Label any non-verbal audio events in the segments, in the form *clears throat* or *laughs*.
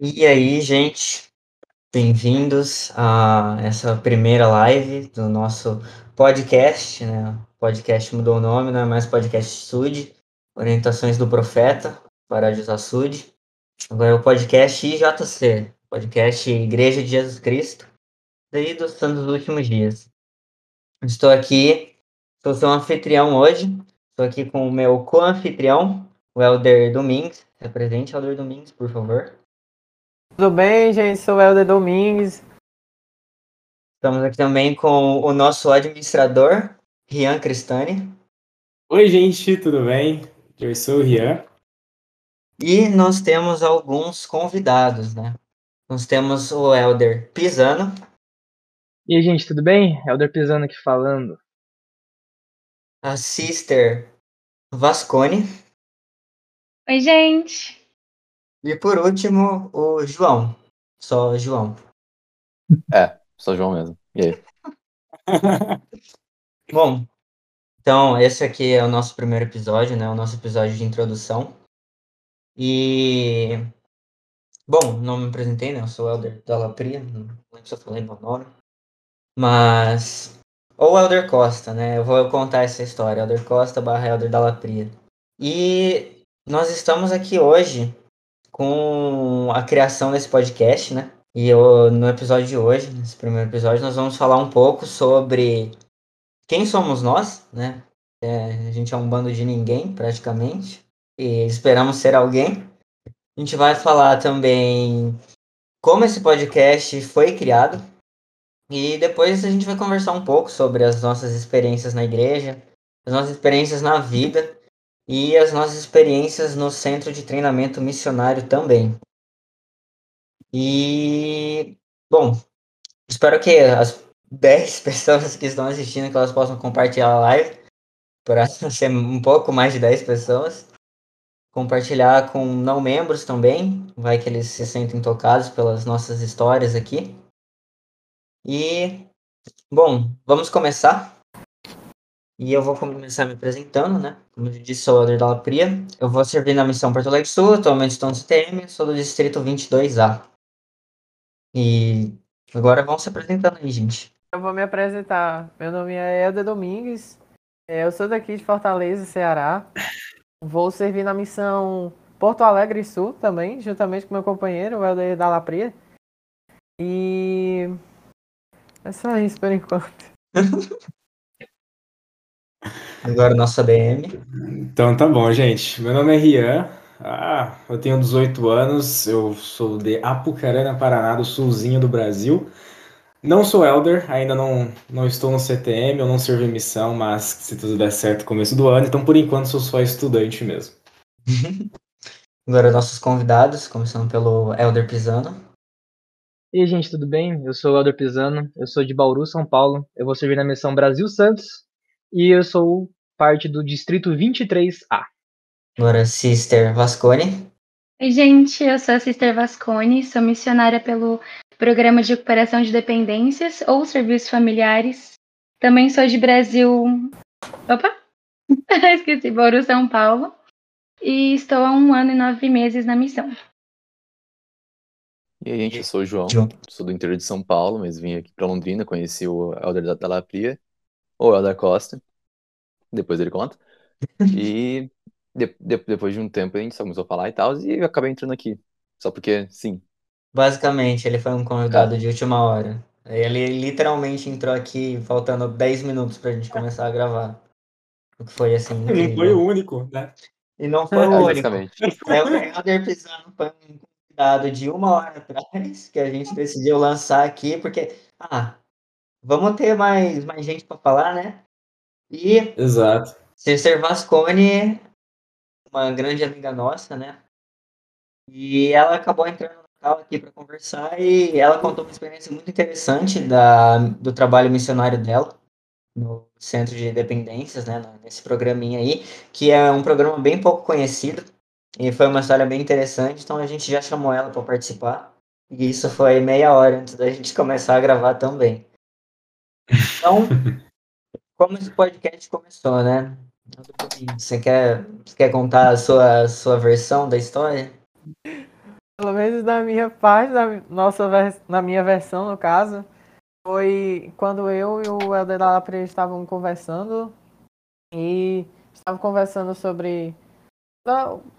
E aí, gente, bem-vindos a essa primeira live do nosso podcast, né? O podcast mudou o nome, não é mais podcast Sud, Orientações do Profeta, para José Sud. Agora é o podcast IJC, podcast Igreja de Jesus Cristo, daí dos Santos Últimos Dias. Estou aqui, sou seu anfitrião hoje, estou aqui com o meu co-anfitrião, o Helder Domingues. Se apresente, Helder Domingues, por favor. Tudo bem, gente? Sou o Helder Domingues. Estamos aqui também com o nosso administrador, Rian Cristani. Oi, gente, tudo bem? Eu sou o Rian. E nós temos alguns convidados, né? Nós temos o Helder Pisano. E aí, gente, tudo bem? Helder Pisano aqui falando. A Sister Vascone. Oi, gente. E por último, o João. Só João. É, só João mesmo. E aí? *laughs* Bom, então esse aqui é o nosso primeiro episódio, né? O nosso episódio de introdução. E. Bom, não me apresentei, né? Eu sou o Helder Dalapria, não lembro se eu falei meu nome. Mas. Ou Helder Costa, né? Eu vou contar essa história. Helder Costa barra Helder Dalapria. E nós estamos aqui hoje com a criação desse podcast, né? E eu, no episódio de hoje, nesse primeiro episódio, nós vamos falar um pouco sobre quem somos nós, né? É, a gente é um bando de ninguém, praticamente, e esperamos ser alguém. A gente vai falar também como esse podcast foi criado, e depois a gente vai conversar um pouco sobre as nossas experiências na igreja, as nossas experiências na vida e as nossas experiências no centro de treinamento missionário também. E, bom, espero que as 10 *laughs* pessoas que estão assistindo que elas possam compartilhar a live para *laughs* ser um pouco mais de 10 pessoas. Compartilhar com não membros também, vai que eles se sentem tocados pelas nossas histórias aqui. E, bom, vamos começar. E eu vou começar me apresentando, né? Como eu disse, sou o Helder Dalla Pria. Eu vou servir na missão Porto Alegre Sul, atualmente estou no CTM, sou do distrito 22A. E agora vão se apresentando aí, gente. Eu vou me apresentar. Meu nome é Helder Domingues. É, eu sou daqui de Fortaleza, Ceará. Vou servir na missão Porto Alegre Sul também, juntamente com meu companheiro, o Helder Dalla Pria. E é só isso por enquanto. *laughs* Agora nossa DM. Então tá bom, gente. Meu nome é Rian. Ah, eu tenho 18 anos, eu sou de Apucarana, Paraná, do sulzinho do Brasil. Não sou elder, ainda não, não estou no CTM, eu não servi missão, mas se tudo der certo, começo do ano, então por enquanto sou só estudante mesmo. *laughs* Agora nossos convidados, começando pelo Elder Pisano. E aí, gente, tudo bem? Eu sou o Helder Pisano, eu sou de Bauru, São Paulo. Eu vou servir na missão Brasil Santos e eu sou parte do distrito 23A. Agora Sister Vascone. Oi, gente. Eu sou a Sister Vascone, sou missionária pelo Programa de Recuperação de Dependências ou Serviços Familiares. Também sou de Brasil. Opa! *laughs* Esqueci, Bauru, São Paulo. E estou há um ano e nove meses na missão. E aí, gente, eu sou o João, João. sou do interior de São Paulo, mas vim aqui pra Londrina, conheci o Helder da Talapria, ou Helder Costa, depois ele conta. *laughs* E de- de- depois de um tempo a gente só começou a falar e tal, e eu acabei entrando aqui. Só porque, sim. Basicamente, ele foi um convidado de última hora. Ele literalmente entrou aqui faltando 10 minutos pra gente começar a gravar. O que foi assim. *laughs* Não foi o único, né? E não foi o É, único. basicamente. É o Helder Pisano foi convidado de uma hora atrás que a gente decidiu lançar aqui, porque, ah, vamos ter mais, mais gente para falar, né? E Exato. Sister Vascone, uma grande amiga nossa, né? E ela acabou entrando no canal aqui para conversar e ela contou uma experiência muito interessante da, do trabalho missionário dela no Centro de Dependências, né? Nesse programinha aí, que é um programa bem pouco conhecido e foi uma história bem interessante, então a gente já chamou ela para participar. E isso foi meia hora antes da gente *laughs* começar a gravar também. Então, *laughs* como esse podcast começou, né? Você quer, você quer contar a sua, sua versão da história? Pelo menos na minha parte, na, nossa, na minha versão, no caso, foi quando eu e o Helder Lapre estavam conversando e estavam conversando sobre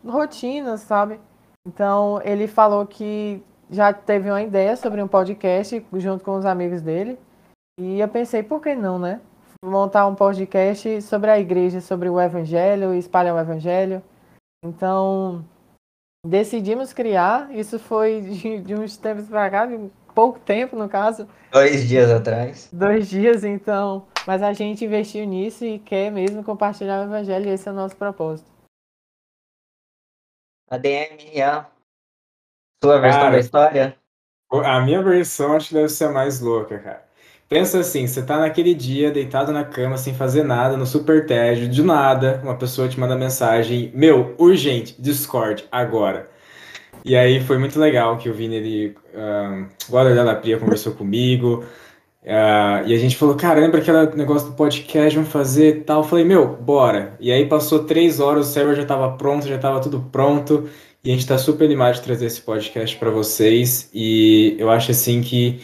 rotinas, sabe? Então ele falou que já teve uma ideia sobre um podcast junto com os amigos dele. E eu pensei, por que não, né? Montar um podcast sobre a igreja, sobre o evangelho, espalhar o evangelho. Então, decidimos criar. Isso foi de, de uns tempos para cá, de pouco tempo, no caso. Dois dias atrás. Dois dias, então. Mas a gente investiu nisso e quer mesmo compartilhar o evangelho, e esse é o nosso propósito. A DM, a sua versão cara, da história? A minha versão acho que deve ser a mais louca, cara. Pensa assim, você tá naquele dia deitado na cama sem fazer nada, no super tédio, de nada, uma pessoa te manda mensagem, meu, urgente, Discord, agora. E aí foi muito legal que o Vini, ele, uh, o Adler da Pria conversou comigo, uh, e a gente falou, cara, lembra aquele negócio do podcast, vamos fazer tal? Eu falei, meu, bora. E aí passou três horas, o server já tava pronto, já tava tudo pronto, e a gente tá super animado de trazer esse podcast para vocês, e eu acho assim que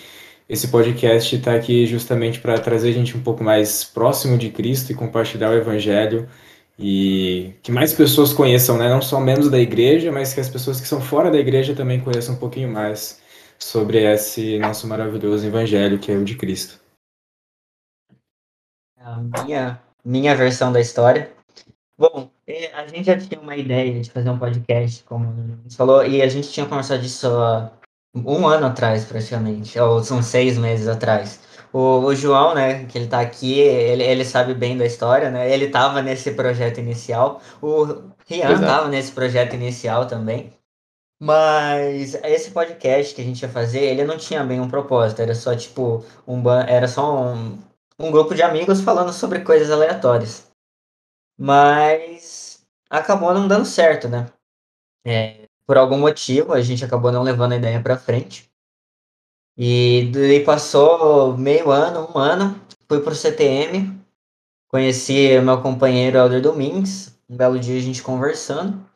esse podcast está aqui justamente para trazer a gente um pouco mais próximo de Cristo e compartilhar o Evangelho e que mais pessoas conheçam, né? não só membros da igreja, mas que as pessoas que são fora da igreja também conheçam um pouquinho mais sobre esse nosso maravilhoso evangelho que é o de Cristo. A minha, minha versão da história. Bom, é, a gente já tinha uma ideia de fazer um podcast, como gente falou, e a gente tinha conversado disso há um ano atrás, praticamente, ou são seis meses atrás. O, o, João, né, que ele tá aqui, ele, ele sabe bem da história, né? Ele tava nesse projeto inicial. O Rian Exato. tava nesse projeto inicial também. Mas esse podcast que a gente ia fazer, ele não tinha bem um propósito, era só tipo um era só um, um grupo de amigos falando sobre coisas aleatórias. Mas acabou não dando certo, né? É, por algum motivo, a gente acabou não levando a ideia para frente. E daí passou meio ano, um ano, fui pro CTM, conheci meu companheiro Helder Domingues, um belo dia a gente conversando.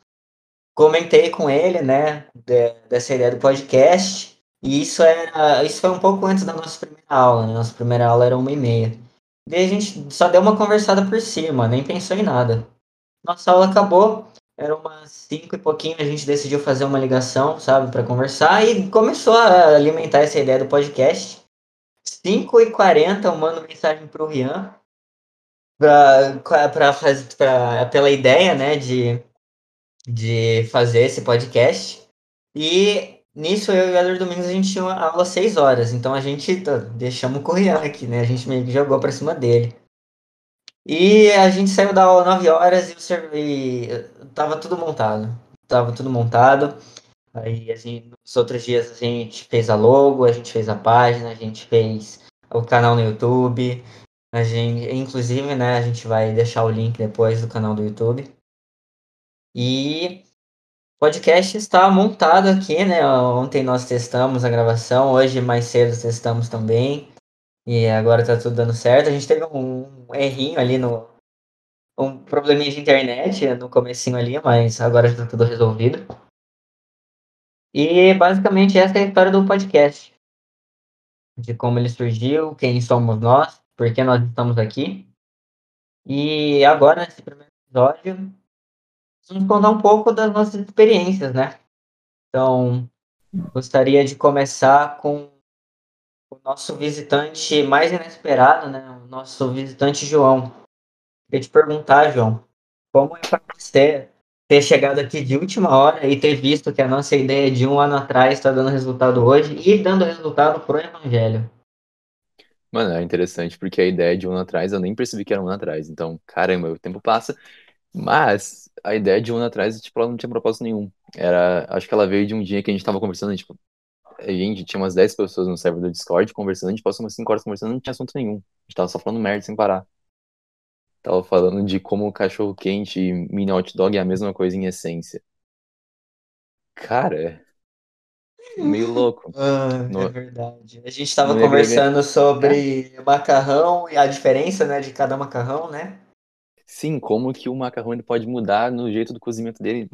Comentei com ele, né, de, dessa ideia do podcast, e isso era, isso foi um pouco antes da nossa primeira aula, né? Nossa primeira aula era uma e meia. Daí a gente só deu uma conversada por cima, nem pensou em nada. Nossa aula acabou, era umas cinco e pouquinho, a gente decidiu fazer uma ligação, sabe, para conversar e começou a alimentar essa ideia do podcast. 5 e 40 eu mando mensagem pro Rian pra, pra, fazer, pra, pela ideia, né, de, de fazer esse podcast. E nisso eu e o Eder Domingos a gente tinha aula às 6 horas, então a gente tá, deixamos Rian aqui, né, a gente meio que jogou pra cima dele. E a gente saiu da aula 9 horas e o servi... tava tudo montado. Tava tudo montado. Aí, assim, nos outros dias a gente fez a logo, a gente fez a página, a gente fez o canal no YouTube. A gente, inclusive, né, a gente vai deixar o link depois do canal do YouTube. E o podcast está montado aqui, né? Ontem nós testamos a gravação, hoje mais cedo testamos também. E agora tá tudo dando certo. A gente teve um errinho ali no. Um probleminha de internet no comecinho ali, mas agora já tá tudo resolvido. E basicamente essa é a história do podcast. De como ele surgiu, quem somos nós, por que nós estamos aqui. E agora, nesse primeiro episódio, vamos contar um pouco das nossas experiências, né? Então, gostaria de começar com o nosso visitante mais inesperado, né? O nosso visitante João. Queria te perguntar, João, como é para você ter chegado aqui de última hora e ter visto que a nossa ideia de um ano atrás está dando resultado hoje e dando resultado pro Evangelho? Mano, é interessante porque a ideia de um ano atrás eu nem percebi que era um ano atrás. Então, caramba, o tempo passa. Mas a ideia de um ano atrás, tipo, ela não tinha propósito nenhum. Era, acho que ela veio de um dia que a gente tava conversando, tipo, a gente tinha umas 10 pessoas no server do Discord conversando, a gente passou umas 5 horas conversando, não tinha assunto nenhum. A gente tava só falando merda sem parar. Tava falando de como cachorro quente e mini hot dog é a mesma coisa em essência. Cara. meio *laughs* louco. Ah, No- é verdade. A gente estava não ia conversando sobre macarrão e a diferença, né, de cada macarrão, né? Sim, como que o macarrão ele pode mudar no jeito do cozimento dele?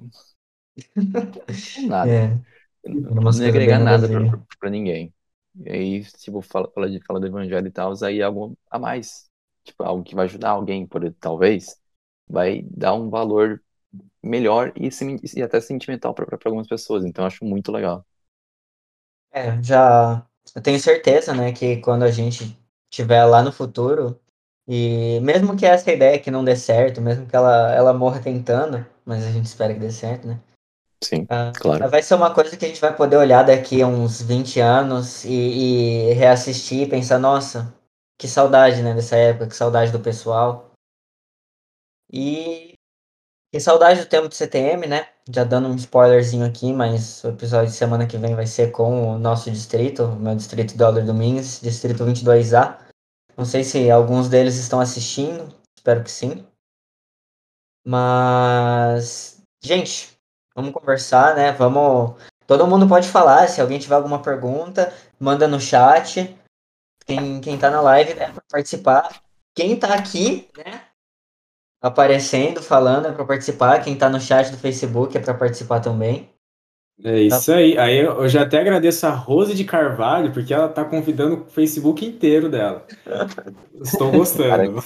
*laughs* Nada. É. Não ia coisas agregar nada a nada ver. pra, pra ninguém. E aí, tipo, fala, fala, de, fala do evangelho e tal, aí algo a mais. Tipo, algo que vai ajudar alguém, por, talvez, vai dar um valor melhor e, e até sentimental pra algumas pessoas. Então, eu acho muito legal. É, já eu tenho certeza, né, que quando a gente estiver lá no futuro, e mesmo que essa ideia que não dê certo, mesmo que ela, ela morra tentando, mas a gente espera que dê certo, né? Sim, Ah, claro. Vai ser uma coisa que a gente vai poder olhar daqui a uns 20 anos e, e reassistir e pensar, nossa, que saudade, né, dessa época, que saudade do pessoal. E que saudade do tempo do CTM, né? Já dando um spoilerzinho aqui, mas o episódio de semana que vem vai ser com o nosso distrito, o meu distrito do Elder Domingues, distrito 22A. Não sei se alguns deles estão assistindo, espero que sim. Mas, gente, vamos conversar, né? Vamos. Todo mundo pode falar, se alguém tiver alguma pergunta, manda no chat. Quem, quem tá na live é para participar. Quem tá aqui, né? Aparecendo, falando, é para participar. Quem tá no chat do Facebook é para participar também. É isso aí. Aí eu já até agradeço a Rose de Carvalho, porque ela tá convidando o Facebook inteiro dela. *laughs* Estou gostando.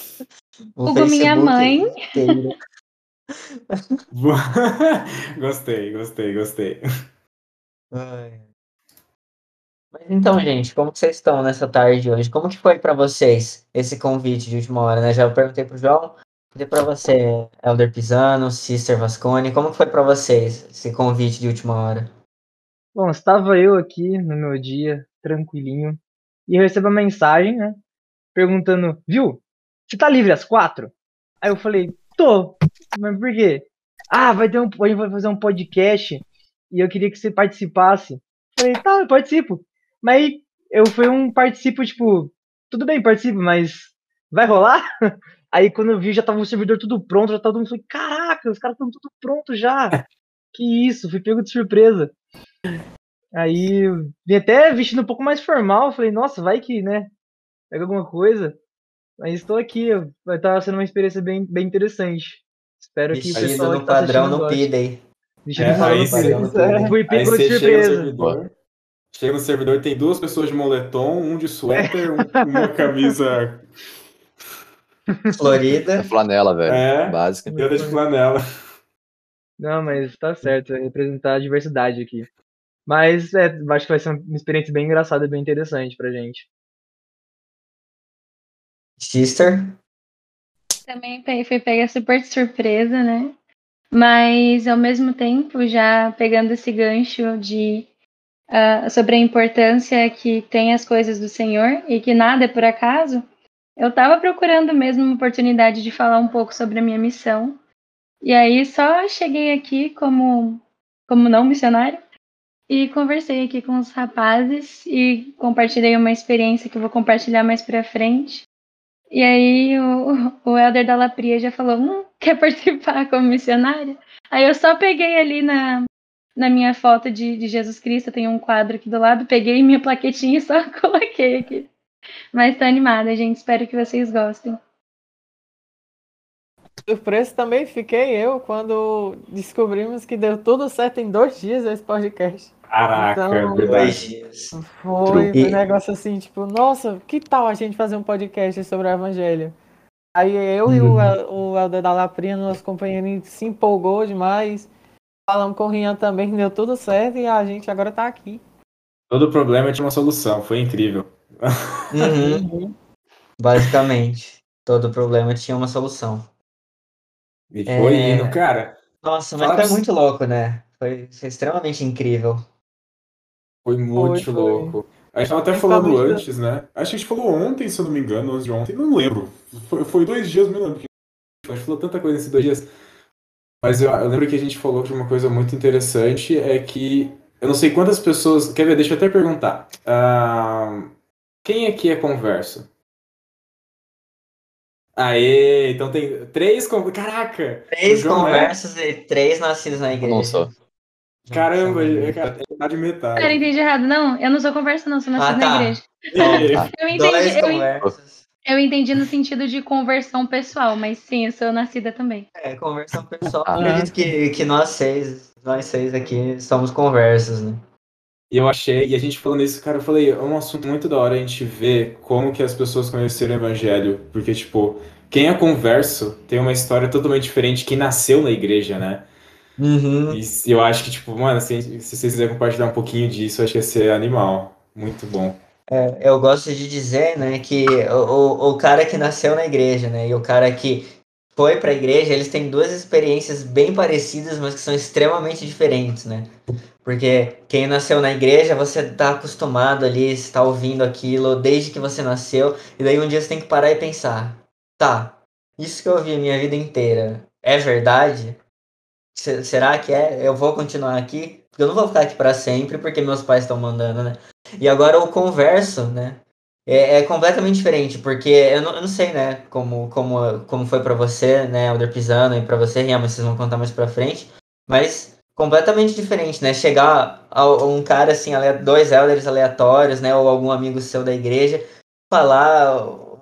O Hugo, minha mãe. *laughs* gostei, gostei, gostei. Ai. Mas então, gente, como que vocês estão nessa tarde de hoje? Como que foi pra vocês esse convite de última hora, né? Já perguntei pro João, perguntei pra você, Elder Pisano, Sister Vasconi, como foi pra vocês esse convite de última hora? Bom, estava eu aqui no meu dia, tranquilinho, e recebo uma mensagem, né? Perguntando, viu? Você tá livre às quatro? Aí eu falei, tô. Mas por quê? Ah, vai ter um, a gente vai fazer um podcast e eu queria que você participasse. Falei, tá, eu participo. Mas aí eu fui um participo, tipo, tudo bem, participo, mas vai rolar? *laughs* Aí quando eu vi, já tava o servidor tudo pronto, já tava todo mundo, falei, caraca, os caras estão tudo pronto já. *laughs* Que isso, fui pego de surpresa. Aí eu vim até vestindo um pouco mais formal, falei, nossa, vai que, né, pega alguma coisa. Mas estou aqui, vai estar sendo uma experiência bem, bem interessante. Espero que o Vestido pessoal no que tá padrão goste. Pidey. Vestido É, no padrão aí. É, Fui pego de surpresa. chega no servidor, tem duas pessoas de moletom, um de suéter, um- uma camisa Florida. É flanela, velho. É. Básica. outra de flanela. Não, mas tá certo, é representar a diversidade aqui. Mas é, acho que vai ser uma experiência bem engraçada e bem interessante pra gente. Sister. Também fui pega super de surpresa, né? Mas ao mesmo tempo, já pegando esse gancho de ah, sobre a importância que tem as coisas do Senhor e que nada é por acaso, eu estava procurando mesmo uma oportunidade de falar um pouco sobre a minha missão. E aí só cheguei aqui como, como não missionário e conversei aqui com os rapazes e compartilhei uma experiência que eu vou compartilhar mais pra frente. E aí o, o Helder da Lapria já falou, hum, quer *laughs* participar como missionária? Aí eu só peguei ali na, na minha foto de, de Jesus Cristo, tem um quadro aqui do lado, peguei minha plaquetinha e só *laughs* coloquei aqui. Mas tô animada, gente, espero que vocês gostem. Surpresa também fiquei eu quando descobrimos que deu tudo certo em dois dias esse podcast. Caraca, Então, é verdade. dias. Foi, foi um E- negócio assim, tipo, nossa, que tal a gente fazer um podcast sobre o Evangelho? Aí eu e o, Uhum. O Helder da Laprinha, nosso companheiro, se empolgou demais. Falamos com o Rian também, deu tudo certo e a gente agora tá aqui. Todo problema tinha uma solução, foi incrível. Uhum. Basicamente, todo problema tinha uma solução. E foi É. indo, cara. Nossa, mas Fala foi muito louco, né? Foi, foi extremamente incrível. Foi muito foi. louco. A gente tava até falando antes, né? Acho que a gente falou ontem, se eu não me engano, antes de ontem, não lembro. Foi, foi dois dias, não lembro. A gente falou tanta coisa nesses dois dias. Mas eu, eu lembro que a gente falou de uma coisa muito interessante, é que eu não sei quantas pessoas. Quer ver? Deixa eu até perguntar. Ah, quem aqui é converso? Aê, então tem três con... Caraca! Três O João é? conversas e três nascidos na Eu igreja. não sou. Caramba, Nossa, é, cara, é metade metade. Pera, entendi errado. Não, eu não sou conversa, não, sou nascida Ah, na tá. igreja. É, Eu Dois entendi, eu, conversas. eu entendi no sentido de conversão pessoal, mas sim, eu sou nascida também. É, conversão pessoal. Ah. Acredito que, que nós seis, nós seis aqui somos conversas, né? E eu achei, e a gente falando isso, cara, eu falei, é um assunto muito da hora a gente ver como que as pessoas conheceram o evangelho, porque, tipo, quem é converso tem uma história totalmente diferente de quem nasceu na igreja, né? Uhum. E eu acho que, tipo, mano, se, se vocês quiserem compartilhar um pouquinho disso, eu acho que ia ser animal. Muito bom. É, eu gosto de dizer, né, que o, o, o cara que nasceu na igreja, né, e o cara que foi para a igreja, eles têm duas experiências bem parecidas, mas que são extremamente diferentes, né? Porque quem nasceu na igreja, você tá acostumado ali, está ouvindo aquilo desde que você nasceu, e daí um dia você tem que parar e pensar, tá, isso que eu ouvi a minha vida inteira é verdade? Se- será que é? Eu vou continuar aqui? Porque eu não vou ficar aqui para sempre, porque meus pais estão mandando, né? E agora o converso, né? É, é completamente diferente, porque eu não, eu não sei, né, como, como, como foi pra você, né, Alder Pisano, e pra você, Rian, mas vocês vão contar mais pra frente, mas completamente diferente, né? Chegar a, a um cara assim, dois elders aleatórios, né, ou algum amigo seu da igreja, falar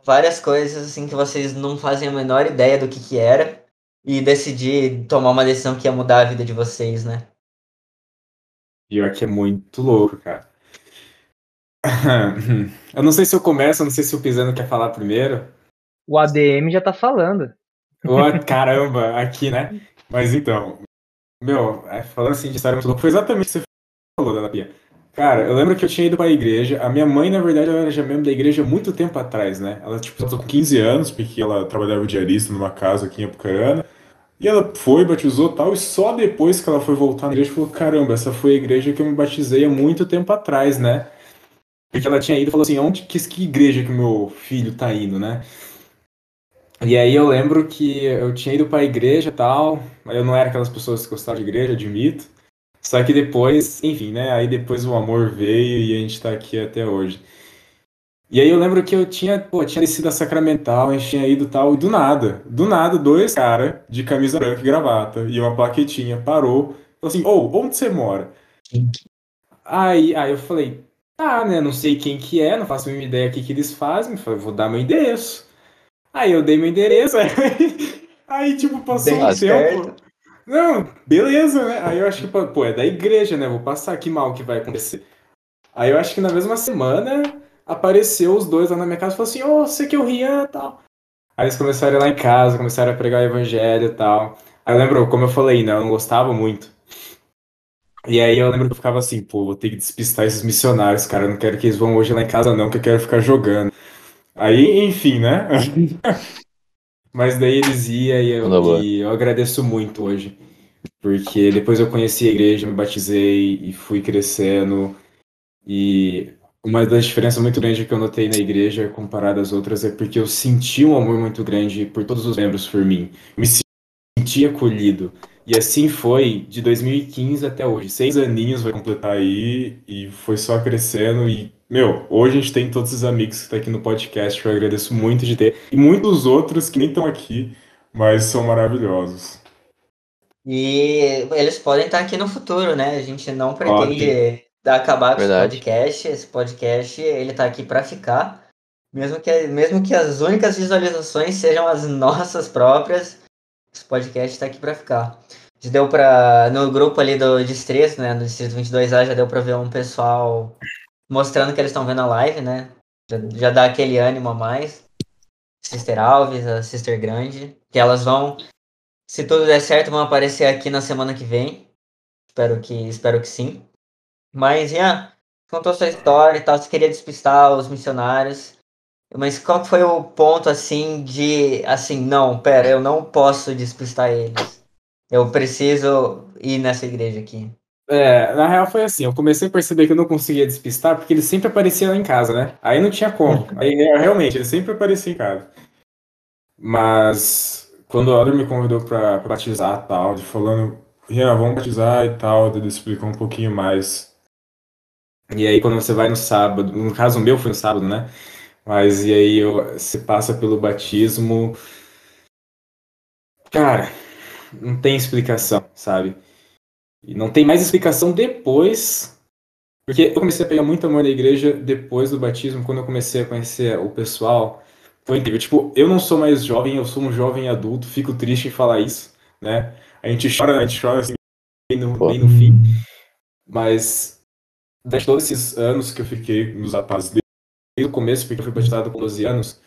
várias coisas assim que vocês não fazem a menor ideia do que que era e decidir tomar uma decisão que ia mudar a vida de vocês, né? Pior que é muito louco, cara. *laughs* Eu não sei se eu começo, eu não sei se o Pisano quer falar primeiro. O ADM já tá falando. Ô, *laughs* caramba, aqui, né? Mas então, meu, é, falando assim de história muito louca, foi exatamente o que você falou, Dona Pia. Cara, eu lembro que eu tinha ido pra igreja. A minha mãe, na verdade, ela era já membro da igreja há muito tempo atrás, né? Ela, tipo, com 15 anos, porque ela trabalhava diarista numa casa aqui em Apucarana. E ela foi, batizou e tal, e só depois que ela foi voltar na igreja, falou: caramba, essa foi a igreja que eu me batizei há muito tempo atrás, né? Porque ela tinha ido e falou assim: onde que, que igreja que o meu filho tá indo, né? E aí eu lembro que eu tinha ido pra igreja e tal, mas eu não era aquelas pessoas que gostavam de igreja, admito. Só que depois, enfim, né? Aí depois o amor veio e a gente tá aqui até hoje. E aí eu lembro que eu tinha, pô, tinha descido a Sacramental, a gente tinha ido tal, e do nada, do nada, dois caras de camisa branca e gravata e uma plaquetinha parou, falou assim, ô, onde você mora? Aí, aí eu falei, tá, né, não sei quem que é, não faço a mínima ideia do que que eles fazem, falei, vou dar meu endereço. Aí eu dei meu endereço, *laughs* aí, aí tipo, passou Bem um tempo. Não, beleza, né? Aí eu acho que, pô, é da igreja, né? Vou passar que mal que vai acontecer. Aí eu acho que na mesma semana apareceu os dois lá na minha casa e falou assim, ô, você que é o Rian e tal. Aí eles começaram a ir lá em casa, começaram a pregar o evangelho e tal. Aí eu lembro, como eu falei, né? Eu não gostava muito. E aí eu lembro que eu ficava assim, pô, vou ter que despistar esses missionários, cara. Eu não quero que eles vão hoje lá em casa, não, que eu quero ficar jogando. Aí, enfim, né? *laughs* Mas daí eles iam e eu, e eu agradeço muito hoje. Porque depois eu conheci a igreja, me batizei e fui crescendo. E uma das diferenças muito grandes que eu notei na igreja comparada às outras é porque eu senti um amor muito grande por todos os membros por mim. Me senti acolhido. E assim foi de 2015 até hoje. Seis aninhos vai completar aí e foi só crescendo. E, meu, hoje a gente tem todos os amigos que estão aqui no podcast, que eu agradeço muito de ter. E muitos outros que nem estão aqui, mas são maravilhosos. E eles podem estar aqui no futuro, né? A gente não pretende acabar com Verdade. esse podcast. Esse podcast, ele tá aqui para ficar. Mesmo que, mesmo que as únicas visualizações sejam as *laughs* nossas próprias, esse podcast tá aqui para ficar. Já deu para no grupo ali do Distrito, né, no Distrito 22A, já deu para ver um pessoal mostrando que eles estão vendo a live, né? Já, já dá aquele ânimo a mais. Sister Alves, a Sister Grande, que elas vão se tudo der certo, vão aparecer aqui na semana que vem. Espero que, espero que sim. Mas, Ian, contou sua história e tal, você queria despistar os missionários. Mas qual foi o ponto, assim, de, assim, não, pera, eu não posso despistar eles. Eu preciso ir nessa igreja aqui. É, na real foi assim, eu comecei a perceber que eu não conseguia despistar porque ele sempre aparecia lá em casa, né? Aí não tinha como. *laughs* Aí é, realmente, ele sempre aparecia em casa. Mas quando o Elder me convidou pra batizar tal, de falando, Rian, vamos batizar e tal, ele explicou um pouquinho mais. E aí quando você vai no sábado, no caso meu foi no sábado, né? Mas e aí você passa pelo batismo. Cara, não tem explicação, sabe? E não tem mais explicação depois. Porque eu comecei a pegar muito amor na igreja depois do batismo, quando eu comecei a conhecer o pessoal. Foi incrível. Tipo, eu não sou mais jovem, eu sou um jovem adulto, fico triste em falar isso, né? A gente chora, a gente chora assim, bem no, bem no fim. Mas, durante todos esses anos que eu fiquei nos rapazes, desde o começo, porque eu fui batizado com 12 anos,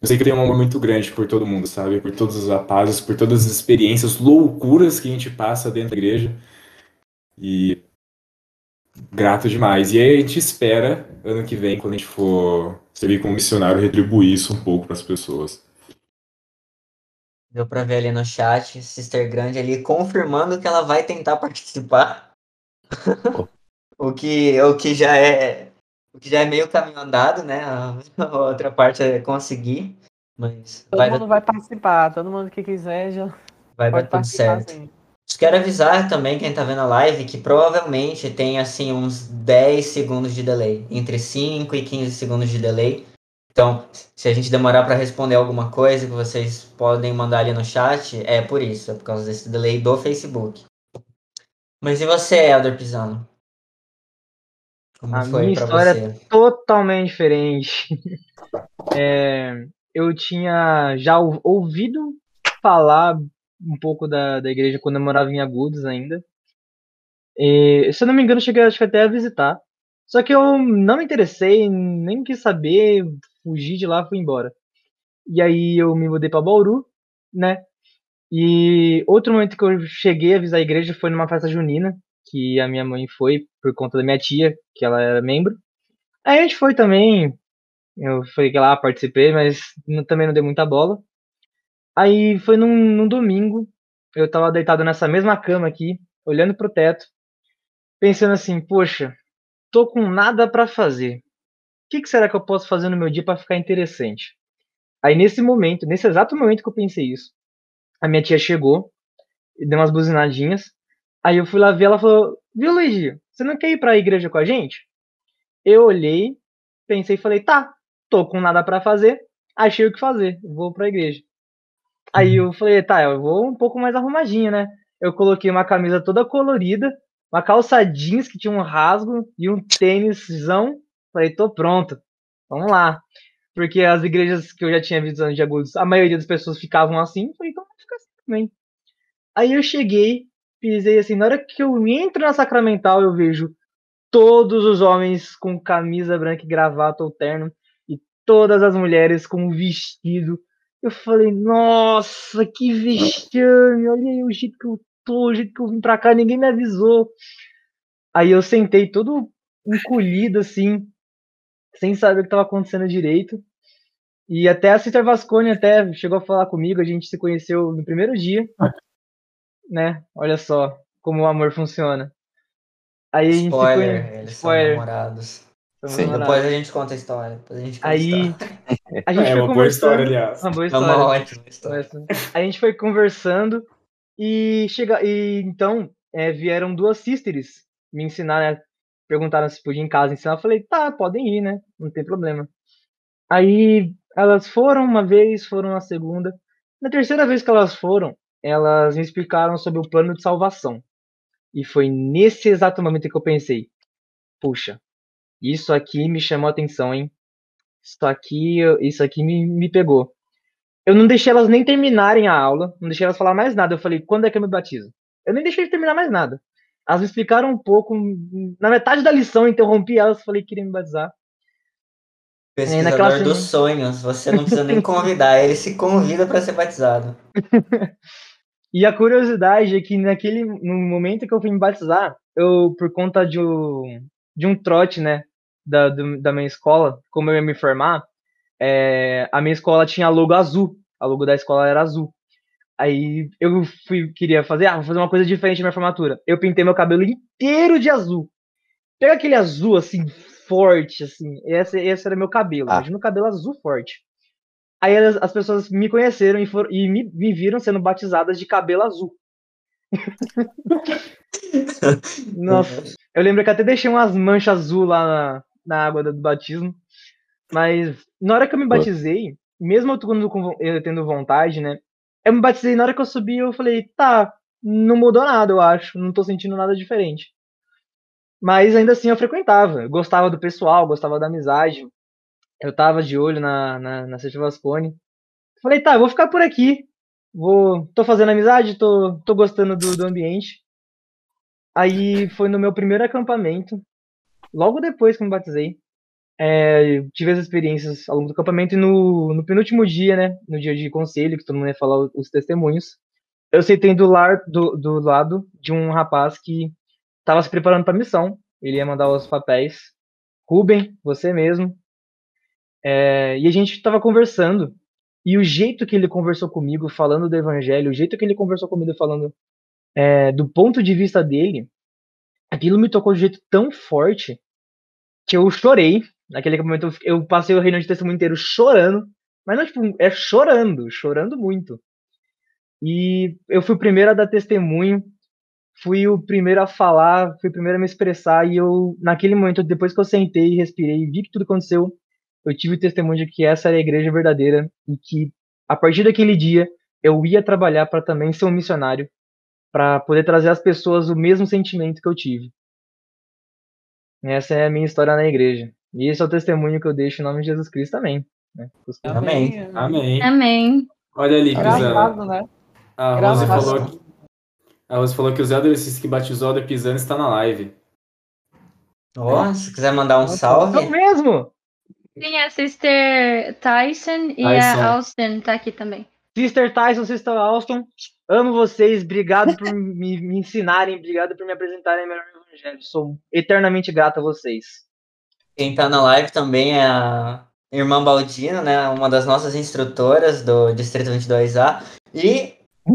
eu sei que eu tenho um amor muito grande por todo mundo, sabe? Por todos os rapazes, por todas as experiências, loucuras que a gente passa dentro da igreja. E grato demais. E aí a gente espera, ano que vem, quando a gente for servir como missionário, retribuir isso um pouco para as pessoas. Deu pra ver ali no chat, Sister Grande ali confirmando que ela vai tentar *laughs* participar. o, que, o que já é o que já é meio caminho andado, né? A, *laughs* outra parte é conseguir. Mas Todo vai mundo vai participar, todo mundo que quiser já vai dar tudo certo. Sim. Quero avisar também quem tá vendo a live que provavelmente tem assim uns 10 segundos de delay, entre 5 e 15 segundos de delay. Então, se a gente demorar para responder alguma coisa que vocês podem mandar ali no chat, é por isso, é por causa desse delay do Facebook. Mas e você, Elder Pisano? Como A minha história você? totalmente diferente. *laughs* É, eu tinha já ou- ouvido falar um pouco da, da igreja quando eu morava em Agudos ainda. E, se eu não me engano, cheguei acho que até a visitar. Só que eu não me interessei, nem quis saber, fugi de lá, fui embora. E aí eu me mudei pra Bauru, né? E outro momento que eu cheguei a visitar a igreja foi numa festa junina, que a minha mãe foi por conta da minha tia, que ela era membro. Aí a gente foi também, eu fui lá, participei, mas também não dei muita bola. Aí foi num, num domingo, eu tava deitado nessa mesma cama aqui, olhando pro teto, pensando assim, poxa, tô com nada pra fazer. O que, que será que eu posso fazer no meu dia pra ficar interessante? Aí nesse momento, nesse exato momento que eu pensei isso, a minha tia chegou e deu umas buzinadinhas. Aí eu fui lá ver, ela falou, viu Luigi, você não quer ir pra igreja com a gente? Eu olhei, pensei e falei, tá, tô com nada pra fazer, achei o que fazer, vou pra igreja. Aí eu falei, tá, eu vou um pouco mais arrumadinho, né? Eu coloquei uma camisa toda colorida, uma calça jeans que tinha um rasgo e um têniszão. Falei, tô pronto, vamos lá. Porque as igrejas que eu já tinha visto antes de Agudos, a maioria das pessoas ficavam assim, falei, então vou ficar assim também. Aí eu cheguei, pisei assim, na hora que eu entro na Sacramental, eu vejo todos os homens com camisa branca e gravata ou terno, e todas as mulheres com vestido. Eu falei, nossa, que vexame, olha aí o jeito que eu tô, o jeito que eu vim pra cá, ninguém me avisou. Aí eu sentei todo encolhido assim, sem saber o que tava acontecendo direito. E até a Sister Vasconi até chegou a falar comigo, a gente se conheceu no primeiro dia, né? Olha só como o amor funciona. Aí a gente Spoiler, conhe- eles Spoiler. são namorados. Sim. namorados. Depois a gente conta a história. Depois a gente conta Aí a história. a gente É foi uma boa história, conversando. aliás. Uma boa É uma história. ótima história. A gente foi conversando e chega e então é, vieram duas sisters me ensinar, né? Perguntaram se podia ir em casa ensinar. Eu falei, tá, podem ir, né? Não tem problema. Aí elas foram uma vez, foram a segunda. Na terceira vez que elas foram, elas me explicaram sobre o plano de salvação. E foi nesse exato momento que eu pensei, puxa, isso aqui me chamou a atenção, hein? Isso aqui, isso aqui me, me pegou. Eu não deixei elas nem terminarem a aula, não deixei elas falar mais nada. Eu falei, quando é que eu me batizo? Eu nem deixei de terminar mais nada. Elas me explicaram um pouco. Na metade da lição, interrompi elas, falei que queria me batizar. Pesquisador naquela dos sonhos. Você não precisa nem convidar, ele se convida para ser batizado. *laughs* E a curiosidade é que naquele no momento que eu fui me batizar, eu, por conta de um, de um trote, né, da, do- da minha escola, como eu ia me formar, é, a minha escola tinha logo azul. A logo da escola era azul. Aí eu fui, queria fazer, ah, vou fazer uma coisa diferente na minha formatura. Eu pintei meu cabelo inteiro de azul. Pega aquele azul, assim, forte, assim. Esse, esse era meu cabelo. Ah. Imagina um cabelo azul forte. Aí as, as pessoas me conheceram e, foram, e me, me viram sendo batizadas de cabelo azul. *laughs* Nossa, eu lembro que até deixei umas manchas azul lá na, na água do batismo. Mas na hora que eu me batizei, mesmo eu, tendo, eu tendo vontade, né? Eu me batizei na hora que eu subi, eu falei, tá, não mudou nada, eu acho. Não tô sentindo nada diferente. Mas ainda assim eu frequentava. Eu gostava do pessoal, gostava da amizade. Eu tava de olho na, na, na Sete Vascone. Falei, tá, eu vou ficar por aqui. Vou, tô fazendo amizade, tô, tô gostando do, do ambiente. Aí foi no meu primeiro acampamento, logo depois que me batizei. É, tive as experiências ao longo do acampamento e no, no penúltimo dia, né, no dia de conselho, que todo mundo ia falar os testemunhos, eu sentei do, lar, do, do lado de um rapaz que estava se preparando para missão. Ele ia mandar os papéis. Ruben, você mesmo. É, e a gente estava conversando. E o jeito que ele conversou comigo, falando do evangelho, o jeito que ele conversou comigo, falando é, do ponto de vista dele, aquilo me tocou de um jeito tão forte que eu chorei. Naquele momento eu passei o reino de testemunho inteiro chorando. Mas não, tipo, é chorando, chorando muito. E eu fui o primeiro a dar testemunho, fui o primeiro a falar, fui o primeiro a me expressar. E eu, naquele momento, depois que eu sentei, respirei e vi que tudo aconteceu, eu tive o testemunho de que essa era a igreja verdadeira e que, a partir daquele dia, eu ia trabalhar para também ser um missionário, para poder trazer às pessoas o mesmo sentimento que eu tive. Essa é a minha história na igreja. E esse é o testemunho que eu deixo em nome de Jesus Cristo também. Né? Amém. Amém. Amém. Olha ali. Engraçado, né? A Rose falou que, a Rose falou que o Zé Aldercis que batizou o Pisano está na live. Ó, se quiser mandar um Nossa, salve. Não mesmo! Sim, a Sister Tyson e Tyson. a Austin tá aqui também. Sister Tyson, Sister Alston, amo vocês, obrigado por *laughs* me, me ensinarem, obrigado por me apresentarem melhor Evangelho. Sou eternamente grato a vocês. Quem tá na live também é a irmã Baldina, né? Uma das nossas instrutoras do Distrito 22A. E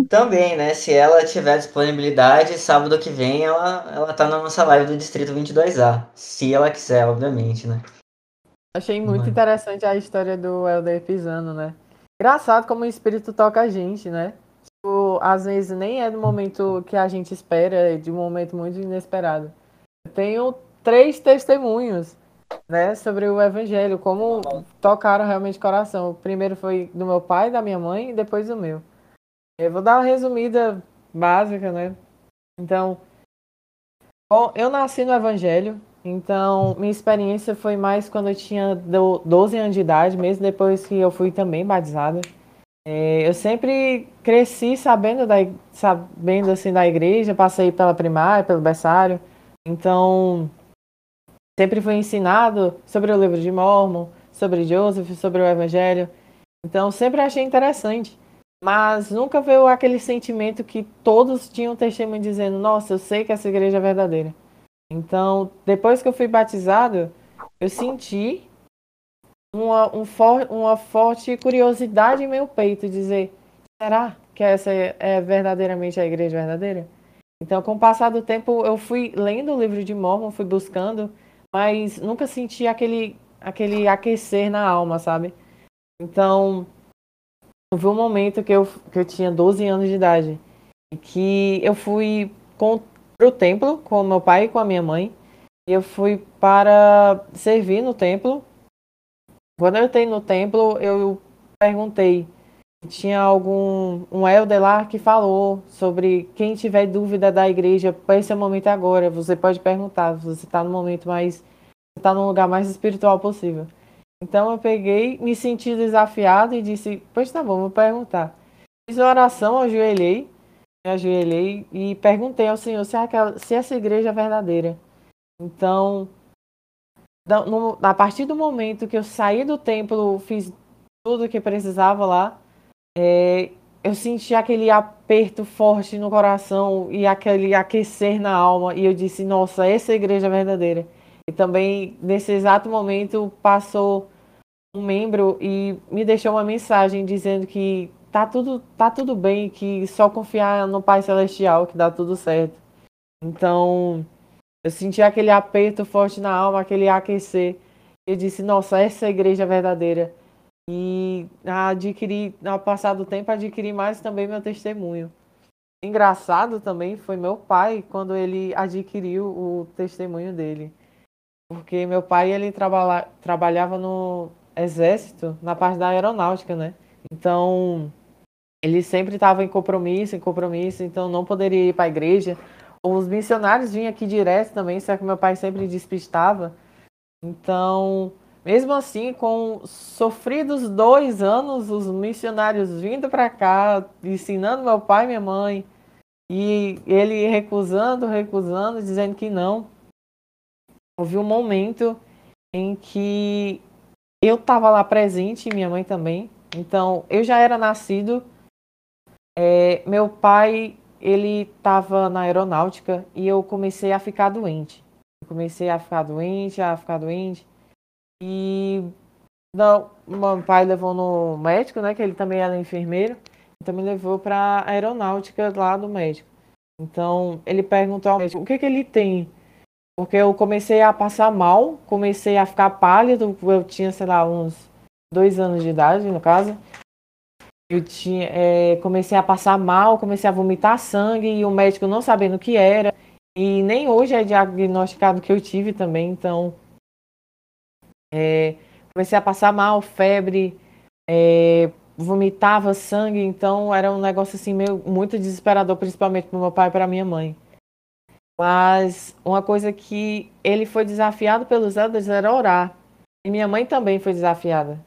também, né? Se ela tiver disponibilidade, sábado que vem ela, ela tá na nossa live do Distrito 22A. Se ela quiser, obviamente, né? Achei muito interessante a história do Helder pisando, né? Engraçado como o espírito toca a gente, né? Tipo, às vezes nem é do momento que a gente espera, é de um momento muito inesperado. Eu tenho três testemunhos, né, sobre o evangelho, como tocaram realmente o coração. O primeiro foi do meu pai, da minha mãe e depois o meu. Eu vou dar uma resumida básica, né? Então, bom, eu nasci no evangelho, então, minha experiência foi mais quando eu tinha do- 12 anos de idade, mesmo depois que eu fui também batizada. É, eu sempre cresci sabendo da, sabendo assim da igreja, passei pela primária, pelo berçário. Então, sempre fui ensinado sobre o livro de Mormon, sobre Joseph, sobre o evangelho. Então, sempre achei interessante. Mas nunca veio aquele sentimento que todos tinham testemunho dizendo: Nossa, eu sei que essa igreja é verdadeira. Então, depois que eu fui batizado, eu senti uma, um for, uma forte curiosidade em meu peito, dizer, será que essa é, é verdadeiramente a igreja verdadeira? Então, com o passar do tempo, eu fui lendo o livro de Mormon, fui buscando, mas nunca senti aquele, aquele aquecer na alma, sabe? Então, houve um momento que eu, que eu tinha 12 anos de idade, e que eu fui com para o templo com meu pai e com a minha mãe. E eu fui para servir no templo. Quando eu entrei no templo, eu perguntei tinha algum um elder lá que falou sobre quem tiver dúvida da igreja, esse é o momento agora. Você pode perguntar, você está no momento mais está no lugar mais espiritual possível. Então eu peguei, me senti desafiado e disse, pois tá bom, vou perguntar. Fiz uma oração, ajoelhei me ajoelhei e perguntei ao Senhor se, aquela, se essa igreja é verdadeira. Então, no- a partir do momento que eu saí do templo, fiz tudo o que precisava lá, é, eu senti aquele aperto forte no coração e aquele aquecer na alma. E eu disse: Nossa, essa é a igreja verdadeira. E também, nesse exato momento, passou um membro e me deixou uma mensagem dizendo que tá tudo, tá tudo bem, que só confiar no Pai Celestial que dá tudo certo. Então, eu senti aquele aperto forte na alma, aquele aquecer. Eu disse, nossa, essa é a igreja verdadeira. E adquiri, ao passar do tempo, adquiri mais também meu testemunho. Engraçado também foi meu pai quando ele adquiriu o testemunho dele. Porque meu pai, ele trabalha, trabalhava no exército, na parte da aeronáutica, né? Então, ele sempre estava em compromisso, em compromisso, então não poderia ir para a igreja. Os missionários vinham aqui direto também, só que meu pai sempre despistava. Então, mesmo assim, com sofridos dois anos, os missionários vindo para cá, ensinando meu pai e minha mãe, e ele recusando, recusando, dizendo que não. Houve um momento em que eu estava lá presente, minha mãe também. Então, eu já era nascido. É, meu pai, ele estava na aeronáutica e eu comecei a ficar doente. Eu comecei a ficar doente, a ficar doente. E não, meu pai levou no médico, né? Que ele também era enfermeiro. Então me levou para aeronáutica lá do médico. Então ele perguntou ao médico o que, que ele tem. Porque eu comecei a passar mal, comecei a ficar pálido. Eu tinha, sei lá, uns dois anos de idade, no caso. Eu tinha, é, comecei a passar mal, comecei a vomitar sangue e o médico não sabendo o que era. E nem hoje é diagnosticado que eu tive também. Então é, comecei a passar mal, febre, é, vomitava sangue, então era um negócio assim meio muito desesperador, principalmente para meu pai e para minha mãe. Mas uma coisa que ele foi desafiado pelos elders era orar. E minha mãe também foi desafiada.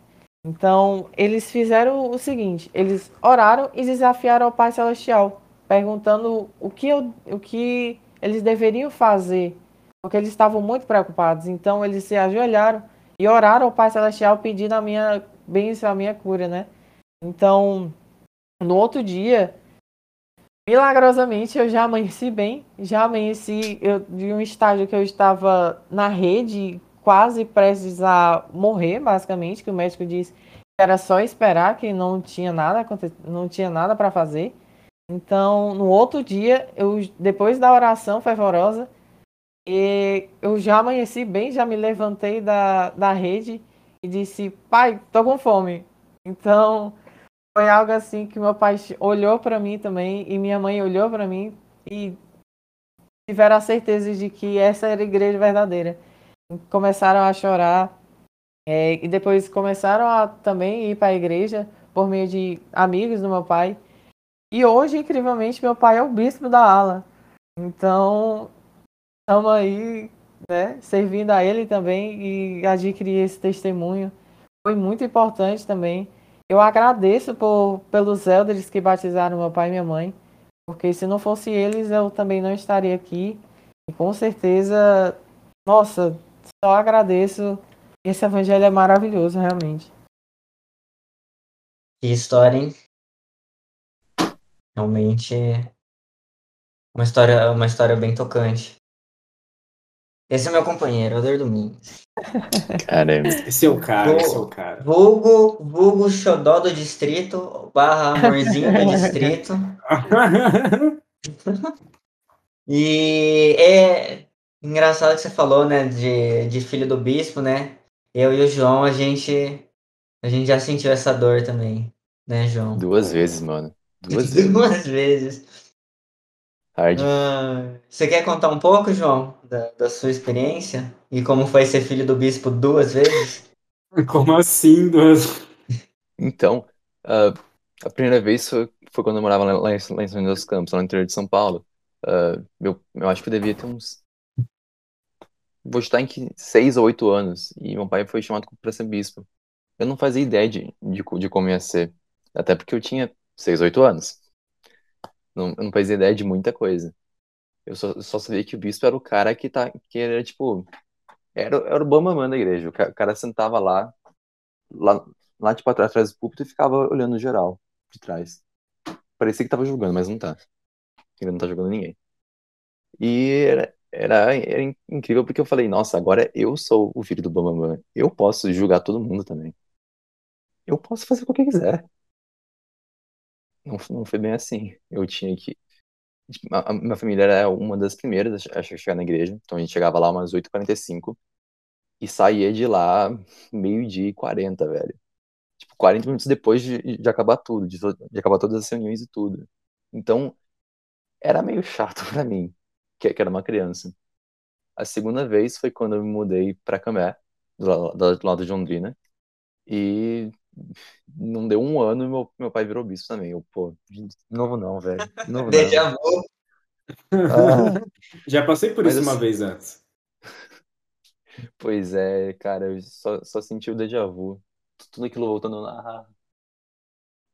Então, eles fizeram o seguinte: eles oraram e desafiaram ao Pai Celestial, perguntando o que, eu, o que eles deveriam fazer, porque eles estavam muito preocupados. Então, eles se ajoelharam e oraram ao Pai Celestial pedindo a minha bênção, a minha cura, né? Então, no outro dia, milagrosamente, eu já amanheci bem, já amanheci eu, de um estágio que eu estava na rede, quase prestes a morrer, basicamente, que o médico disse que era só esperar, que não tinha nada, não tinha nada para fazer. Então, no outro dia, eu depois da oração fervorosa, e eu já amanheci bem, já me levantei da, da rede e disse: "Pai, tô com fome". Então, foi algo assim que meu pai olhou para mim também e minha mãe olhou para mim e tiveram a certeza de que essa era a igreja verdadeira. Começaram a chorar é, e depois começaram a também ir para a igreja por meio de amigos do meu pai. E hoje, incrivelmente, meu pai é o bispo da ala. Então, estamos aí, né, servindo a ele também e adquirir esse testemunho. Foi muito importante também eu agradeço por, pelos elders que batizaram meu pai e minha mãe, porque se não fosse eles, eu também não estaria aqui. E com certeza, nossa, só agradeço. Esse evangelho é maravilhoso, realmente. Que história, hein? Realmente uma história, uma história bem tocante. Esse é meu companheiro, Alder Domingos. *laughs* Caramba. Esse é o cara, esse é o cara. Vulgo, vulgo xodó do distrito, barra amorzinho do distrito. *laughs* e é engraçado que você falou, né, de, de filho do bispo, né? Eu e o João, a gente, a gente já sentiu essa dor também, né, João? Duas vezes, mano. Duas *laughs* vezes. Duas vezes. Hard. Ah, você quer contar um pouco, João, da, da sua experiência? E como foi ser filho do bispo duas vezes? *laughs* Como assim, duas? Então, ah, a primeira vez foi, foi quando eu morava lá, lá em, lá em São José dos Campos, lá no interior de São Paulo. Ah, meu, eu acho que eu devia ter uns. Vou estar em que, seis ou oito anos. E meu pai foi chamado para ser bispo. Eu não fazia ideia de, de, de como ia ser. Até porque eu tinha seis, oito anos. Não, eu não fazia ideia de muita coisa. Eu só, só sabia que o bispo era o cara que, tá, que era, tipo, era, era o bambamã da igreja. O cara, o cara sentava lá, lá, lá, tipo, atrás, atrás do púlpito e ficava olhando geral, de trás. Parecia que tava julgando, mas não tá. Ele não tá julgando ninguém. E era, era, era incrível porque eu falei, nossa, agora eu sou o filho do bambamã. Eu posso julgar todo mundo também. Eu posso fazer o que quiser. Não, não foi bem assim. Eu tinha que. A, a minha família era uma das primeiras a chegar na igreja. Então a gente chegava lá umas 8h45 e saía de lá meio-dia e 40, velho. Tipo, 40 minutos depois de, de acabar tudo, de, de, acabar todas as reuniões e tudo. Então, era meio chato *laughs* para mim, que, que, era uma criança. A segunda vez foi quando eu me mudei pra Cambé, do, do, do lado de Londrina. E não deu um ano e meu, meu pai virou bispo também. Eu, pô, de novo não, velho. De novo *laughs* vu. Ah, Já passei por Mas isso uma assim- vez antes. *laughs* pois é, cara, eu só, só senti o déjà vu. Tudo aquilo voltando lá.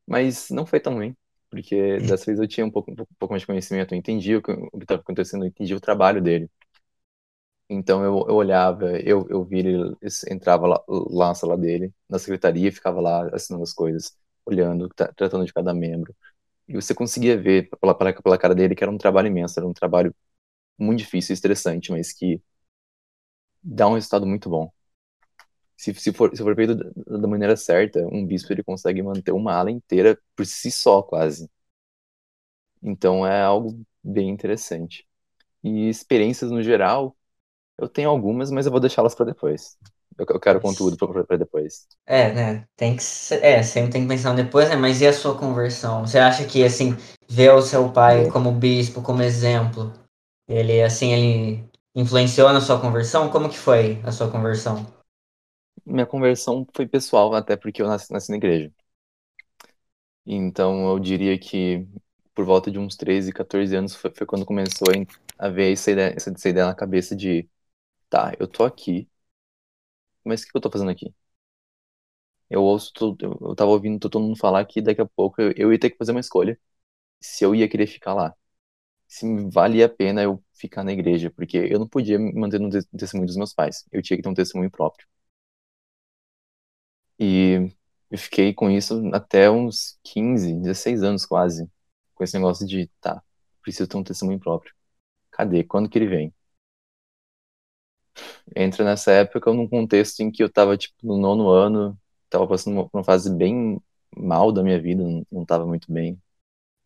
Mas não foi tão ruim, porque dessa vez eu tinha um pouco, um pouco, mais de conhecimento, eu entendi o que estava acontecendo, eu entendi o trabalho dele. Então eu, eu olhava, eu, eu via ele, entrava lá, lá na sala dele, na secretaria, ficava lá assinando as coisas, olhando, tra- tratando de cada membro. E você conseguia ver pela, pela, pela cara dele que era um trabalho imenso, era um trabalho muito difícil e estressante, mas que dá um resultado muito bom. Se, se for, se for feito da, da maneira certa, um bispo ele consegue manter uma ala inteira por si só, quase. Então é algo bem interessante. E experiências no geral, eu tenho algumas, mas eu vou deixá-las para depois. Eu, eu quero conteúdo para depois. É, né? Tem que ser, é, sempre tem que pensar depois, né? Mas e a sua conversão? Você acha que assim, ver o seu pai como bispo, como exemplo, ele assim, ele influenciou na sua conversão? Como que foi a sua conversão? Minha conversão foi pessoal, até porque eu nasci, nasci na igreja. Então eu diria que por volta de uns 13, 14 anos foi, foi quando começou a, ver essa ideia, essa, essa ideia na cabeça de, tá, eu tô aqui, mas o que eu tô fazendo aqui? Eu ouço, eu, tava ouvindo todo mundo falar que daqui a pouco eu, eu ia ter que fazer uma escolha se eu ia querer ficar lá. Se valia a pena eu ficar na igreja, porque eu não podia manter no te- testemunho dos meus pais. Eu tinha que ter um testemunho próprio. E eu fiquei com isso até uns 15, 16 anos quase. Com esse negócio de, tá, preciso ter um testemunho próprio. Cadê? Quando que ele vem? Entra nessa época num contexto em que eu tava, tipo, no nono ano, tava passando uma, uma fase bem mal da minha vida, não, não tava muito bem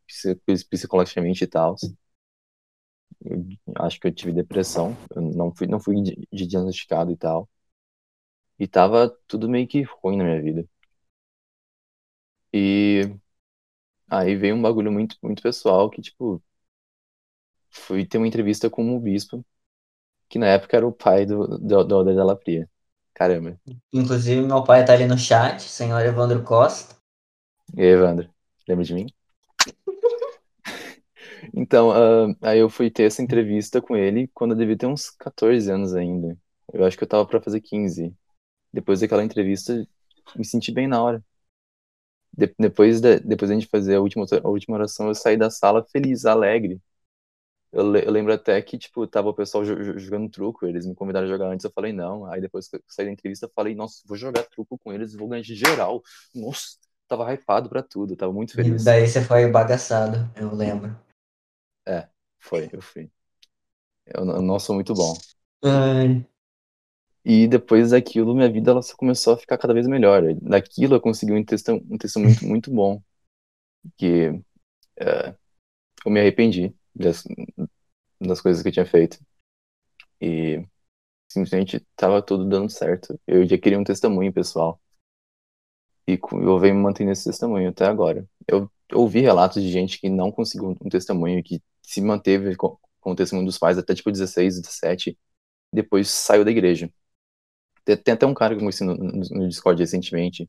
psi- psicologicamente e tal. Acho que eu tive depressão, eu não fui, não fui di- di- diagnosticado e tal. E tava tudo meio que ruim na minha vida. E aí veio um bagulho muito, muito pessoal que, tipo, fui ter uma entrevista com o bispo, que na época era o pai do, do, do Alder Della Pria. Caramba. Inclusive, meu pai tá ali no chat, senhor Evandro Costa. E aí, Evandro, lembra de mim? *laughs* Então, ah, aí eu fui ter essa entrevista com ele quando eu devia ter uns 14 anos ainda. Eu acho que eu tava pra fazer 15. Depois daquela entrevista, me senti bem na hora. De- depois da, depois da gente fazer a última, a última oração, eu saí da sala feliz, alegre. Eu, le- eu lembro até que, tipo, tava o pessoal jo- jo- jogando truco, eles me convidaram a jogar antes, eu falei não. Aí depois que eu saí da entrevista, eu falei, nossa, vou jogar truco com eles, vou ganhar de geral. Nossa, tava hypado pra tudo, tava muito E feliz. daí você foi bagaçado, eu lembro. Foi, eu fui. Eu não eu não sou muito bom. Ai, E depois daquilo, minha vida ela só começou a ficar cada vez melhor. Daquilo eu consegui um texto, um texto muito, *laughs* muito bom. Que é, eu me arrependi das, das coisas que eu tinha feito. E simplesmente estava tudo dando certo. Eu já queria um testemunho pessoal. E eu venho mantendo esse testemunho até agora. Eu ouvi relatos de gente que não conseguiu um testemunho, que se manteve com, com o testemunho dos pais até tipo 16, 17, depois saiu da igreja. Tem, até um cara que eu conheci no, no, Discord recentemente.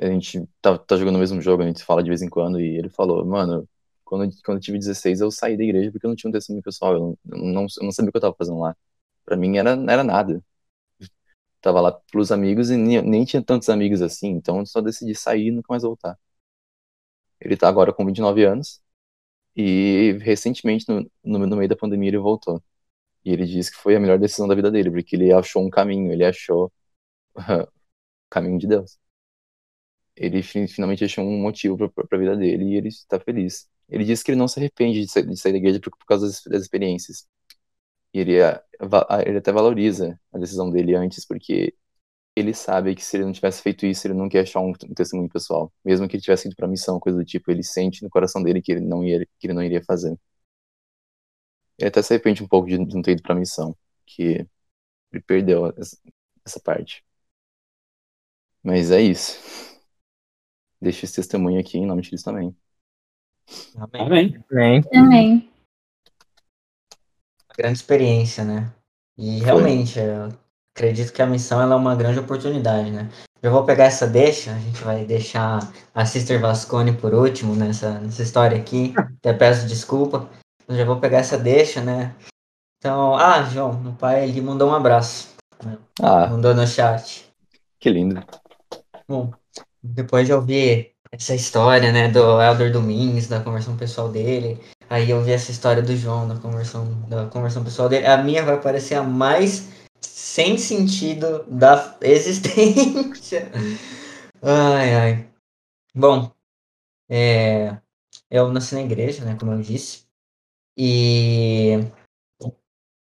A gente tá, tá jogando o mesmo jogo, a gente fala de vez em quando, e ele falou, mano, quando, quando eu tive 16 eu saí da igreja porque eu não tinha um testemunho pessoal, eu não, não, eu não sabia o que eu tava fazendo lá. Pra mim era, era nada. *laughs* Tava lá pelos amigos e nem, nem tinha tantos amigos assim, então eu só decidi sair e nunca mais voltar. Ele tá agora com 29 anos, e recentemente, no, no, no meio da pandemia, ele voltou. E ele disse que foi a melhor decisão da vida dele, porque ele achou um caminho, ele achou o *laughs* caminho de Deus. Ele fi- finalmente achou um motivo para a vida dele e ele está feliz. Ele disse que ele não se arrepende de sair, de sair da igreja por, por causa das, das experiências. E ele, é- va- ele até valoriza a decisão dele antes, porque ele sabe que se ele não tivesse feito isso, ele não quer achar um, um testemunho pessoal. Mesmo que ele tivesse ido para missão, coisa do tipo, ele sente no coração dele que ele não, ia, que ele não iria fazer. Ele até se arrepende um pouco de não ter ido pra missão, que ele perdeu essa, parte. Mas é isso. Deixo esse testemunho aqui em nome de Cristo também. amém. Amém. Bem, Também. Uma grande experiência, né? E realmente, eu acredito que a missão ela é uma grande oportunidade, né? já vou pegar essa deixa, a gente vai deixar a Sister Vascone por último nessa, nessa história aqui. *laughs* Até peço desculpa. Eu já vou pegar essa deixa, né? Então, ah, João, meu pai ele mandou um abraço. Ah, Mandou no chat. que lindo. Bom, depois de ouvir essa história, né, do Elder Domingues, da conversão pessoal dele, aí eu vi essa história do João, da conversão, da conversão pessoal dele, a minha vai parecer a mais sem sentido da *laughs* existência. Ai, ai. Bom, é, eu nasci na igreja, né, como eu disse, e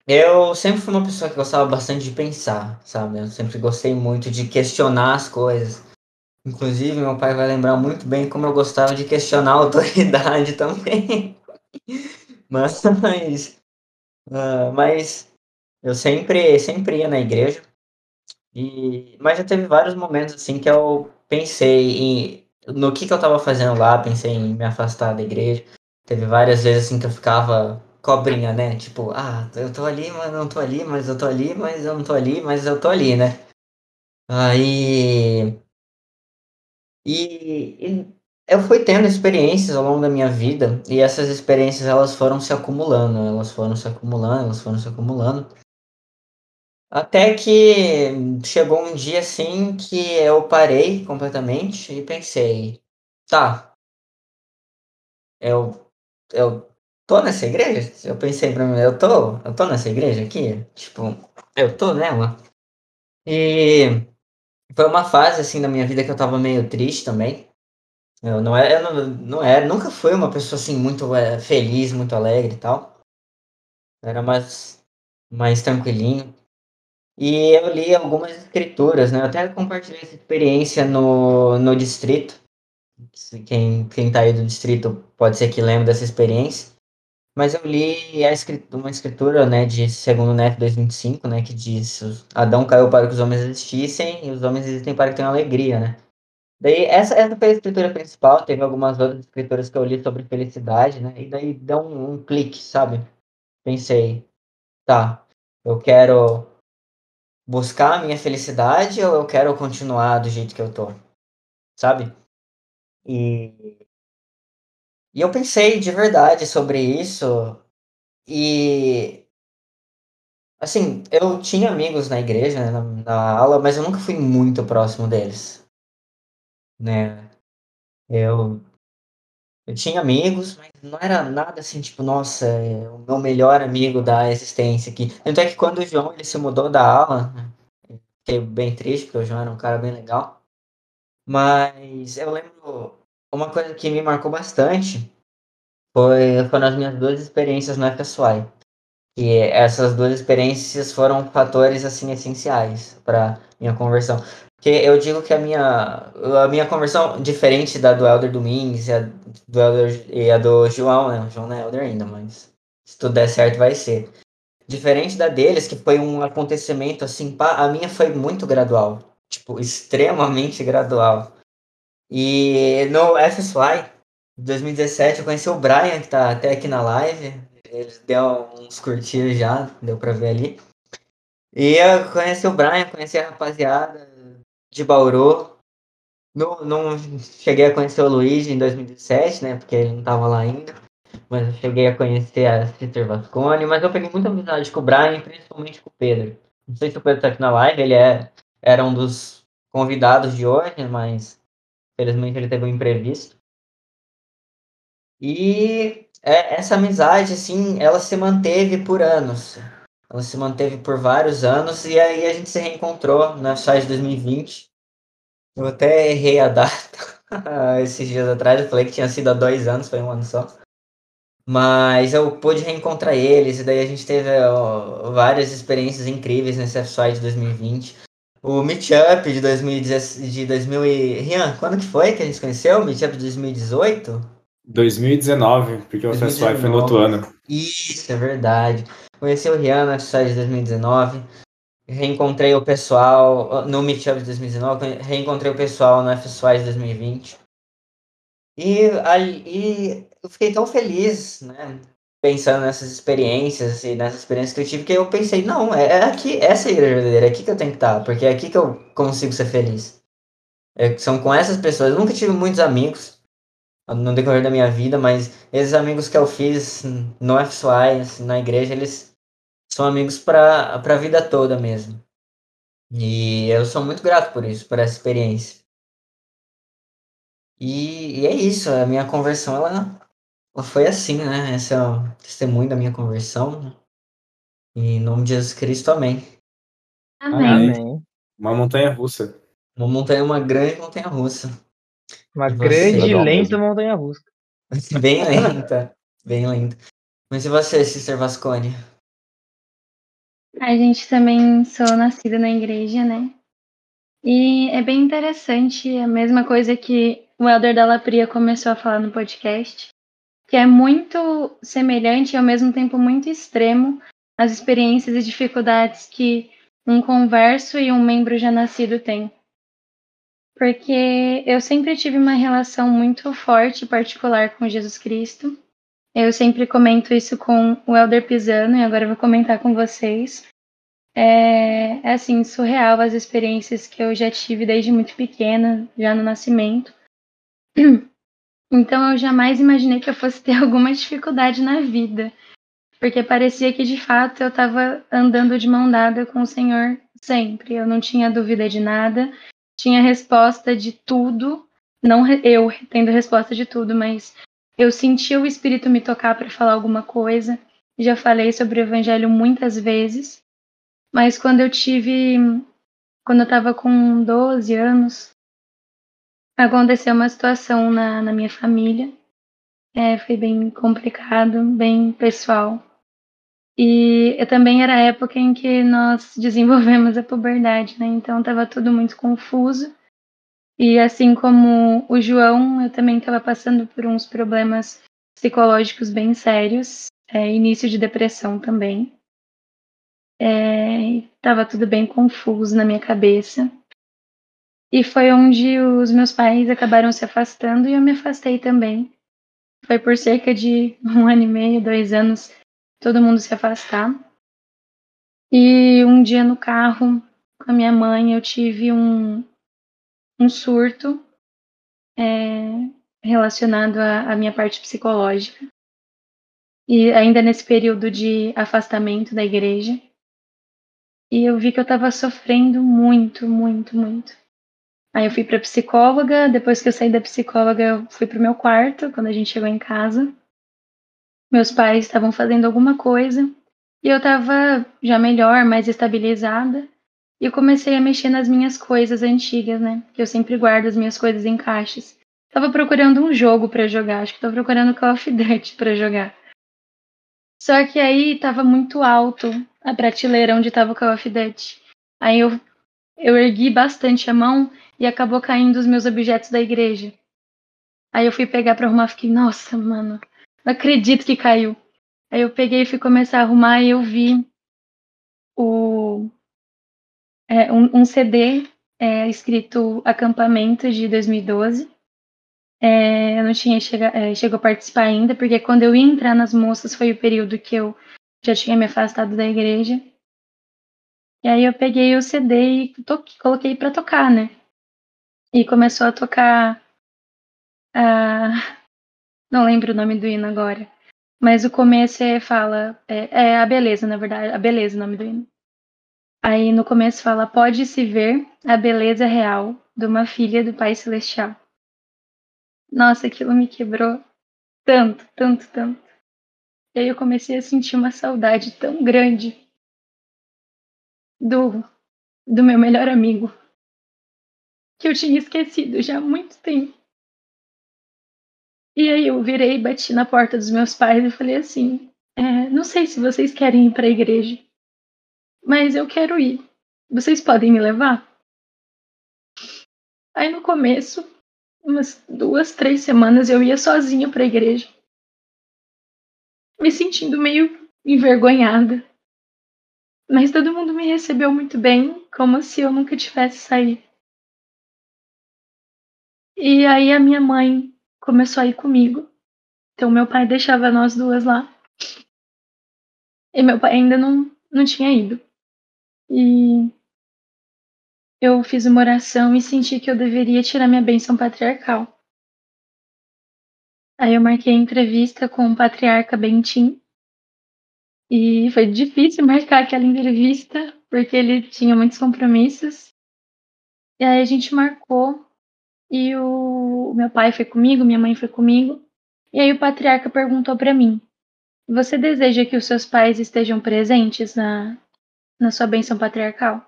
eu sempre fui uma pessoa que gostava bastante de pensar, sabe? Eu sempre gostei muito de questionar as coisas. Inclusive, meu pai vai lembrar muito bem como eu gostava de questionar a *laughs* autoridade também. Mas, ah, mas eu sempre, sempre ia na igreja. E, mas já teve vários momentos assim que eu pensei em, no que, que eu estava fazendo lá, pensei em me afastar da igreja. Teve várias vezes assim que eu ficava cobrinha, né? Tipo, ah, eu tô ali, mas não tô ali, mas eu tô ali, mas eu não tô ali, mas eu tô ali, né? Aí. E, e eu fui tendo experiências ao longo da minha vida, e essas experiências elas foram se acumulando, elas foram se acumulando, elas foram se acumulando. Até que chegou um dia assim que eu parei completamente e pensei, tá, eu, eu tô nessa igreja? Eu pensei pra mim, eu tô, eu tô nessa igreja aqui? Tipo, eu tô nela. E foi uma fase assim da minha vida que eu tava meio triste também. Eu não era, eu não, não era, nunca fui uma pessoa assim muito é, feliz, muito alegre e tal. Era mais, mais tranquilinho. E eu li algumas escrituras, né? Eu até compartilhei essa experiência no, no distrito. Quem, quem tá aí do distrito pode ser que lembre dessa experiência. Mas eu li a uma escritura, né, de segundo Nef 225, né, que diz Adão caiu para que os homens existissem e os homens existem para que tenham alegria, né? Daí, essa, essa foi a escritura principal, teve algumas outras escrituras que eu li sobre felicidade, né? E daí deu um, um clique, sabe? Pensei, tá, eu quero buscar a minha felicidade ou eu quero continuar do jeito que eu tô, sabe? E, e eu pensei de verdade sobre isso e assim, eu tinha amigos na igreja, né, na, na aula, mas eu nunca fui muito próximo deles, né? Eu eu tinha amigos, mas não era nada assim, tipo, nossa, é o meu melhor amigo da existência aqui. Tanto é que quando o João ele se mudou da aula, fiquei bem triste, porque o João era um cara bem legal. Mas eu lembro uma coisa que me marcou bastante foi, foram as minhas duas experiências no FSY. E essas duas experiências foram fatores assim essenciais para minha conversão. Porque eu digo que a minha, a minha conversão, diferente da do Elder Domingues e a do, Elder, e a do João, né? O João não é Elder ainda, mas se tudo der certo vai ser. Diferente da deles, que foi um acontecimento assim, pá, a minha foi muito gradual. Tipo, extremamente gradual. E no FSY, 2017, eu conheci o Brian, que tá até aqui na live. Ele deu uns curtir já, deu pra ver ali. E eu conheci o Brian, conheci a rapaziada, de Bauru. Não, não cheguei a conhecer o Luigi em 2017, né? Porque ele não tava lá ainda. Mas eu cheguei a conhecer a Sister Vascone. Mas eu peguei muita amizade com o Brian, principalmente com o Pedro. Não sei se o Pedro tá aqui na live, ele é, era um dos convidados de hoje, mas felizmente ele teve um imprevisto. E é, essa amizade, assim, ela se manteve por anos. Ela se manteve por vários anos e aí a gente se reencontrou na FSI de 2020. Eu até errei a data *laughs* esses dias atrás, eu falei que tinha sido há dois anos, foi um ano só. Mas eu pude reencontrar eles e daí a gente teve ó, várias experiências incríveis nesse FSI de 2020. O Meetup de 2010, de 2000 e... Rian, quando que foi que a gente conheceu? O Meetup de 2018? 2019, porque o FSI foi no outro ano. Isso, é verdade. Conheci o Rian na FSI de 2019. Reencontrei o pessoal no Meetup de 2019. Reencontrei o pessoal no FSI de 2020. E, e eu fiquei tão feliz, né? Pensando nessas experiências e nessas experiências que eu tive, que eu pensei, não, é, é aqui, essa é a igreja verdadeira, é aqui que eu tenho que estar, porque é aqui que eu consigo ser feliz. é, são com essas pessoas. Eu nunca tive muitos amigos no decorrer da minha vida, mas esses amigos que eu fiz no FSY, assim, na igreja, eles são amigos para a vida toda mesmo. E eu sou muito grato por isso, por essa experiência. E, e é isso, a minha conversão, ela foi assim, né? Esse é o testemunho da minha conversão. Né? Em nome de Jesus Cristo, amém. Amém. Amém. Uma montanha russa. Uma montanha, uma grande montanha russa. Uma E grande e lenta montanha russa. *laughs* Bem lenta, bem lenta. Mas e você, Sister Vascone? A gente também sou nascida na igreja, né? E é bem interessante, a mesma coisa que o Elder da Lapria começou a falar no podcast, que é muito semelhante e ao mesmo tempo muito extremo as experiências e dificuldades que um converso e um membro já nascido têm. Porque eu sempre tive uma relação muito forte e particular com Jesus Cristo. Eu sempre comento isso com o Elder Pisano e agora vou comentar com vocês. É, é assim, surreal as experiências que eu já tive desde muito pequena, já no nascimento. *clears throat* Então eu jamais imaginei que eu fosse ter *laughs* alguma dificuldade na vida, porque parecia que de fato eu estava andando de mão dada com o Senhor sempre. Eu não tinha dúvida de nada, tinha resposta de tudo, não eu tendo resposta de tudo, mas eu sentia o Espírito me tocar para falar alguma coisa. Já falei sobre o Evangelho muitas vezes, mas quando eu tive, quando eu estava com 12 anos, aconteceu uma situação na, na minha família. É, foi bem complicado, bem pessoal. E eu também era a época em que nós *laughs* desenvolvemos a puberdade, né? Então estava tudo muito confuso. E assim como o João, eu também estava passando por uns problemas psicológicos bem sérios, é, início de depressão também. Estava tudo bem confuso na minha cabeça. E foi onde os meus pais acabaram se afastando e eu me afastei também. Foi por cerca de um ano e meio, dois anos, todo mundo se afastar. E um dia no carro com a minha mãe eu tive um, um surto é, relacionado à, à minha parte psicológica. E ainda nesse período de afastamento da igreja. E eu vi que eu estava sofrendo muito, muito, muito. Aí eu fui para psicóloga, depois que eu saí da psicóloga, eu fui pro meu quarto, quando a gente chegou em casa. Meus pais estavam fazendo alguma coisa e eu estava já melhor, mais estabilizada. E eu comecei a mexer nas minhas coisas antigas, né? Que eu sempre guardo as minhas coisas em caixas. Tava procurando um jogo para jogar, acho que tava procurando Call of Duty *laughs* para jogar. Só que aí tava muito alto a prateleira onde tava o Call of Duty. Aí eu, eu ergui bastante a mão e acabou caindo os meus objetos da igreja. Aí eu fui pegar pra arrumar, fiquei, nossa, mano, não acredito que caiu. Aí eu peguei e fui começar a arrumar e eu vi o, é, um, um CD é, escrito Acampamento de 2012. É, eu não tinha chega, é, chegado a participar ainda, porque quando eu ia entrar nas moças foi o período que eu já tinha me afastado da igreja. E aí eu peguei o CD e coloquei pra tocar, né? E começou a tocar. a *laughs* não lembro o nome do hino agora. Mas o começo é, fala. É, é a beleza, na verdade. A beleza é o nome do hino. Aí no começo fala: Pode-se ver a beleza real de uma filha do Pai Celestial. Nossa, aquilo me quebrou tanto, tanto, tanto. E aí eu comecei a sentir uma saudade tão grande do, do meu melhor amigo que eu tinha esquecido já há muito tempo. E aí eu virei bati na porta dos meus pais e falei assim: é, não sei se vocês querem ir para a igreja, mas eu quero ir. Vocês podem me levar? Aí no começo, umas duas, três semanas, eu ia sozinha para a igreja, me sentindo meio envergonhada. Mas todo mundo me recebeu muito bem, como se eu nunca tivesse saído. E aí a minha mãe começou a ir comigo. Então meu pai deixava nós duas lá. E meu pai ainda não, não tinha ido. E eu fiz uma oração e senti que eu deveria tirar minha bênção patriarcal. Aí eu marquei entrevista com o patriarca Bentim. E foi difícil marcar aquela entrevista, porque ele tinha muitos compromissos. E aí a gente marcou, e o meu pai foi comigo, minha mãe foi comigo. E aí o patriarca perguntou para mim: Você deseja que os seus pais estejam presentes na, na sua bênção patriarcal?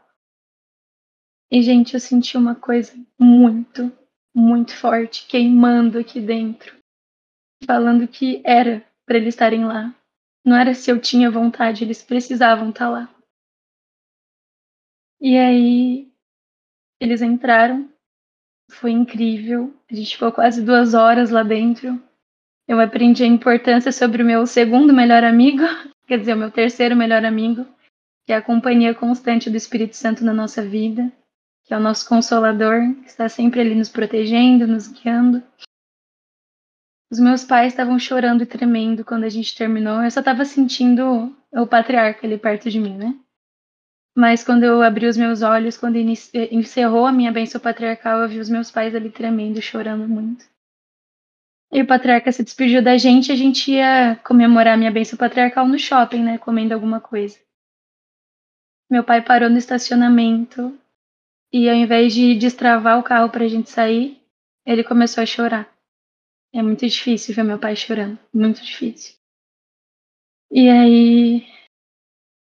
E, gente, eu senti uma coisa muito, muito forte queimando aqui dentro falando que era para eles estarem lá. Não era se eu tinha vontade, eles precisavam estar lá. E aí eles entraram, foi incrível. A gente ficou quase duas horas lá dentro. Eu aprendi a importância sobre o meu segundo melhor amigo, *laughs* quer dizer, o meu terceiro melhor amigo, que é a companhia constante do Espírito Santo na nossa vida, que é o nosso consolador, que está sempre ali nos protegendo, nos guiando. Os meus pais estavam chorando e tremendo quando a gente terminou. Eu só estava sentindo o patriarca ali perto de mim, né? Mas quando eu abri os meus olhos, quando encerrou a minha bênção patriarcal, eu vi os meus pais ali tremendo, chorando muito. E o patriarca se despediu da gente a gente ia comemorar a minha bênção patriarcal no shopping, né? Comendo alguma coisa. Meu pai parou no estacionamento e ao invés de destravar o carro pra gente sair, ele começou a chorar. É muito difícil ver meu pai chorando. Muito difícil. E aí,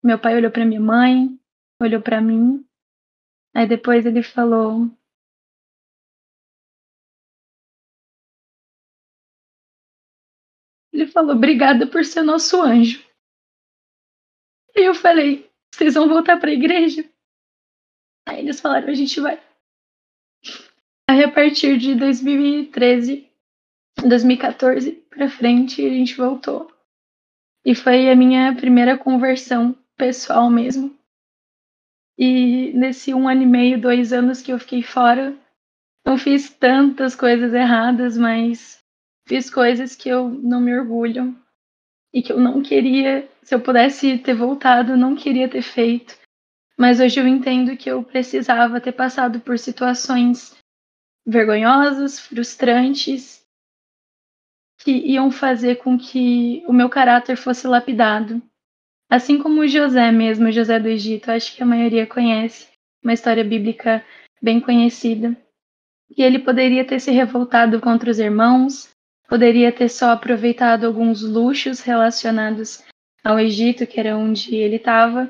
meu pai olhou para minha mãe, olhou para mim. Aí depois ele falou: Ele falou: Obrigada por ser nosso anjo. E eu falei: Vocês vão voltar para a igreja? Aí eles falaram: A gente vai. Aí a partir de 2013, 2014 para frente a gente voltou. E foi a minha primeira conversão pessoal mesmo. E nesse um ano e meio, dois anos que eu fiquei fora, não fiz tantas coisas erradas, mas fiz coisas que eu não me orgulho e que eu não queria, se eu pudesse ter voltado, não queria ter feito. Mas hoje eu entendo que eu precisava ter passado por situações vergonhosas, frustrantes, que iam fazer com que o meu caráter fosse lapidado. Assim como José mesmo, José do Egito, acho que a maioria conhece, uma história bíblica bem conhecida. E ele poderia ter se revoltado contra os irmãos, poderia ter só aproveitado alguns luxos relacionados ao Egito, que era onde ele estava,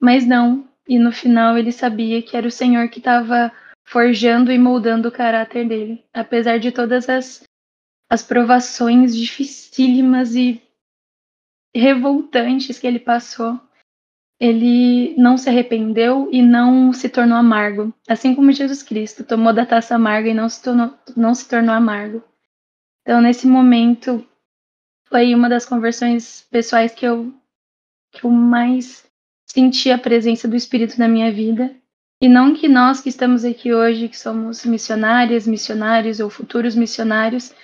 mas não. E no final ele sabia que era o Senhor que estava forjando e moldando o caráter dele, apesar de todas as as provações dificílimas e revoltantes que ele passou, ele não se arrependeu e não se tornou amargo, assim como Jesus Cristo tomou da taça amarga e não se tornou, não se tornou amargo. Então, nesse momento, foi uma das conversões pessoais que eu, que eu mais senti a presença do Espírito na minha vida. E não que nós que estamos aqui hoje, que somos missionárias, missionários ou futuros missionários,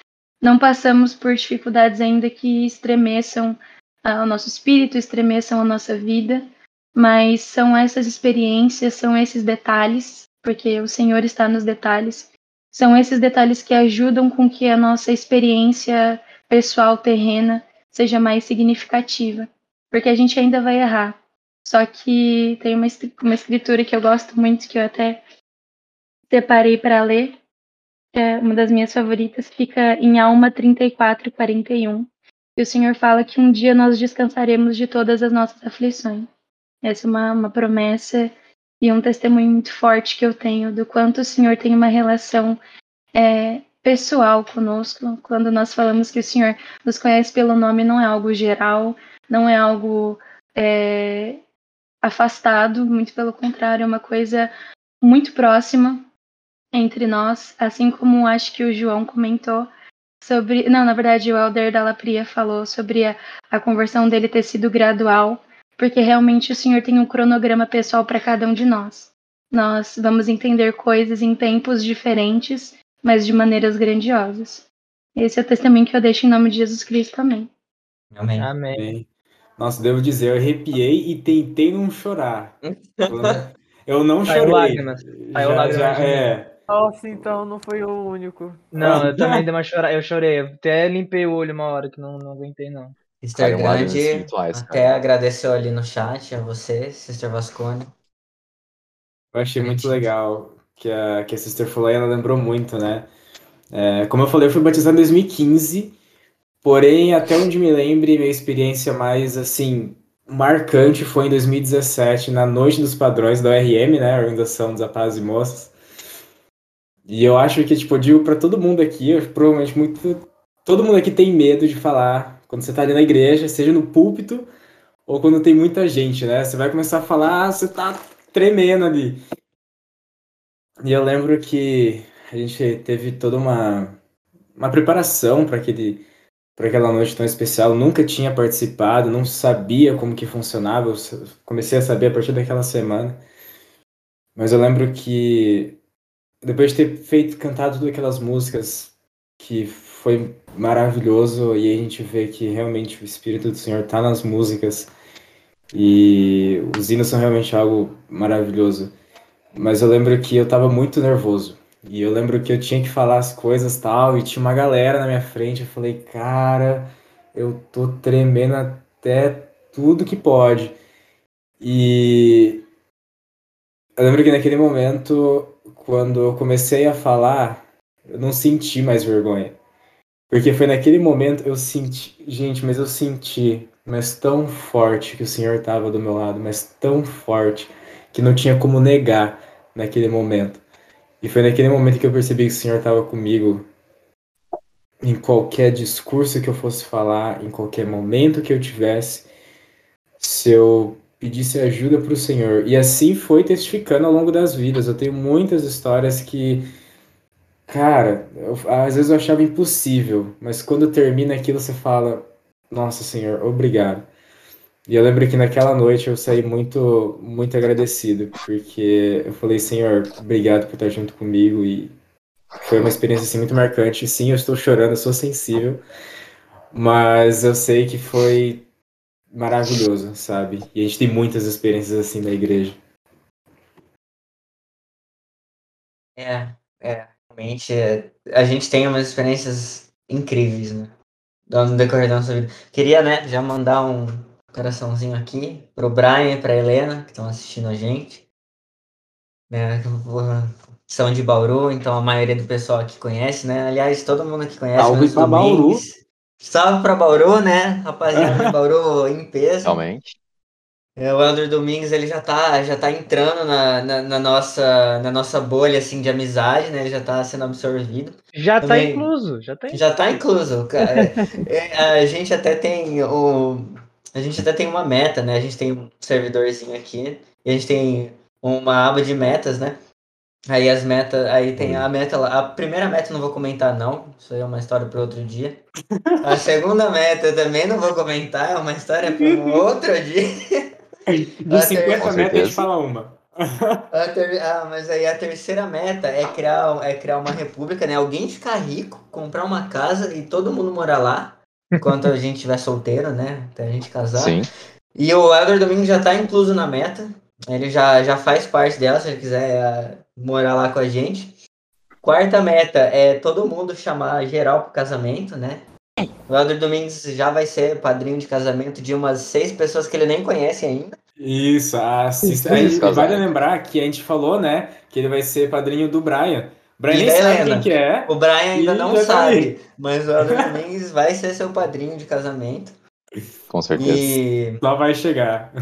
não passamos por dificuldades ainda que estremeçam o nosso espírito, estremeçam a nossa vida, mas são essas experiências, são esses detalhes, porque o Senhor está nos detalhes, são esses detalhes que ajudam com que a nossa experiência pessoal terrena seja mais significativa, porque a gente ainda vai errar. Só que tem uma, uma escritura que eu gosto muito, que eu até separei para ler, é uma das minhas favoritas, fica em Alma 34, 41. E o Senhor fala que um dia nós descansaremos de todas as nossas aflições. Essa é uma, uma promessa e um testemunho muito forte que eu tenho do quanto o Senhor tem uma relação é, pessoal conosco. Quando nós falamos que o Senhor nos conhece pelo nome, não é algo geral, não é algo é, afastado, muito pelo contrário, é uma coisa muito próxima entre nós, assim como acho que o João comentou sobre. Não, na verdade, o Elder da Lapria falou sobre a, a conversão dele ter sido gradual, porque realmente o Senhor tem um cronograma pessoal para cada um de nós. Nós vamos entender coisas em tempos diferentes, mas de maneiras grandiosas. Esse é o testemunho que eu deixo em nome de Jesus Cristo. Amém. Amém. Amém. Nossa, devo dizer, eu arrepiei e tentei não chorar. *laughs* Eu não Saiu chorei. lágrimas. Saiu Já- lágrimas já- é. Nossa, então não foi o único. Não, eu também dei uma chorada. Eu chorei. Eu até limpei o olho uma hora que não, não aguentei, não. Lágrimas Grande até agradeceu ali no chat a você, Sister Vascone. Eu achei muito legal que a, que a Sister falou e ela lembrou muito, né? É, como eu falei, eu fui batizado em 2015, porém, até onde me lembre, minha experiência mais, assim, marcante foi em 2017, na Noite dos Padrões da ORM, né? Organização dos Rapazes e Moças. E eu acho que, tipo, eu digo pra todo mundo aqui, eu, provavelmente muito... Todo mundo aqui tem medo de falar quando você tá ali na igreja, seja no púlpito ou quando tem muita gente, né? Você vai começar a falar, ah, você tá tremendo ali. E eu lembro que a gente teve toda uma, uma preparação para aquele para aquela noite tão especial. Eu nunca tinha participado, não sabia como que funcionava. Eu comecei a saber a partir daquela semana. Mas eu lembro que depois de ter feito cantado todas aquelas músicas que foi maravilhoso e a gente vê que realmente o Espírito do Senhor tá nas músicas e os hinos são realmente algo maravilhoso. Mas eu lembro que eu tava muito nervoso. E eu lembro que eu tinha que falar as coisas tal, e tinha uma galera na minha frente. Eu falei, cara, eu tô tremendo até tudo que pode. E eu lembro que naquele momento, quando eu comecei a falar, eu não senti mais vergonha. Porque foi naquele momento eu senti, gente, mas eu senti, mas tão forte que o Senhor tava do meu lado, mas tão forte que não tinha como negar naquele momento. E foi naquele momento que eu percebi que o Senhor estava comigo em qualquer discurso que eu fosse falar, em qualquer momento que eu tivesse, se eu pedisse ajuda para o Senhor. E assim foi testificando ao longo das vidas. Eu tenho muitas histórias que, cara, eu- às vezes eu achava impossível, mas quando termina aquilo você fala: Nossa, Senhor, obrigado. E eu lembro que naquela noite eu saí muito, muito agradecido, porque eu falei, Senhor, obrigado por estar junto comigo e foi uma experiência assim muito marcante. Sim, eu estou chorando, eu sou sensível, mas eu sei que foi maravilhoso, sabe? E a gente tem muitas experiências assim na igreja. É, é, realmente, é, a gente tem umas experiências incríveis, né? No decorrer da nossa vida. Queria, né, já mandar um coraçãozinho aqui pro Brian e pra Helena, que estão assistindo a gente. Né, são de Bauru, então a maioria do pessoal aqui conhece, né? Aliás, todo mundo aqui conhece. Salve pra Bauru. Salve pra Bauru, né? Rapaziada de Bauru em peso. Realmente. É, o Elder Domingues ele já tá, já tá entrando na, na, na nossa, na nossa bolha assim, de amizade, né? Ele já tá sendo absorvido. Já tá Também- incluso, já tá incluso. Já tá incluso, cara. É, a gente até tem o. A gente até tem uma meta, né? A gente tem um servidorzinho aqui. E a gente tem uma aba de metas, né? Aí as metas. Aí tem a meta lá. A primeira meta eu não vou comentar, não. Isso aí é uma história para outro dia. A segunda meta eu também não vou comentar, é uma história para um outro dia. De Ah, 50 com metros a gente fala uma. A ter- Ah, mas aí a terceira meta é criar, é criar uma república, né? Alguém ficar rico, comprar uma casa e todo mundo morar lá, enquanto a gente estiver solteiro, né? Até a gente casar. Sim. E o Elder Domingo já tá incluso na meta. Ele já, já faz parte dela, se ele quiser ah, morar lá com a gente. Quarta meta é todo mundo chamar geral pro casamento, né? O Elder Domingues já vai ser padrinho de casamento de umas seis pessoas que ele nem conhece ainda. Isso, a. Isso, vale lembrar que a gente falou, né, que ele vai ser padrinho do Brian. Brian E nem sabe Helena. quem que é. O Brian ainda não tá sabe, mas o Elder Domingues vai ser seu padrinho de casamento. *laughs* Com certeza. E, Só vai chegar.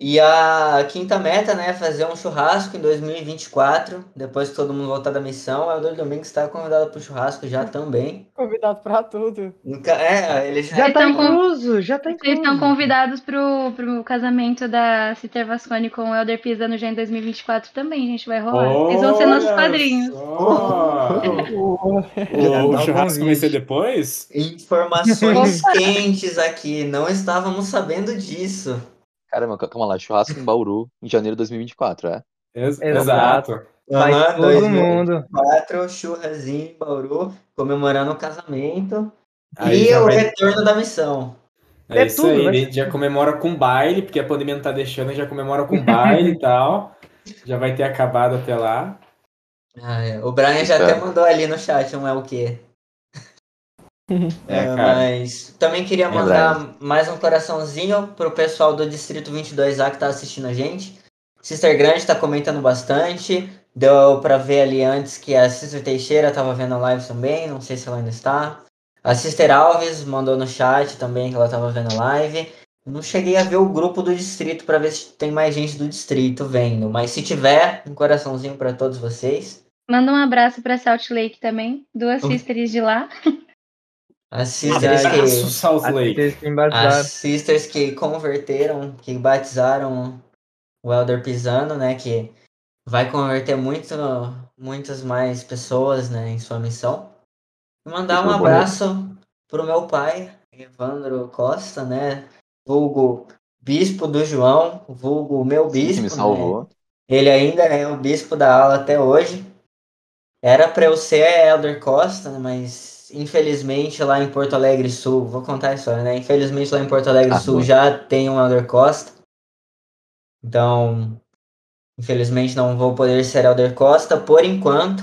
E a quinta meta, né, é fazer um churrasco em 2024, depois que todo mundo voltar da missão. O Elder Domingues está convidado para o churrasco já também. *laughs* Convidado pra tudo. É, ele já, Já tá com- incluso, já tá Vocês incluso. estão convidados pro, pro casamento da Citer Vasconi com o Elder Pisano já em 2024 também, gente. Vai rolar. Vocês vão ser nossos Olha padrinhos. *laughs* O, o churrasco vai ser depois? Informações quentes aqui, não estávamos sabendo disso. Caramba, calma lá. Churrasco em Bauru em janeiro de 2024, é? Ex- Exato. Exato. Vai todo mundo. 2024, churrasinho em Bauru, comemorando o casamento Aí e o vai- retorno da missão. É, É isso tudo, aí, gente já comemora com baile, porque a pandemia não tá deixando, já comemora com baile e tal. Já vai ter acabado até lá. Ah, é. O Brian já Espero. até mandou ali no chat um é o quê? É, É, cara. mas também queria É mandar mais um coraçãozinho pro pessoal do Distrito 22A que tá assistindo a gente. Sister Grande tá comentando bastante. Deu pra ver ali antes que a Sister Teixeira tava vendo a live também. Não sei se ela ainda está. A Sister Alves mandou no chat também que ela tava vendo a live. Não cheguei a ver o grupo do distrito pra ver se tem mais gente do distrito vendo. Mas se tiver, um coraçãozinho pra todos vocês. Manda um abraço pra Salt Lake também. Duas Uhum. sisters de lá. *laughs* As sisters que. As sisters que converteram, que batizaram o Elder Pisano, né? Que vai converter muito, muitas mais pessoas né, em sua missão. E mandar um abraço pro meu pai, Evandro Costa, né? Vulgo Bispo do João, vulgo meu Sim, bispo. me né? salvou. Ele ainda é o bispo da aula até hoje. Era para eu ser Elder Costa, né, mas infelizmente lá em Porto Alegre Sul, vou contar a história, né? Infelizmente lá em Porto Alegre Ah, Sul boa. já tem um Elder Costa. Então, infelizmente não vou poder ser Elder Costa por enquanto,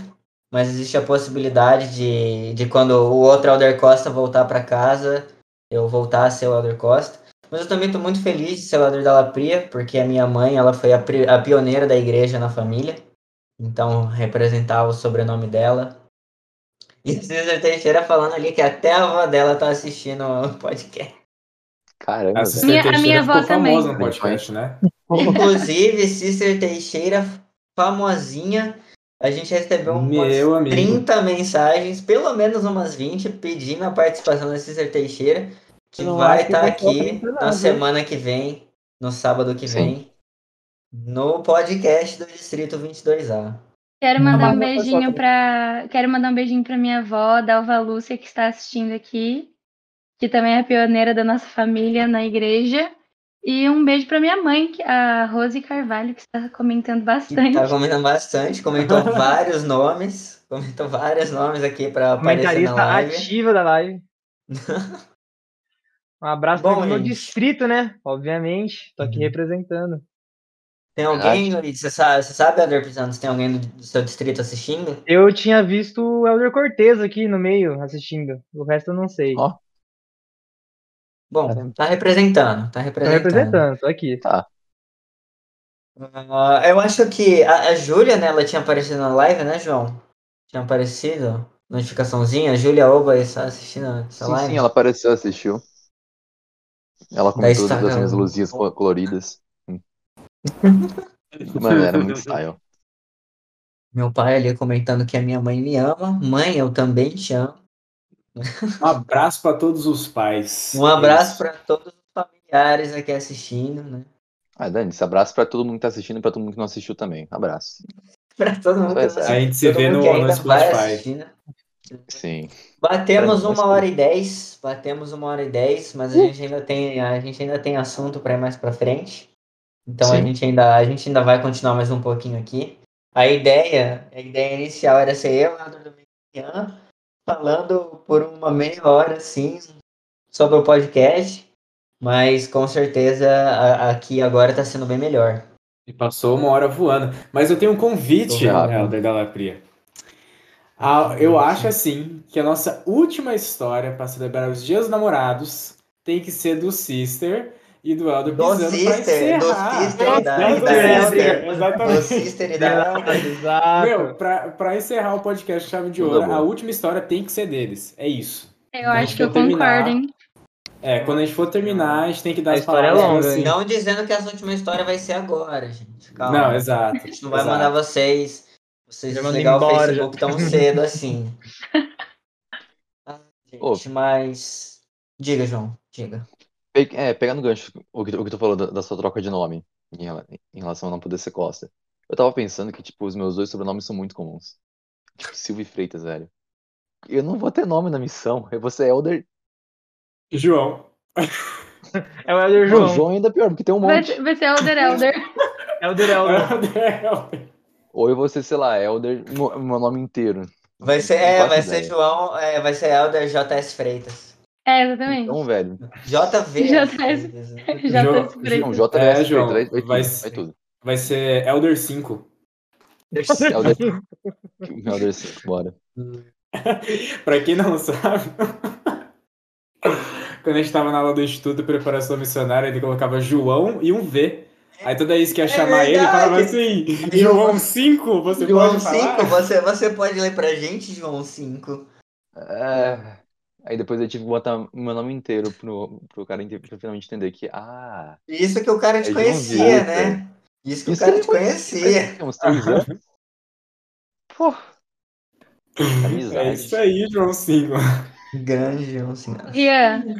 mas existe a possibilidade de, de quando o outro Elder Costa voltar para casa, eu voltar a ser o Elder Costa. Mas eu também estou muito feliz de ser o Elder da Lapria, porque a minha mãe ela foi a, a pioneira da igreja na família. Então, representar o sobrenome dela. E o César Teixeira falando ali que até a avó dela tá assistindo o podcast. Caramba, A Minha- a minha avó também. no podcast, né? Inclusive, Sister Teixeira, famosinha. A gente recebeu umas Meu amigo. 30 mensagens, pelo menos umas 20, pedindo a participação da Sister Teixeira, que não vai estar faltar aqui muito na nada, semana que vem, no sábado que Sim. vem, no podcast do Distrito 22A. Quero mandar um beijinho pra. Quero mandar um beijinho pra minha avó, Dalva Lúcia, que está assistindo aqui, que também é pioneira da nossa família na igreja. E um beijo pra minha mãe, que- a Rose Carvalho, que está comentando Que bastante. tá comentando bastante, comentou *laughs* vários nomes, comentou vários nomes aqui para aparecer na Comentarista live. ativa da live. *laughs* Um abraço Bom, pro meu distrito, né? Obviamente. Tô aqui Uhum. representando. Tem alguém, você sabe, você sabe, Elder Pisano, se tem alguém do, seu distrito assistindo? Eu tinha visto o Elder Cortez aqui no meio assistindo. O resto eu não sei. Ó. Bom, Caramba. tá representando, tá representando. representando, tô aqui. Ah, eu acho que a, a Júlia, né, ela tinha aparecido na live, né, João? Tinha aparecido, notificaçãozinha, a Júlia Oba está assistindo essa Sim, live. sim, ela apareceu, assistiu. Ela comentou Instagram. das minhas luzinhas co- coloridas. Mano, era *laughs* muito style. Meu pai ali comentando que a minha mãe me ama. Mãe, eu também te amo. Um abraço para todos os pais. Um abraço para todos os familiares aqui assistindo, né? Ah, Dani, esse abraço pra todo mundo que tá assistindo e pra todo mundo que não assistiu também. Abraço. Para todo mundo. Pois é. A gente se todo vê no, que no Spotify. assistindo. Sim. Batemos Pra uma hora e dez, batemos uma hora e dez, mas a gente ainda tem, a gente ainda tem assunto para ir mais para frente. Então a gente ainda, a gente ainda vai continuar mais um pouquinho aqui. A ideia, a ideia inicial era ser eu, Leandro Dominican, falando por uma meia hora assim sobre o podcast, mas com certeza a- aqui agora está sendo bem melhor. E passou uma hora voando. Mas eu tenho um convite. Helder da Lapria. Ah, eu acho assim que a nossa última história para celebrar os Dias dos Namorados tem que ser do Sister e do Elder Do Pisano para Sister, do encerrar. Sister e da- Do da Sister, Elder. exatamente. Do Sister e da Exato. Meu, pra, pra encerrar o podcast Chave de Ouro, a última história tem que ser deles. É isso. Eu Então, acho que eu terminar. concordo, hein? É, quando a gente for terminar, a gente tem que dar A as história é palavras longa, assim. Não dizendo que essa última história vai ser agora, gente. Calma. Não, exato. A gente não vai exato. mandar vocês, vocês desligar o Facebook tão cedo assim. *laughs* Ah, gente, Ô. mas. Diga, João, diga. Pe- É, pegando o gancho, o que, tu- o que tu falou da, da sua troca de nome em, rela- em relação a não poder ser Costa. Eu tava pensando que, tipo, os meus dois sobrenomes são muito comuns. Tipo, Silvio e Freitas, velho. Eu não vou ter nome na missão. Eu vou ser Elder. João. *laughs* É o Elder Não, João. João ainda é pior, porque tem um Vai, monte. ser- vai ser *laughs* Elder Elder. Elder Elder. Ou eu vou ser, sei lá, Elder, meu, meu nome inteiro. Vai ser, Não é, faço vai ser ideia. João, é, vai ser Elder JS Freitas. É, exatamente. Então, velho. JV. JS. Né? Já João-. Não, É, João, vai, vai, vai tudo, ser- vai tudo. Vai ser Elder 5. Elder, *laughs* Elder 5, bora. *laughs* pra quem não sabe, *laughs* quando a gente tava na aula do Instituto de Preparação Missionária, ele colocava João e um V. Aí toda vez que ia chamar ele, verdade. falava assim: João 5, você João pode falar? 5, você, você pode ler pra gente, João 5. É, Aí depois eu tive que botar meu nome inteiro pro, pro cara pra finalmente entender que, ah, Isso que o cara te É conhecia, né? Isso que Isso o cara aí te conhecia. tem uns três anos. Pô, É amizade. isso aí, João 5. Grande João 5. Ian,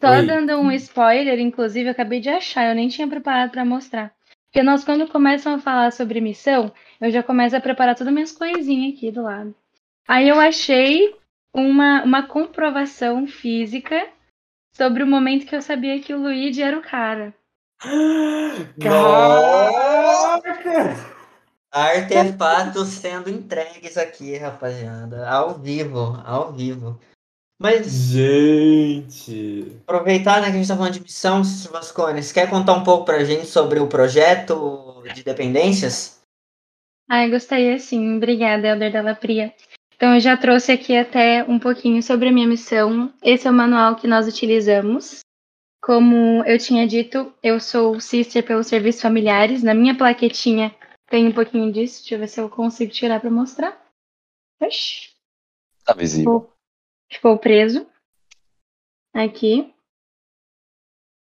só Oi. dando um spoiler, inclusive, eu acabei de achar, eu nem tinha preparado pra mostrar. Porque nós, quando começam a falar sobre missão, eu já começo a preparar todas as minhas coisinhas aqui do lado. Aí eu achei uma, uma comprovação física sobre o momento que eu sabia que o Luigi era o cara. *gasps* Caraca! Artefatos sendo entregues aqui, rapaziada. Ao vivo, ao vivo. Mas Gente! aproveitar né, que a gente tá falando de missão, Cícero Vascone, você quer contar um pouco pra gente sobre o projeto de dependências? Ai, gostaria sim. Obrigada, Elder Della Pria. Então, eu já trouxe aqui até um pouquinho sobre a minha missão. Esse é o manual que nós utilizamos. Como eu tinha dito, eu sou sister pelos serviços familiares. Na minha plaquetinha tem um pouquinho disso. Deixa eu ver se eu consigo tirar para mostrar. Oxi, Tá visível. ficou, ficou preso. Aqui.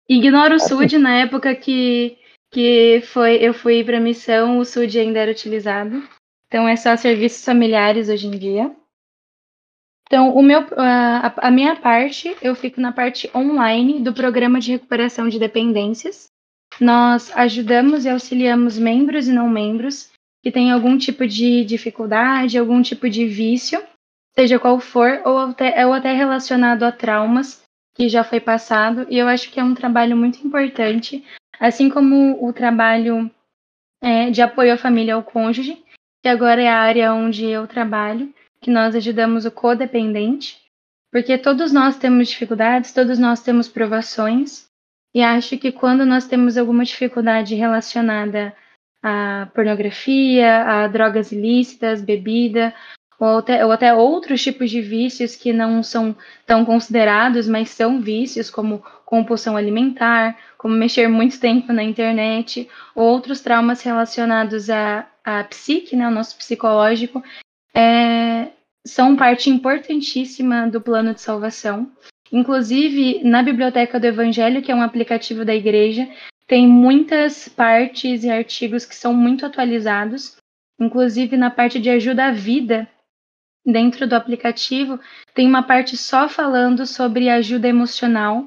Ignoro o SUD na época que, que foi, eu fui para missão, o SUD ainda era utilizado. Então é só serviços familiares hoje em dia. Então, o meu, a, a minha parte, eu fico na parte online do programa de recuperação de dependências. Nós ajudamos e auxiliamos membros e não membros que têm algum tipo de dificuldade, algum tipo de vício, seja qual for, ou até, ou até relacionado a traumas que já foi passado. E eu acho que é um trabalho muito importante, assim como o trabalho é, de apoio à família ao cônjuge, que agora é a área onde eu trabalho, que nós ajudamos o codependente, porque todos nós temos dificuldades, todos nós temos provações, e acho que quando nós temos alguma dificuldade relacionada à pornografia, a drogas ilícitas, bebida, ou até, ou até outros tipos de vícios que não são tão considerados, mas são vícios, como compulsão alimentar, como mexer muito tempo na internet, ou outros traumas relacionados à, à psique, né, ao nosso psicológico, é, são parte importantíssima do plano de salvação. Inclusive, na Biblioteca do Evangelho, que é um aplicativo da igreja, tem muitas partes e artigos que são muito atualizados. Inclusive, na parte de ajuda à vida, dentro do aplicativo, tem uma parte só falando sobre ajuda emocional,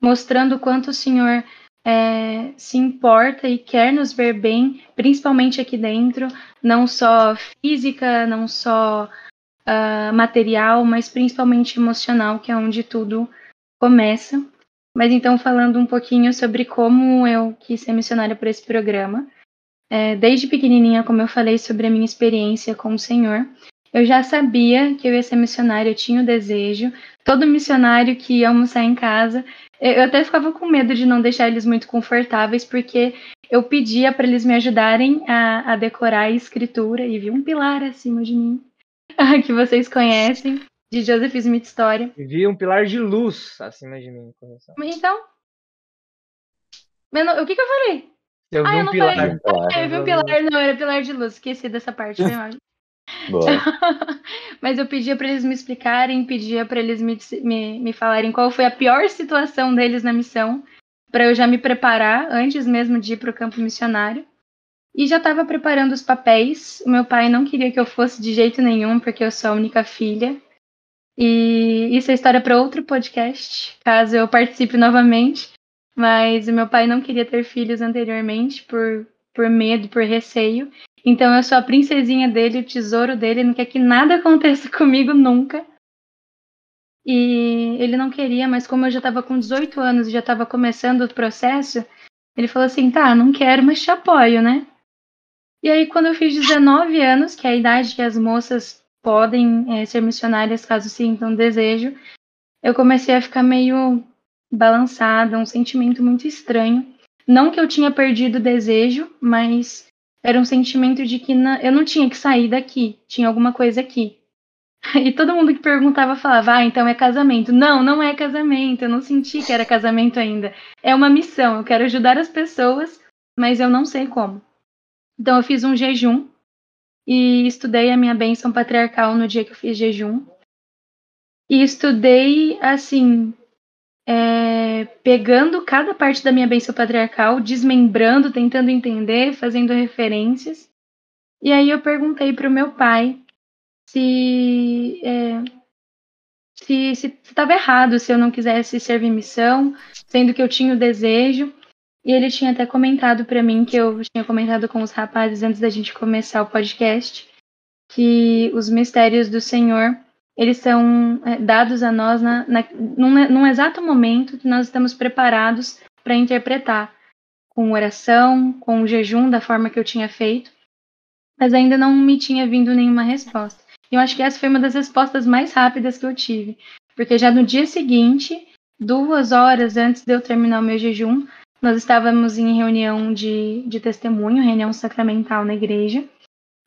mostrando quanto o Senhor é, se importa e quer nos ver bem, principalmente aqui dentro, não só física, não só uh, material, mas principalmente emocional, que é onde tudo começa. Mas então, falando um pouquinho sobre como eu quis ser missionária por esse programa. É, desde pequenininha, como eu falei sobre a minha experiência com o Senhor, eu já sabia que eu ia ser missionária, eu tinha o desejo. Todo missionário que ia almoçar em casa, eu até ficava com medo de não deixar eles muito confortáveis, porque eu pedia para eles me ajudarem a, a, decorar a escritura e vi um pilar acima de mim, *laughs* que vocês conhecem, de Joseph Smith História. Vi um pilar de luz acima de mim. Então, o que, que eu falei? Eu vi ah, eu um não pilar. falei. Ah, eu vi um pilar, não, era pilar de luz, esqueci dessa parte. *laughs* Mas eu pedia para eles me explicarem, pedia para eles me, me, me falarem qual foi a pior situação deles na missão, para eu já me preparar antes mesmo de ir para o campo missionário. E já estava preparando os papéis. O meu pai não queria que eu fosse de jeito nenhum, porque eu sou a única filha. E isso é história para outro podcast, caso eu participe novamente. Mas o meu pai não queria ter filhos anteriormente por, por medo, por receio. Então eu sou a princesinha dele, o tesouro dele, não quer que nada aconteça *laughs* comigo nunca. E ele não queria, mas como eu já estava com 18 anos e já estava começando o processo, ele falou assim: tá, não quero, mas te apoio, né? E aí, quando eu fiz 19 anos, que é a idade que as moças podem é, ser missionárias caso sintam desejo, eu comecei a ficar meio balançada, um sentimento muito estranho. Não que eu tinha perdido o desejo, mas era um sentimento de que eu não tinha que sair daqui, tinha alguma coisa aqui. *laughs* E todo mundo que perguntava falava, ah, então é casamento. Não, não é casamento, eu não senti que era casamento ainda. É uma missão, eu quero ajudar as pessoas, mas eu não sei como. Então eu fiz um jejum e estudei a minha bênção patriarcal no dia que eu fiz jejum. E estudei, assim, é, pegando cada parte da minha bênção patriarcal, desmembrando, tentando entender, fazendo referências. E aí eu perguntei para o meu pai se é, se estava errado se eu não quisesse servir missão, sendo que eu tinha o desejo. E ele tinha até comentado para mim que eu tinha comentado com os rapazes antes da gente começar o podcast que os mistérios do Senhor eles são é, dados a nós na, na, num, num exato momento que nós estamos preparados para interpretar, com oração, com jejum da forma que eu tinha feito, mas ainda não me tinha vindo nenhuma resposta. E eu acho que essa foi uma das respostas mais rápidas que eu tive, porque já no dia seguinte, duas horas antes de eu terminar o meu jejum, nós estávamos em reunião de, de testemunho, reunião sacramental na igreja.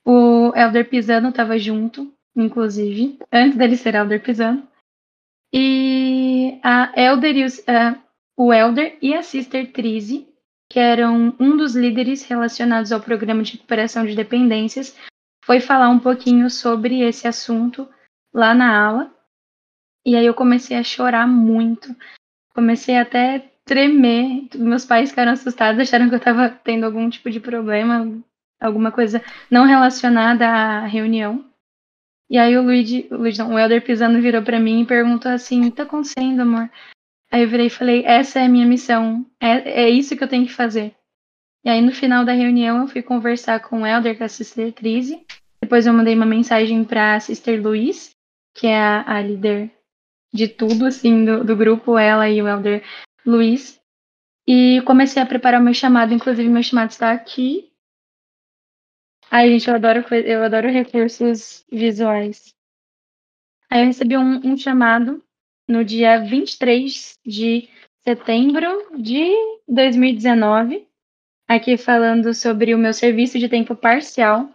O Elder Pisano estava junto, inclusive, antes dele ser Elder Pisano. E a Elder e uh, o Elder e a Sister Trise, que eram um dos líderes relacionados ao programa de recuperação de dependências, foi falar um pouquinho sobre esse assunto lá na aula. E aí eu comecei a chorar muito. Comecei até tremer. Meus pais ficaram assustados, acharam que eu estava tendo algum tipo de problema, alguma coisa não relacionada à reunião. E aí o Luigi, o, Luigi não, o Elder Pisano virou para mim e perguntou assim: "O que tá acontecendo, amor?" Aí eu virei e falei: "Essa é a minha missão. É, é isso que eu tenho que fazer." E aí no final da reunião eu fui conversar com o Elder, com a Sister Crise. Depois eu mandei uma mensagem para a Sister Luiz, que é a, a líder de tudo assim do, do grupo, ela e o Elder Luiz. E comecei a preparar o meu chamado, inclusive meu chamado está aqui. Ai, gente, eu adoro, eu adoro recursos visuais. Aí eu recebi um, um chamado no dia 23 de setembro de 2019, aqui falando sobre o meu serviço de tempo parcial.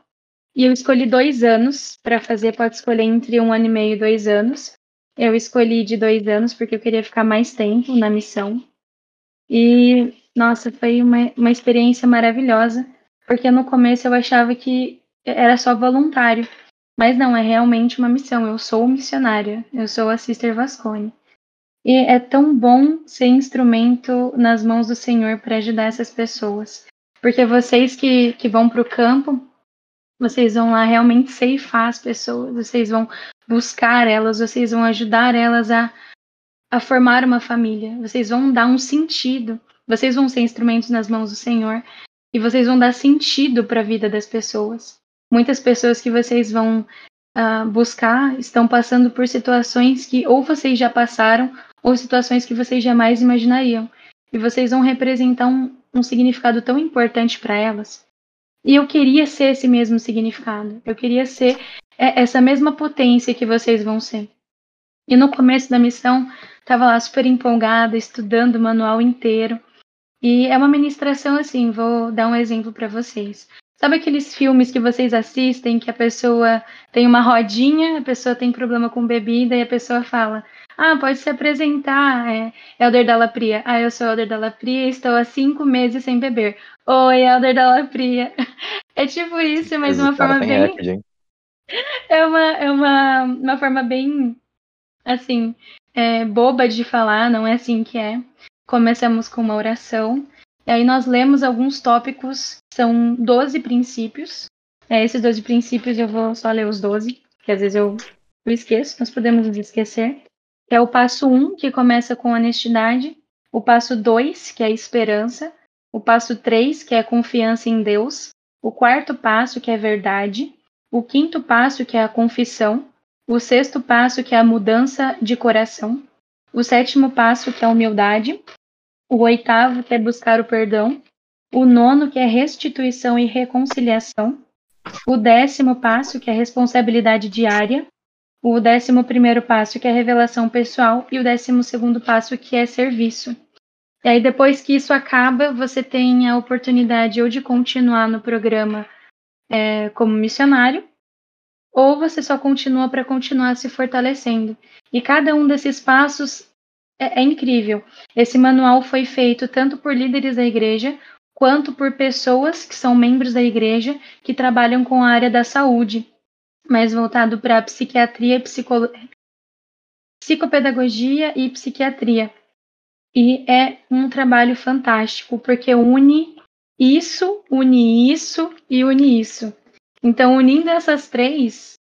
E eu escolhi dois anos para fazer, pode escolher entre um ano e meio e dois anos. Eu escolhi de dois anos porque eu queria ficar mais tempo na missão. E, nossa, foi uma, uma experiência maravilhosa, porque no começo eu achava que era só voluntário. Mas não, é realmente uma missão. Eu sou missionária, eu sou a Sister Vascone. E é tão bom ser instrumento nas mãos do Senhor para ajudar essas pessoas. Porque vocês que, que vão para o campo, vocês vão lá realmente ceifar as pessoas, vocês vão buscar elas, vocês vão ajudar elas a, a formar uma família, vocês vão dar um sentido, vocês vão ser instrumentos nas mãos do Senhor e vocês vão dar sentido para a vida das pessoas. Muitas pessoas que vocês vão uh, buscar estão passando por situações que ou vocês já passaram ou situações que vocês jamais imaginariam. E vocês vão representar um, um significado tão importante para elas. E eu queria ser esse mesmo significado. Eu queria ser é essa mesma potência que vocês vão ser. E no começo da missão, estava lá super empolgada, estudando o manual inteiro. E é uma ministração assim, vou dar um exemplo para vocês. Sabe aqueles filmes que vocês assistem que a pessoa tem uma rodinha, a pessoa tem problema com bebida e a pessoa fala: Ah, pode se apresentar, é Elder da Lapria. Ah, eu sou Elder da Lapria estou há cinco meses sem beber. Oi, Elder da Lapria. *laughs* É tipo isso, mas uma forma bem. Recorde, *laughs* é uma, é uma, uma forma bem, assim, é, boba de falar, não é assim que é. Começamos com uma oração, e aí nós lemos alguns tópicos, são 12 princípios. É, esses 12 princípios eu vou só ler os 12, que às vezes eu, eu esqueço, nós podemos nos esquecer. É o passo 1, que começa com honestidade, o passo 2, que é esperança, o passo 3, que é confiança em Deus, o quarto passo, que é verdade, o quinto passo, que é a confissão, o sexto passo, que é a mudança de coração, o sétimo passo, que é a humildade, o oitavo, que é buscar o perdão, o nono, que é restituição e reconciliação, o décimo passo, que é responsabilidade diária, o décimo primeiro passo, que é revelação pessoal, e o décimo segundo passo, que é serviço. E aí, depois que isso acaba, você tem a oportunidade ou de continuar no programa é, como missionário, ou você só continua para continuar se fortalecendo. E cada um desses passos é, é incrível. Esse manual foi feito tanto por líderes da igreja, quanto por pessoas que são membros da igreja que trabalham com a área da saúde, mais voltado para psiquiatria, psicolo... psicopedagogia e psiquiatria. E é um trabalho fantástico, porque une isso, une isso e une isso. Então, unindo essas três,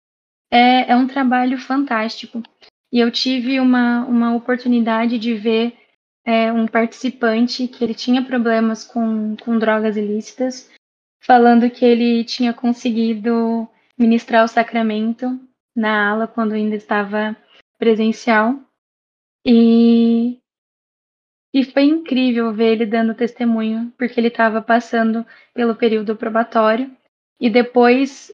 é, é um trabalho fantástico. E eu tive uma, uma oportunidade de ver é, um participante que ele tinha problemas com, com drogas ilícitas, falando que ele tinha conseguido ministrar o sacramento na ala quando ainda estava presencial. E e foi incrível ver ele dando testemunho, porque ele estava passando pelo período probatório. E depois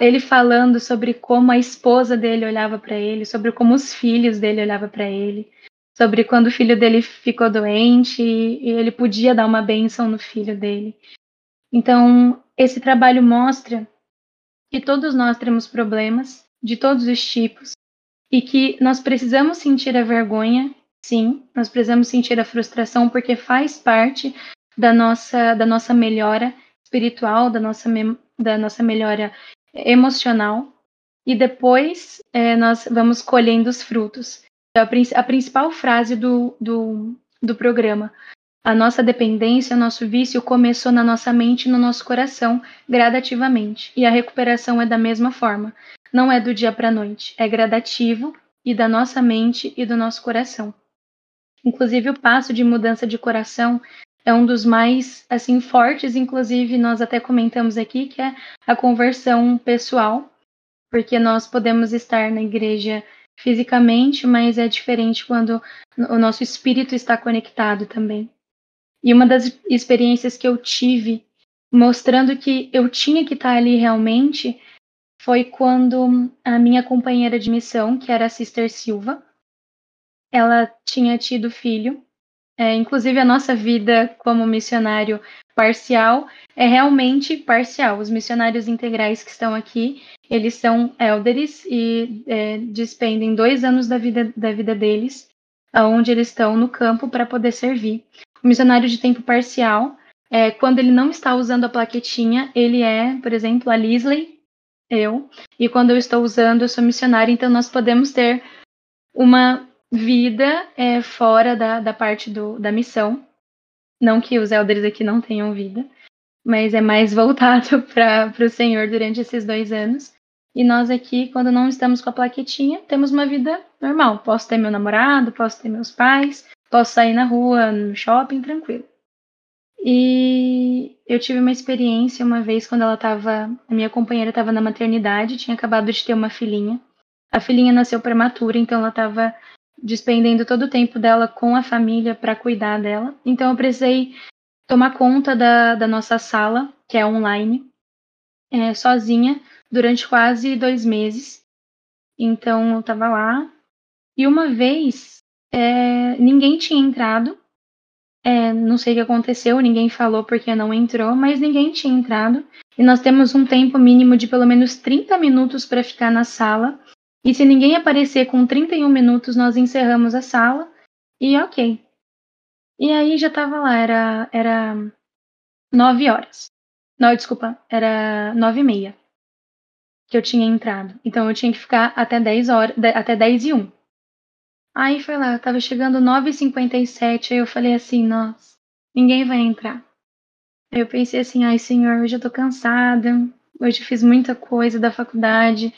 ele falando sobre como a esposa dele olhava para ele, sobre como os filhos dele olhavam para ele, sobre quando o filho dele ficou doente e ele podia dar uma bênção no filho dele. Então, esse trabalho mostra que todos nós temos problemas de todos os tipos e que nós precisamos sentir a vergonha Sim, nós precisamos sentir a frustração porque faz parte da nossa, da nossa melhora espiritual, da nossa, da nossa melhora emocional. E depois é, nós vamos colhendo os frutos. A, a principal frase do, do, do programa. A nossa dependência, nosso vício começou na nossa mente e no nosso coração, gradativamente. E a recuperação é da mesma forma. Não é do dia para a noite, é gradativo e da nossa mente e do nosso coração. Inclusive, o passo de mudança de coração é um dos mais assim fortes, inclusive nós até comentamos aqui que é a conversão pessoal, porque nós podemos estar na igreja fisicamente, mas é diferente quando o nosso espírito está conectado também. E uma das experiências que eu tive mostrando que eu tinha que estar ali realmente foi quando a minha companheira de missão, que era a Sister Silva, ela tinha tido filho. É, inclusive, a nossa vida como missionário parcial é realmente parcial. Os missionários integrais que estão aqui, eles são elders e é, despendem dois anos da vida, da vida deles, onde eles estão no campo para poder servir. O missionário de tempo parcial, é, quando ele não está usando a plaquetinha, ele é, por exemplo, a Lisley, eu, e quando eu estou usando, eu sou missionária, então nós podemos ter uma vida é, fora da, da parte do, da missão. Não que os elders aqui não tenham vida, mas é mais *laughs* voltado para o Senhor durante esses dois anos. E nós aqui, quando não estamos com a plaquetinha, temos uma vida normal. Posso ter meu namorado, posso ter meus pais, posso sair na rua, no shopping, tranquilo. E eu tive uma experiência uma vez quando ela estava, a minha companheira estava na maternidade, tinha acabado de ter uma filhinha. A filhinha nasceu prematura, então ela estava despendendo todo o tempo dela com a família para cuidar dela. Então eu precisei tomar conta da, da nossa sala, que é online, é, sozinha, durante quase dois meses. Então eu estava lá. E uma vez é, ninguém tinha entrado. É, não sei o que aconteceu, ninguém falou porque não entrou, mas ninguém tinha entrado. E nós temos um tempo mínimo de pelo menos 30 minutos para ficar na sala e se ninguém aparecer com 31 minutos, nós encerramos a sala e ok. E aí já tava lá, era, era 9 horas. Não, desculpa, era 9 e meia que eu tinha entrado. Então eu tinha que ficar até 10 horas, até 10 e 1. Aí foi lá, tava chegando 9h57, aí eu falei assim, nossa, ninguém vai entrar. Aí eu pensei assim, ai senhor, hoje eu tô cansada, hoje fiz muita coisa da faculdade,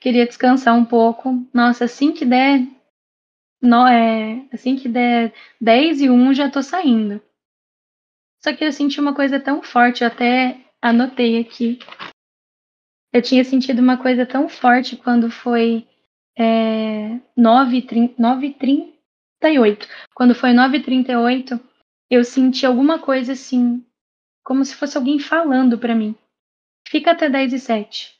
queria descansar um pouco. Nossa, assim que der. No, é, assim que der 10 e 1, já tô saindo. Só que eu senti uma coisa tão forte, eu até anotei aqui. Eu tinha sentido uma coisa tão forte quando foi é, 9h38. Quando foi 9h38, eu senti alguma coisa assim, como se fosse alguém falando para mim. Fica até 10 e 7.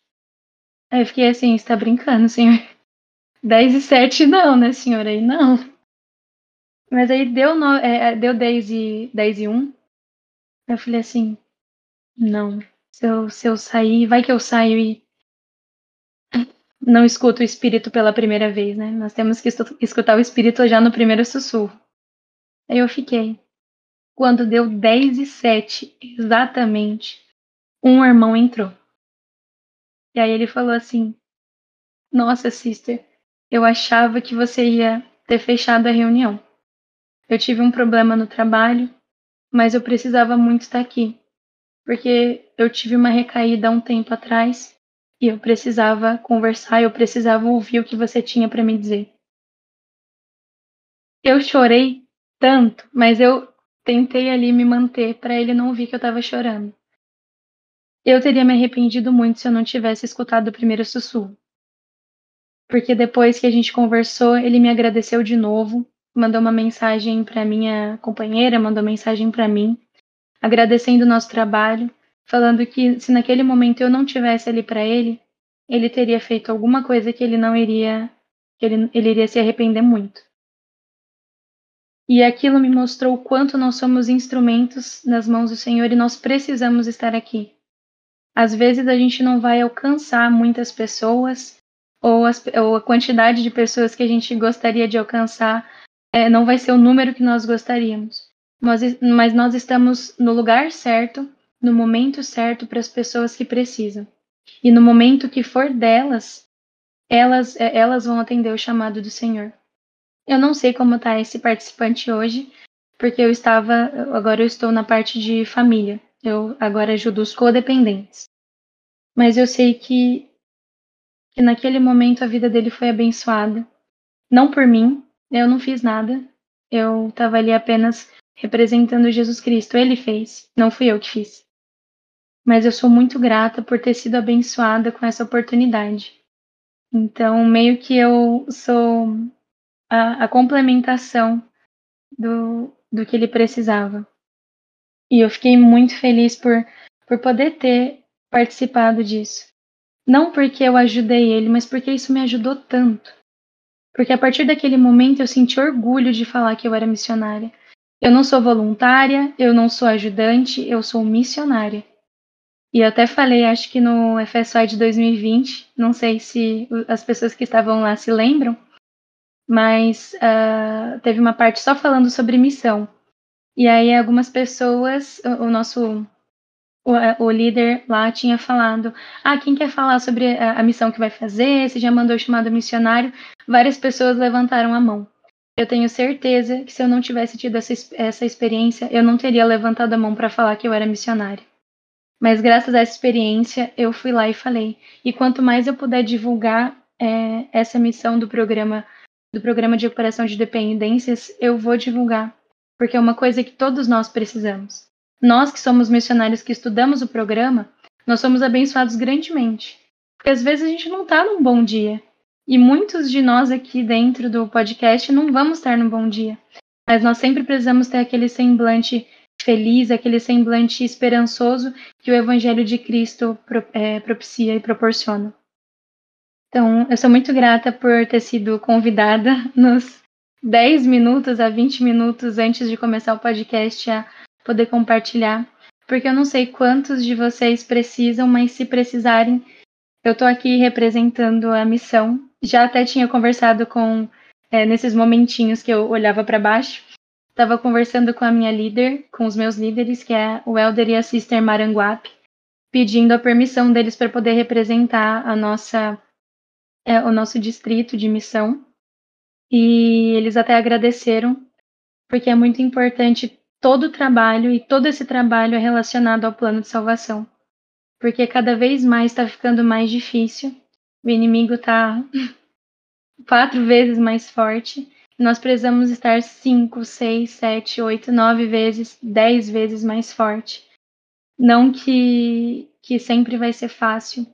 Aí eu fiquei assim, está brincando, senhor? *laughs* 10 e 7 não, né, senhora? Aí não. Mas aí deu, no, é, deu 10 e, 10 e 1. Eu falei assim, não, se eu, se eu sair, vai que eu saio e não escuto o espírito pela primeira vez, né? Nós temos que escutar o espírito já no primeiro sussurro. Aí eu fiquei. Quando deu 10 e 7, exatamente, um irmão entrou. E aí ele falou assim: Nossa, sister, eu achava que você ia ter fechado a reunião. Eu tive um problema no trabalho, mas eu precisava muito estar aqui, porque eu tive uma recaída há um tempo atrás e eu precisava conversar, eu precisava ouvir o que você tinha para me dizer. Eu chorei tanto, mas eu tentei ali me manter para ele não ouvir que eu estava chorando. Eu teria me arrependido muito se eu não tivesse escutado o primeiro sussurro. Porque depois que a gente conversou, ele me agradeceu de novo, mandou uma mensagem para minha companheira, mandou mensagem para mim, agradecendo o nosso trabalho, falando que se naquele momento eu não tivesse ali para ele, ele teria feito alguma coisa que ele não iria, que ele, ele iria se arrepender muito. E aquilo me mostrou o quanto nós somos instrumentos nas mãos do Senhor e nós precisamos estar aqui. Às vezes a gente não vai alcançar muitas pessoas, ou, as, ou a quantidade de pessoas que a gente gostaria de alcançar é, não vai ser o número que nós gostaríamos. Mas, mas nós estamos no lugar certo, no momento certo para as pessoas que precisam. E no momento que for delas, elas, é, elas vão atender o chamado do Senhor. Eu não sei como está esse participante hoje, porque eu estava, agora eu estou na parte de família. Eu agora ajudo os codependentes. Mas eu sei que, que naquele momento a vida dele foi abençoada. Não por mim, eu não fiz nada. Eu estava ali apenas representando Jesus Cristo. Ele fez, não fui eu que fiz. Mas eu sou muito grata por ter sido abençoada com essa oportunidade. Então, meio que eu sou a, a complementação do, do que ele precisava. E eu fiquei muito feliz por, por poder ter participado disso. Não porque eu ajudei ele, mas porque isso me ajudou tanto. Porque a partir daquele momento eu senti orgulho de falar que eu era missionária. Eu não sou voluntária, eu não sou ajudante, eu sou missionária. E eu até falei, acho que no FSI de 2020, não sei se as pessoas que estavam lá se lembram, mas uh, teve uma parte só falando sobre missão. E aí algumas pessoas, o, o nosso o, o, líder lá tinha falado, ah, quem quer falar sobre a, a missão que vai fazer? Você já mandou chamado missionário? Várias pessoas levantaram a mão. Eu tenho certeza que se eu não tivesse tido essa, essa experiência, eu não teria levantado a mão para falar que eu era missionária. Mas graças a essa experiência, eu fui lá e falei. E quanto mais eu puder divulgar é, essa missão do programa do programa de recuperação de dependências, eu vou divulgar, porque é uma coisa que todos nós precisamos. Nós que somos missionários que estudamos o programa, nós somos abençoados grandemente. Porque às vezes a gente não está num bom dia. E muitos de nós aqui dentro do podcast não vamos estar num bom dia. Mas nós sempre precisamos ter aquele semblante feliz, aquele semblante esperançoso que o Evangelho de Cristo é, propicia e proporciona. Então, eu sou muito grata por ter sido convidada nos 10 minutos a 20 minutos antes de começar o podcast a poder compartilhar, porque eu não sei quantos de vocês precisam, mas se precisarem, eu estou aqui representando a missão. Já até tinha conversado com, é, nesses momentinhos que eu olhava para baixo, estava conversando com a minha líder, com os meus líderes, que é o Elder e a Sister Maranguape, pedindo a permissão deles para poder representar a nossa é, o nosso distrito de missão. E eles até agradeceram, porque é muito importante todo o trabalho, e todo esse trabalho é relacionado ao plano de salvação. Porque cada vez mais está ficando mais difícil, o inimigo está *laughs* quatro vezes mais forte, nós precisamos estar cinco, seis, sete, oito, nove vezes, dez vezes mais forte. Não que, que sempre vai ser fácil,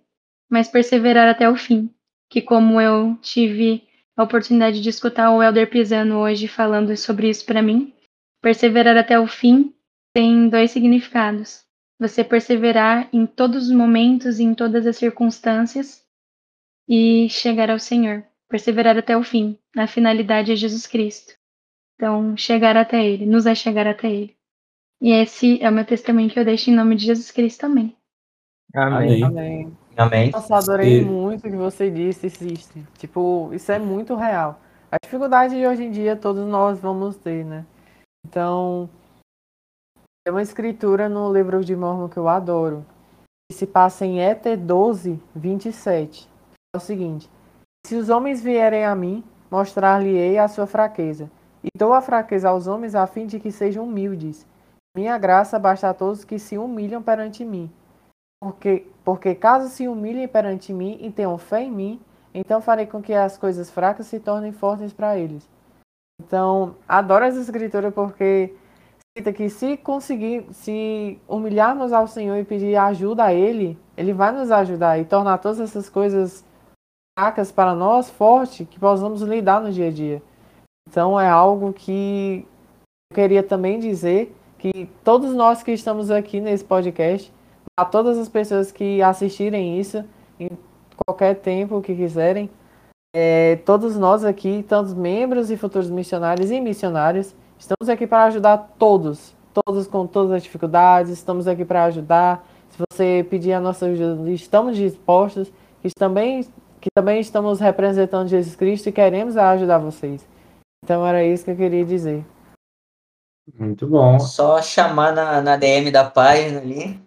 mas perseverar até o fim que como eu tive a oportunidade de escutar o Elder Pisano hoje falando sobre isso para mim, perseverar até o fim tem dois significados. Você perseverar em todos os momentos e em todas as circunstâncias e chegar ao Senhor. Perseverar até o fim. A finalidade é Jesus Cristo. Então, chegar até Ele, nos achegar até Ele. E esse é o meu testemunho que eu deixo em nome de Jesus Cristo também. Amém. Amém. Amém. Nossa, adorei E- muito o que você disse, existe. Tipo, isso é muito real. A dificuldade de hoje em dia todos nós vamos ter, né? Então, tem uma escritura no livro de Mormon que eu adoro. Que se passa em Éter 12, 27. É o seguinte: Se os homens vierem a mim, mostrar-lhe-ei a sua fraqueza. E dou a fraqueza aos homens a fim de que sejam humildes. Minha graça basta a todos que se humilham perante mim. Porque, porque caso se humilhem perante mim e tenham fé em mim, então farei com que as coisas fracas se tornem fortes para eles. Então, adoro essa escritura porque cita que se conseguir, se humilharmos ao Senhor e pedir ajuda a Ele, Ele vai nos ajudar e tornar todas essas coisas fracas para nós fortes, que possamos lidar no dia a dia. Então, é algo que eu queria também dizer que todos nós que estamos aqui nesse podcast, a todas as pessoas que assistirem isso em qualquer tempo que quiserem. É, todos nós aqui, tantos membros e futuros missionários e missionários, estamos aqui para ajudar todos, todos com todas as dificuldades, estamos aqui para ajudar. Se você pedir a nossa ajuda, estamos dispostos, que também, que também estamos representando Jesus Cristo e queremos ajudar vocês. Então era isso que eu queria dizer. Muito bom. Só chamar na, na DM da página ali.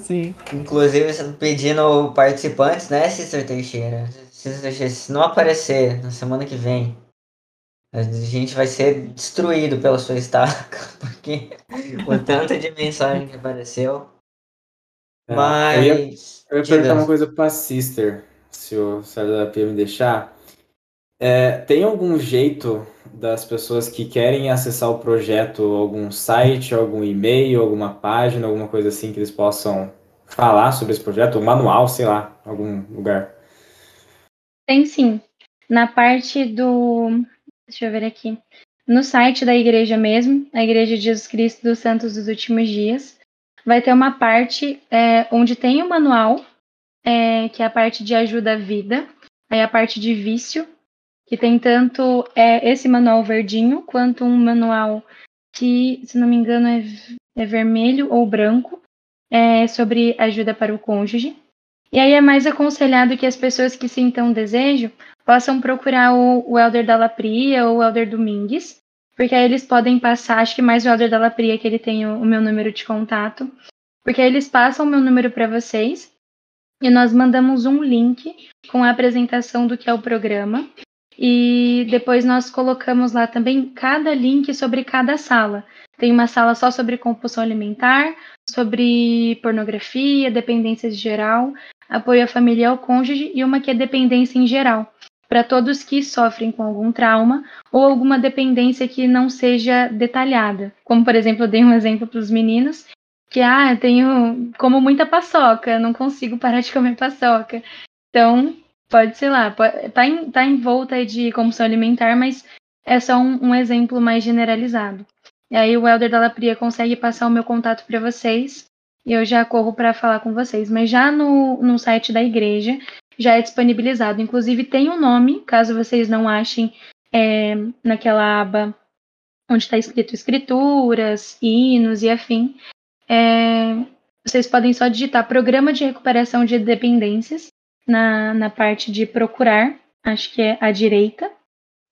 Sim. Inclusive pedindo participantes, né, Sister Teixeira? Sister Teixeira, se não aparecer na semana que vem, a gente vai ser destruído pela sua estaca, *laughs* porque o tanto de mensagem que apareceu. É, eu ia, Mas. eu ia perguntar uma coisa pra Sister, se o César Pia me deixar. É, tem algum jeito das pessoas que querem acessar o projeto, algum site, algum e-mail, alguma página, alguma coisa assim que eles possam falar sobre esse projeto, um manual, sei lá, algum lugar? Tem sim. Na parte do. Deixa eu ver aqui. No site da igreja mesmo, a Igreja de Jesus Cristo dos Santos dos Últimos Dias, vai ter uma parte é, onde tem o manual, é, que é a parte de ajuda à vida, aí a parte de vício, que tem tanto é, esse manual verdinho, quanto um manual que, se não me engano, é, é vermelho ou branco, é, sobre ajuda para o cônjuge. E aí é mais aconselhado que as pessoas que sintam desejo possam procurar o, o Elder da Lapria ou o Elder Domingues, porque aí eles podem passar, acho que mais o Elder da Lapria, que ele tem o, o meu número de contato, porque aí eles passam o meu número para vocês e nós mandamos um link com a apresentação do que é o programa. E depois nós colocamos lá também cada link sobre cada sala. Tem uma sala só sobre compulsão alimentar, sobre pornografia, dependências em geral, apoio à família ao cônjuge, e uma que é dependência em geral, para todos que sofrem com algum trauma ou alguma dependência que não seja detalhada. Como, por exemplo, eu dei um exemplo para os meninos, que, ah, eu tenho, como muita paçoca, não consigo parar de comer paçoca. Então, pode ser lá, pode, tá, em, tá em volta de compulsão alimentar, mas é só um, um exemplo mais generalizado. E aí o Elder da Lapria consegue passar o meu contato para vocês e eu já corro para falar com vocês. Mas já no, no site da igreja já é disponibilizado. Inclusive tem um nome, caso vocês não achem é, naquela aba onde está escrito escrituras, hinos e afim. É, vocês podem só digitar Programa de Recuperação de Dependências na, na parte de procurar, acho que é à direita,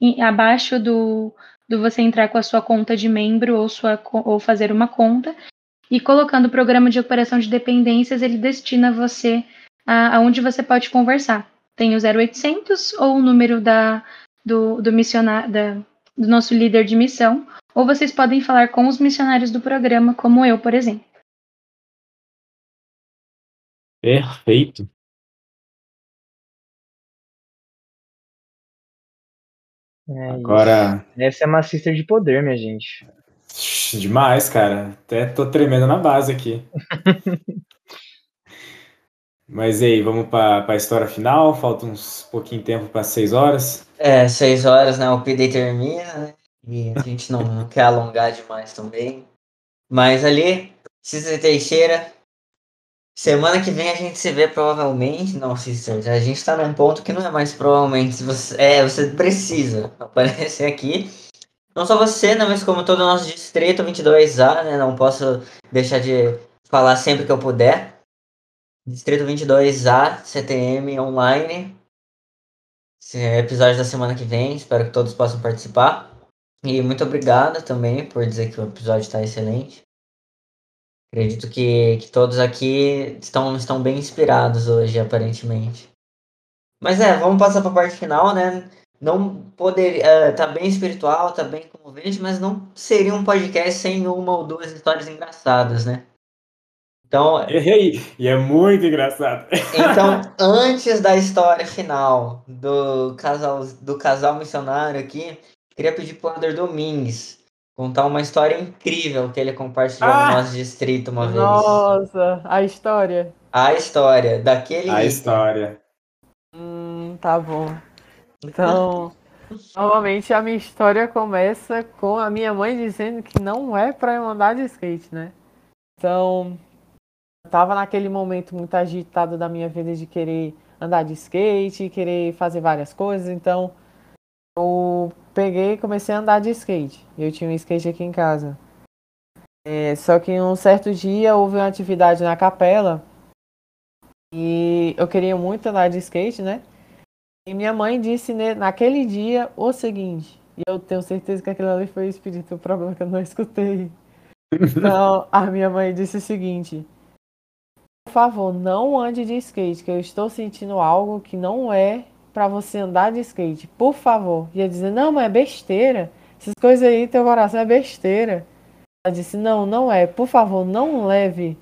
e abaixo do, do você entrar com a sua conta de membro ou, sua, ou fazer uma conta, e colocando o Programa de Recuperação de Dependências, ele destina você a, aonde você pode conversar. Tem o 0800 ou o número da, do, do missionário, da, do nosso líder de missão, ou vocês podem falar com os missionários do programa, como eu, por exemplo. Perfeito. É Agora, isso. Essa é uma sister de poder, minha gente. demais, cara. Até tô tremendo na base aqui. *laughs* Mas e aí, vamos para a história final? Falta uns pouquinho tempo para seis horas. É, seis horas, né? O PD termina, né? E a gente não, não quer alongar demais também. Mas ali, Cícero Teixeira, semana que vem a gente se vê provavelmente. Não, Cícero, a gente tá num ponto que não é mais provavelmente. Você, é, você precisa aparecer aqui. não só você, né, mas como todo o nosso distrito 22A, né, não posso deixar de falar sempre que eu puder. Distrito 22A, CTM online. Esse é episódio da semana que vem, espero que todos possam participar. E muito obrigado também por dizer que o episódio está excelente. Acredito que, que todos aqui estão, estão bem inspirados hoje, aparentemente. Mas é, vamos passar para a parte final, né? Não poderia. Uh, tá bem espiritual, tá bem comovente, mas não seria um podcast sem uma ou duas histórias engraçadas, né? Então, E, e é muito engraçado. então *laughs* antes da história final do casal, do casal missionário aqui, queria pedir pro Ander Domingues contar uma história incrível que ele compartilhou Ah! no nosso distrito uma vez. Nossa, a história. A história daquele. A história. Hum, tá bom. Então, *laughs* normalmente a minha história começa com a minha mãe dizendo que não é pra eu andar de skate, né? Então, eu tava naquele momento muito agitado da minha vida de querer andar de skate, querer fazer várias coisas, então eu peguei e comecei a andar de skate. Eu tinha um skate aqui em casa. É, só que um certo dia houve uma atividade na capela e eu queria muito andar de skate, né? E minha mãe disse ne- naquele dia o seguinte, e eu tenho certeza que aquilo ali foi o espírito, o problema é que eu não escutei. *laughs* Então, a minha mãe disse o seguinte: Por favor, não ande de skate, que eu estou sentindo algo que não é pra você andar de skate. Por favor. Ia dizer: Não, mas é besteira. Essas coisas aí, teu coração é besteira. Ela disse: Não, não é. Por favor, não leve.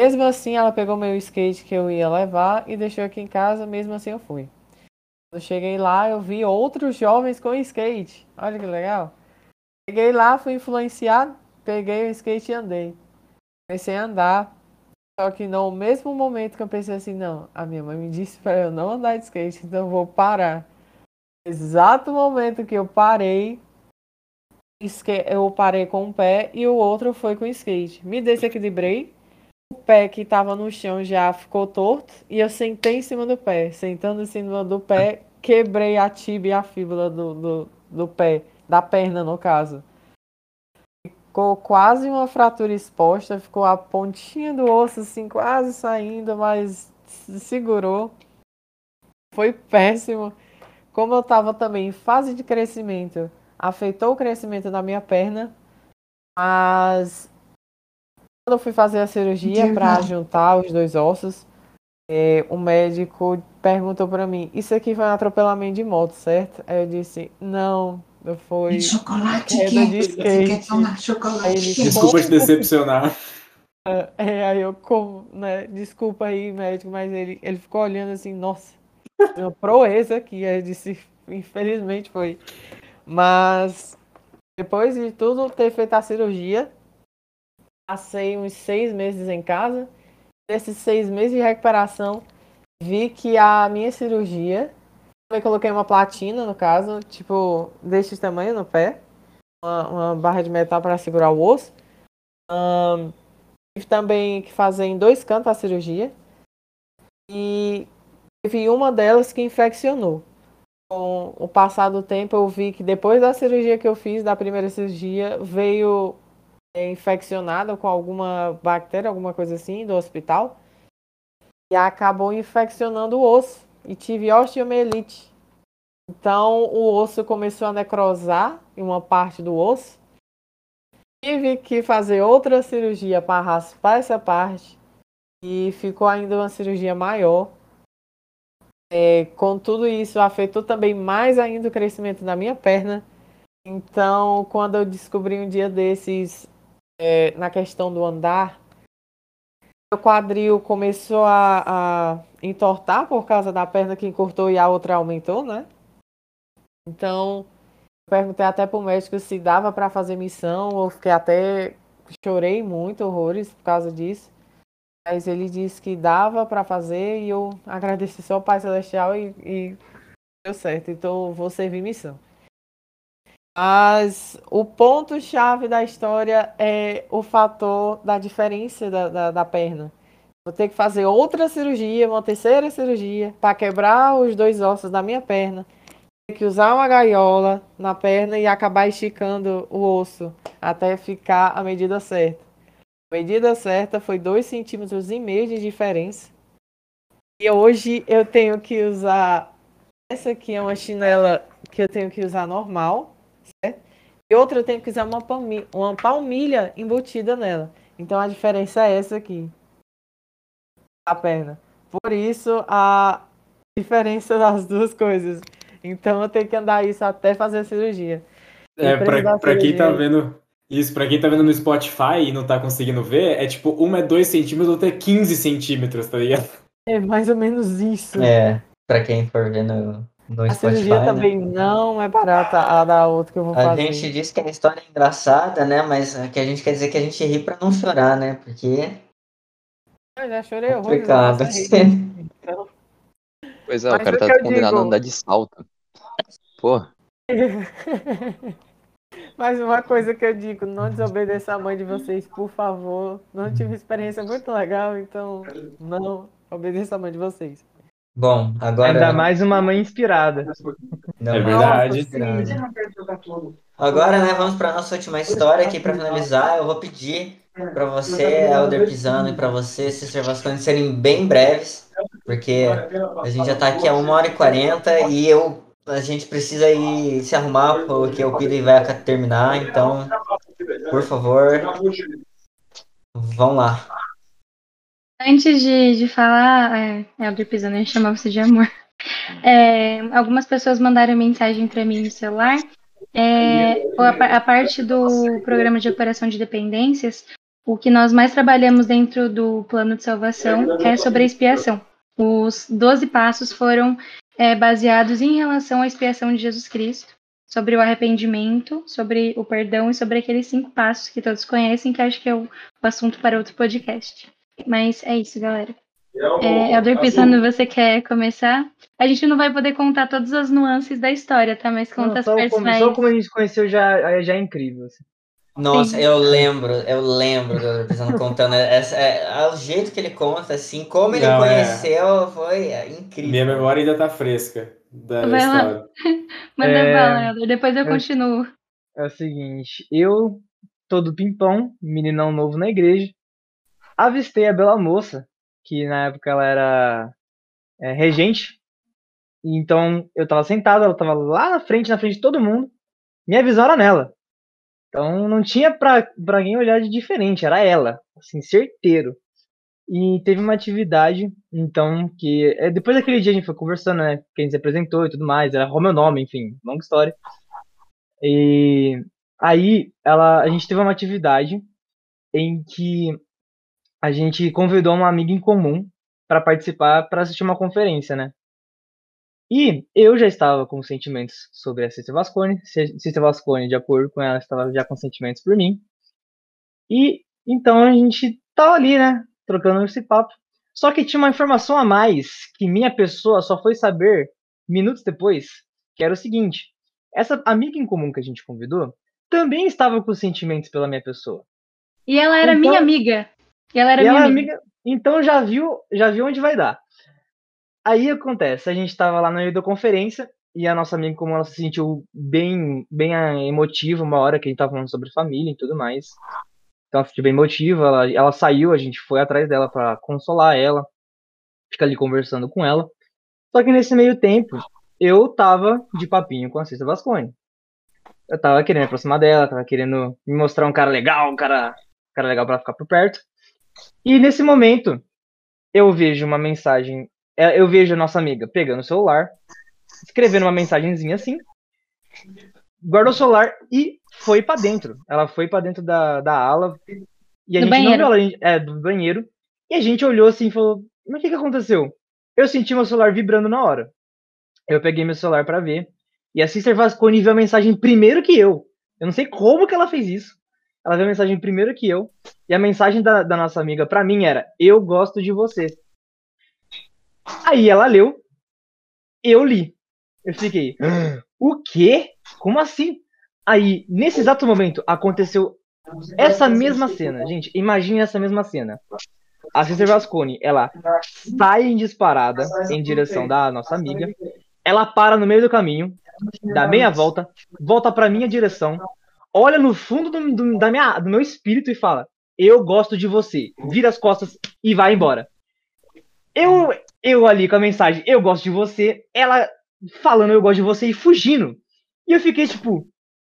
Mesmo assim, ela pegou meu skate que eu ia levar e deixou aqui em casa. Mesmo assim, eu fui. Quando eu cheguei lá, eu vi outros jovens com skate. Olha que legal. Cheguei lá, fui influenciado, peguei o skate e andei. Comecei a andar. Só que no mesmo momento que eu pensei assim, não, a minha mãe me disse para eu não andar de skate, então eu vou parar. Exato momento que eu parei, eu parei com um pé e o outro foi com skate. Me desequilibrei, o pé que estava no chão já ficou torto e eu sentei em cima do pé. Sentando em cima do pé, quebrei a tíbia e a fíbula do, do, do pé, da perna no caso. Ficou quase uma fratura exposta, ficou a pontinha do osso assim quase saindo, mas se segurou. Foi péssimo. Como eu estava também em fase de crescimento, afetou o crescimento da minha perna, mas quando eu fui fazer a cirurgia para juntar os dois ossos, eh, o médico perguntou para mim: Isso aqui foi um atropelamento de moto, certo? Aí eu disse: Não, foi. chocolate queda quente. de Você quer skate. tomar chocolate Aí quente? Desculpa te decepcionar. É, aí eu, como, né? Desculpa aí, médico, mas ele, ele ficou olhando assim: Nossa, uma proeza aqui. Aí eu disse: Infelizmente foi. Mas depois de tudo ter feito a cirurgia, passei uns seis meses em casa. Nesses seis meses de recuperação, vi que a minha cirurgia. Eu coloquei uma platina, no caso, tipo, deste tamanho no pé. Uma, uma barra de metal para segurar o osso. Ahn, tive também que fazer em dois cantos a cirurgia. E teve uma delas que infeccionou. Com o passar do tempo, eu vi que depois da cirurgia que eu fiz, da primeira cirurgia, veio é, infeccionada com alguma bactéria, alguma coisa assim, do hospital. E acabou infeccionando o osso. E tive osteomielite. Então, o osso começou a necrosar em uma parte do osso. Tive que fazer outra cirurgia para raspar essa parte. E ficou ainda uma cirurgia maior. É, com tudo isso, afetou também mais ainda o crescimento da minha perna. Então, quando eu descobri um dia desses, é, na questão do andar, meu quadril começou a, a entortar por causa da perna que encurtou e a outra aumentou, né? Então, perguntei até pro médico se dava para fazer missão, eu fiquei até chorei muito horrores por causa disso. Mas ele disse que dava para fazer e eu agradeci só ao Pai Celestial e, e deu certo. Então vou servir missão. Mas o ponto-chave da história é o fator da diferença da, da, da perna. Vou ter que fazer outra cirurgia, uma terceira cirurgia, para quebrar os dois ossos da minha perna. que usar uma gaiola na perna e acabar esticando o osso até ficar a medida certa. A medida certa foi 2 centímetros e meio de diferença. E hoje eu tenho que usar essa aqui é uma chinela que eu tenho que usar normal, certo? E outra eu tenho que usar uma palmilha, uma palmilha embutida nela. Então a diferença é essa aqui. A perna. Por isso a diferença das duas coisas. Então eu tenho que andar isso até fazer a cirurgia. É, pra, pra quem tá vendo. Isso, pra quem tá vendo no Spotify e não tá conseguindo ver, é tipo, uma é 2 centímetros, outra é 15 centímetros, tá ligado? É mais ou menos isso. É, pra quem for ver no, a Spotify, cirurgia né? também não é barata a da outra que eu vou A fazer. gente diz que a história é engraçada, né? Mas é que a gente quer dizer que a gente ri pra não chorar, né? Porque Eu já chorei é horrores. complicado. *laughs* Então, Pois é, o Mas cara o tá que eu condenado a digo- andar de salto. Pô, *laughs* Mas uma coisa que eu digo, não desobedeça a mãe de vocês, por favor. Não tive experiência muito legal, então não obedeça a mãe de vocês. Bom, agora. Ainda mais uma mãe inspirada. Não, É não, verdade. Agora, né, vamos para nossa última história aqui para finalizar. Eu vou pedir para você, Elder Pisano, e para você, Sister Vasconi, serem bem breves, porque a gente já tá aqui a 1 hora e 40 e eu, a gente precisa ir se arrumar, porque o Pili vai terminar, então, por favor, vão lá. Antes de, de falar, é, Elder Pisano, eu chamava você de amor. É, algumas pessoas mandaram mensagem para mim no celular. É, a, a parte do programa de operação de dependências, o que nós mais trabalhamos dentro do plano de salvação é sobre a expiação. Os 12 passos foram é, baseados em relação à expiação de Jesus Cristo, sobre o arrependimento, sobre o perdão e sobre aqueles cinco passos que todos conhecem, que acho que é o, o assunto para outro podcast. Mas é isso, galera. É, Elder Pisano, você quer começar? A gente não vai poder contar todas as nuances da história, tá? Mas conta Não, as mais... só como a gente conheceu já, já é incrível. assim. Nossa, Sim. eu lembro, eu lembro do Elder Pisano contando, essa, é, o jeito que ele conta, assim, como ele Não, é. conheceu, foi é, incrível. Minha memória ainda tá fresca da Vai lá. história. *laughs* Manda É, bala, Elder. Depois eu eu- continuo. É o seguinte, eu, todo pimpão, meninão novo na igreja, avistei a bela moça, que na época ela era é, regente. Então eu tava sentado, ela tava lá na frente, na frente de todo mundo. Minha visão era nela. Então não tinha pra, pra quem olhar de diferente, era ela, assim, certeiro. E teve uma atividade, então, que é, depois daquele dia a gente foi conversando, né? Que a gente se apresentou e tudo mais, era o meu nome, enfim, longa história. E aí ela, a gente teve uma atividade em que a gente convidou uma amiga em comum para participar, para assistir uma conferência, né? E eu já estava com sentimentos sobre a Cícera Vasconi, Cícera Vasconi, de acordo com ela, estava já com sentimentos por mim. E então a gente tava ali, né, trocando esse papo. Só que tinha uma informação a mais que minha pessoa só foi saber minutos depois, que era o seguinte: essa amiga em comum que a gente convidou também estava com sentimentos pela minha pessoa. E ela era Então- minha amiga. E ela era E minha ela é amiga. amiga, então já viu, já viu onde vai dar. Aí acontece, a gente tava lá na videoconferência e a nossa amiga, como ela se sentiu bem, bem ah, emotiva uma hora que a gente tava falando sobre família e tudo mais. Então ela se sentiu bem emotiva, ela, ela saiu, a gente foi atrás dela pra consolar ela, ficar ali conversando com ela. Só que nesse meio tempo, eu tava de papinho com a Cissa Vasconi. Eu tava querendo me aproximar dela, tava querendo me mostrar um cara legal, um cara, um cara legal pra ficar por perto. E nesse momento, eu vejo uma mensagem. é, Eu vejo a nossa amiga pegando o celular, escrevendo uma mensagenzinha assim, guardou o celular e foi pra dentro. Ela foi pra dentro da, da ala. E a Do gente banheiro. não viu ela, é, do banheiro. E a gente olhou assim e falou: Mas o que, que aconteceu? Eu senti meu celular vibrando na hora. Eu peguei meu celular pra ver. E a Sister Vasconi viu a mensagem primeiro que eu. Eu não sei como que ela fez isso. Ela viu a mensagem primeiro que eu. E a mensagem da, da nossa amiga pra mim era: Eu gosto de você. Aí ela leu. Eu li. Eu fiquei: "Ah, *gasps* O quê? Como assim? Aí, nesse exato momento, aconteceu essa mesma cena. Gente, imagine essa mesma cena. A Sister Vasconi, ela sai em disparada em direção da nossa amiga. Ela para no meio do caminho, dá meia volta, volta pra minha direção, olha no fundo do, do- da minha, do meu espírito e fala: Eu gosto de você. Vira as costas e vai embora. Eu, eu ali com a mensagem: Eu gosto de você. Ela falando: Eu gosto de você e fugindo. E eu fiquei tipo: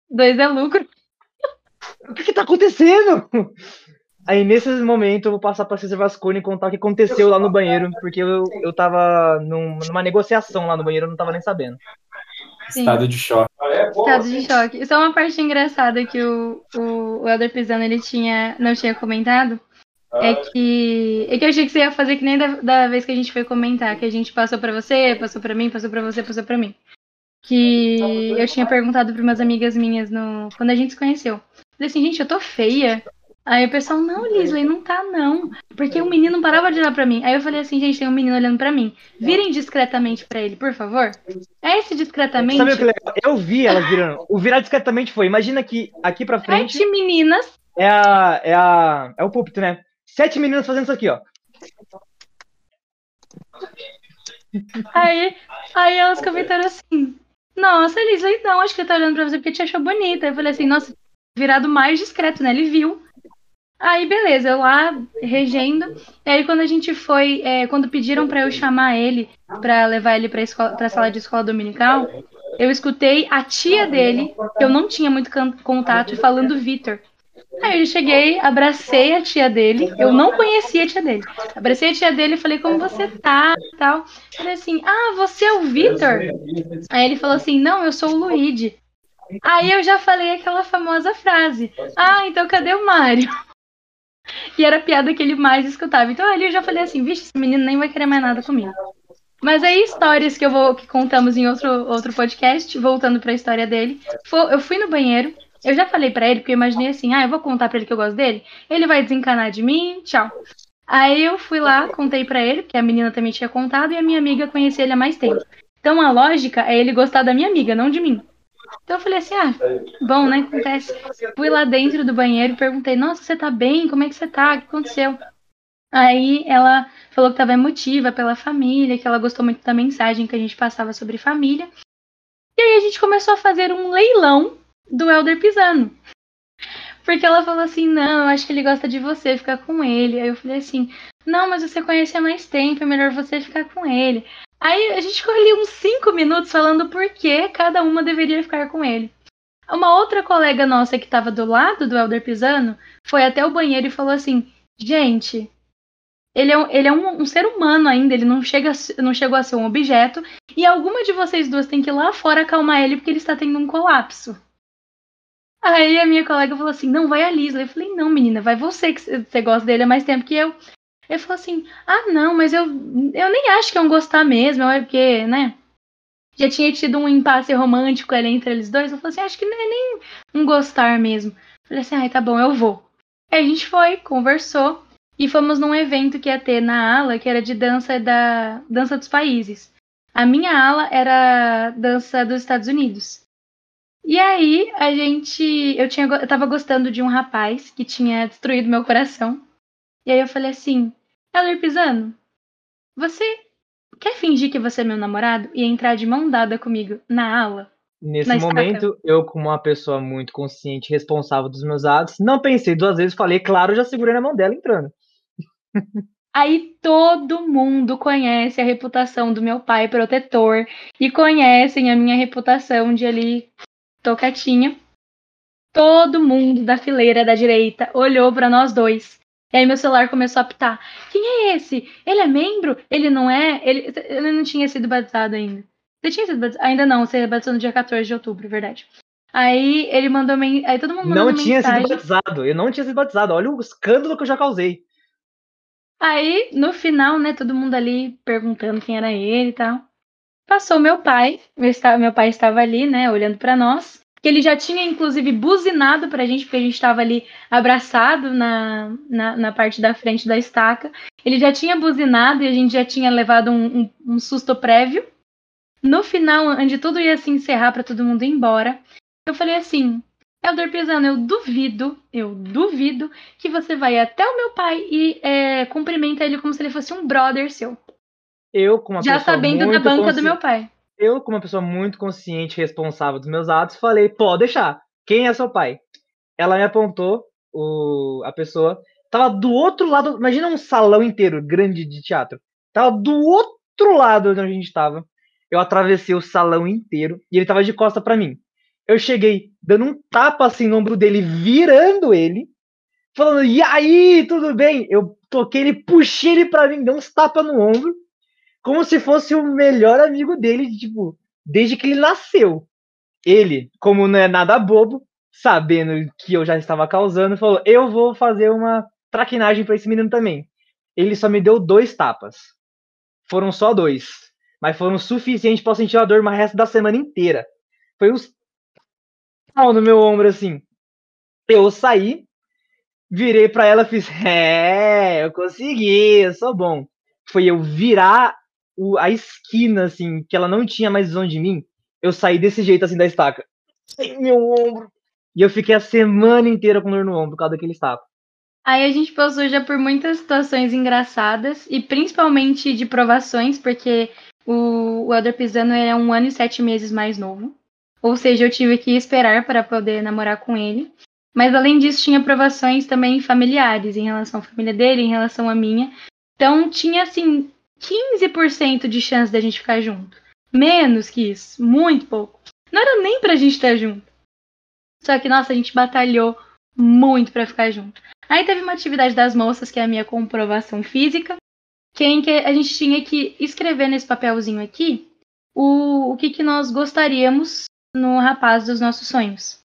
Dois é lucro. O que, que tá acontecendo? Aí nesse momento eu vou passar pra César Vasconi e contar o que aconteceu lá no banheiro, porque eu, eu tava num- numa negociação lá no banheiro, eu não tava nem sabendo. Sim. Estado de choque. Estado de choque. Só uma parte engraçada que o, o, o Elder Pisano ele tinha, não tinha comentado. É que, é que eu achei que você ia fazer que nem da, da vez que a gente foi comentar, que a gente passou pra você, passou pra mim, passou pra você, passou pra mim. Que eu tinha perguntado pra umas amigas minhas no, quando a gente se conheceu. Falei assim, gente, eu tô feia. Aí o pessoal, não, Lisley, não tá não. Porque o menino não parava de olhar pra mim. Aí eu falei assim, gente, tem um menino olhando pra mim. Virem discretamente pra ele, por favor. É esse discretamente. Sabe o que é legal? Eu vi elas virando. O virar discretamente foi. Imagina que aqui pra frente Sete meninas é a. É a. É o púlpito, né? Sete meninas fazendo isso aqui, ó. Aí, aí elas comentaram assim: Nossa, Elisa, não, acho que ele tá olhando pra você porque te achou bonita. Eu falei assim: Nossa, virado mais discreto, né? Ele viu. Aí, beleza, eu lá regendo. E aí, quando a gente foi, é, quando pediram pra eu chamar ele pra levar ele escola, pra sala de escola dominical, eu escutei a tia dele, que eu não tinha muito contato, falando Vitor. Aí eu cheguei, abracei a tia dele. Eu não conhecia a tia dele. Abracei a tia dele e falei, como você tá? e tal. Falei assim, ah, você é o Vitor? Aí ele falou assim, não, eu sou o Luigi. Aí eu já falei aquela famosa frase. Ah, então cadê o Mário? E era a piada que ele mais escutava. Então ali eu já falei assim, vixe, esse menino nem vai querer mais nada comigo. Mas aí histórias que eu vou que contamos em outro, outro podcast, voltando pra história dele. Eu fui no banheiro, eu já falei pra ele, porque eu imaginei assim, ah, eu vou contar pra ele que eu gosto dele, ele vai desencanar de mim, tchau. Aí eu fui lá, contei pra ele, porque a menina também tinha contado, e a minha amiga conhecia ele há mais tempo. Então a lógica é ele gostar da minha amiga, não de mim. Então eu falei assim, ah, bom, né? Acontece. Fui lá dentro do banheiro e perguntei, nossa, você tá bem? Como é que você tá? O que aconteceu? Aí ela falou que estava emotiva pela família, que ela gostou muito da mensagem que a gente passava sobre família. E aí a gente começou a fazer um leilão do Elder Pisano. Porque ela falou assim: não, eu acho que ele gosta de você, ficar com ele. Aí eu falei assim: não, mas você conhece há mais tempo, é melhor você ficar com ele. Aí a gente ficou ali uns cinco minutos falando por que cada uma deveria ficar com ele. Uma outra colega nossa que estava do lado do Elder Pisano foi até o banheiro e falou assim: gente, ele é, um, ele é um, um ser humano ainda, ele não, chega, não chegou a ser um objeto. E alguma de vocês duas tem que ir lá fora acalmar ele porque ele está tendo um colapso. Aí a minha colega falou assim: não, vai a Lisla. Eu falei: não, menina, vai você, que você gosta dele há mais tempo que eu. Ele falou assim: ah, não, mas eu, eu nem acho que um gostar mesmo, é porque, né? Já tinha tido um impasse romântico ali entre eles dois. Eu falei assim: acho que não é nem um gostar mesmo. Eu falei assim: ai, tá bom, eu vou. Aí a gente foi, conversou. E fomos num evento que ia ter na ala, que era de dança da dança dos países. A minha ala era dança dos Estados Unidos. E aí a gente, eu tinha, eu tava gostando de um rapaz que tinha destruído meu coração. E aí eu falei assim, Elder Pisano, você quer fingir que você é meu namorado e entrar de mão dada comigo na ala? Nesse Na estaca. momento, eu, como uma pessoa muito consciente e responsável dos meus atos, não pensei duas vezes, falei, claro, já segurei na mão dela entrando. *laughs* Aí todo mundo conhece a reputação do meu pai protetor e conhecem a minha reputação de ali tô quietinha. Todo mundo da fileira da direita olhou pra nós dois. E aí meu celular começou a apitar. Quem é esse? Ele é membro? Ele não é? Ele, ele não tinha sido batizado ainda. Você tinha sido batizado? Ainda não, você batizou no dia 14 de outubro, verdade. Aí ele mandou men... aí todo mundo mandou Não tinha mensagem. sido batizado, eu não tinha sido batizado. Olha o escândalo que eu já causei. Aí, no final, né, todo mundo ali perguntando quem era ele e tal. Passou meu pai, eu estava- meu pai estava ali, né, olhando pra nós. Que ele já tinha, inclusive, buzinado pra gente, porque a gente estava ali abraçado na, na, na parte da frente da estaca. Ele já tinha buzinado e a gente já tinha levado um, um, um susto prévio. No final, onde tudo ia se encerrar pra todo mundo ir embora, eu falei assim: Elder Pisano, eu duvido, eu duvido que você vai até o meu pai e é, cumprimenta ele como se ele fosse um brother seu. Eu, com uma já sabendo da banca do meu pai. Eu, como uma pessoa muito consciente e responsável dos meus atos, falei, pode deixar. Quem é seu pai? Ela me apontou, o, a pessoa. Tava do outro lado. Imagina um salão inteiro, grande de teatro. Tava do outro lado onde a gente tava. Eu atravessei o salão inteiro e ele tava de costa para mim. Eu cheguei dando um tapa assim no ombro dele, virando ele, falando, e aí, tudo bem? Eu toquei ele, puxei ele pra mim, dei uns tapas no ombro, como se fosse o melhor amigo dele, tipo, desde que ele nasceu. Ele, como não é nada bobo, sabendo que eu já estava causando, falou: Eu vou fazer uma traquinagem para esse menino também. Ele só me deu dois tapas. Foram só dois. Mas foram suficientes para eu sentir a dor o resto da semana inteira. Foi os pau no meu ombro assim. Eu saí, virei para ela, fiz: É, eu consegui, eu sou bom. Foi eu virar o, a esquina, assim, que ela não tinha mais visão de mim. Eu saí desse jeito, assim, da estaca. Sem meu ombro. E eu fiquei a semana inteira com dor no ombro por causa daquele estaca. Aí a gente passou já por muitas situações engraçadas e principalmente de provações, porque o, o Elder Pisano é um ano e sete meses mais novo. Ou seja, eu tive que esperar para poder namorar com ele. Mas além disso, tinha provações também familiares em relação à família dele, em relação à minha. Então tinha assim 15% de chance da gente ficar junto. Menos que isso, muito pouco. Não era nem pra gente estar junto. Só que, nossa, a gente batalhou muito para ficar junto. Aí teve uma atividade das moças, que é a minha comprovação física, que, é em que a gente tinha que escrever nesse papelzinho aqui o, o que, que nós gostaríamos no rapaz dos nossos sonhos.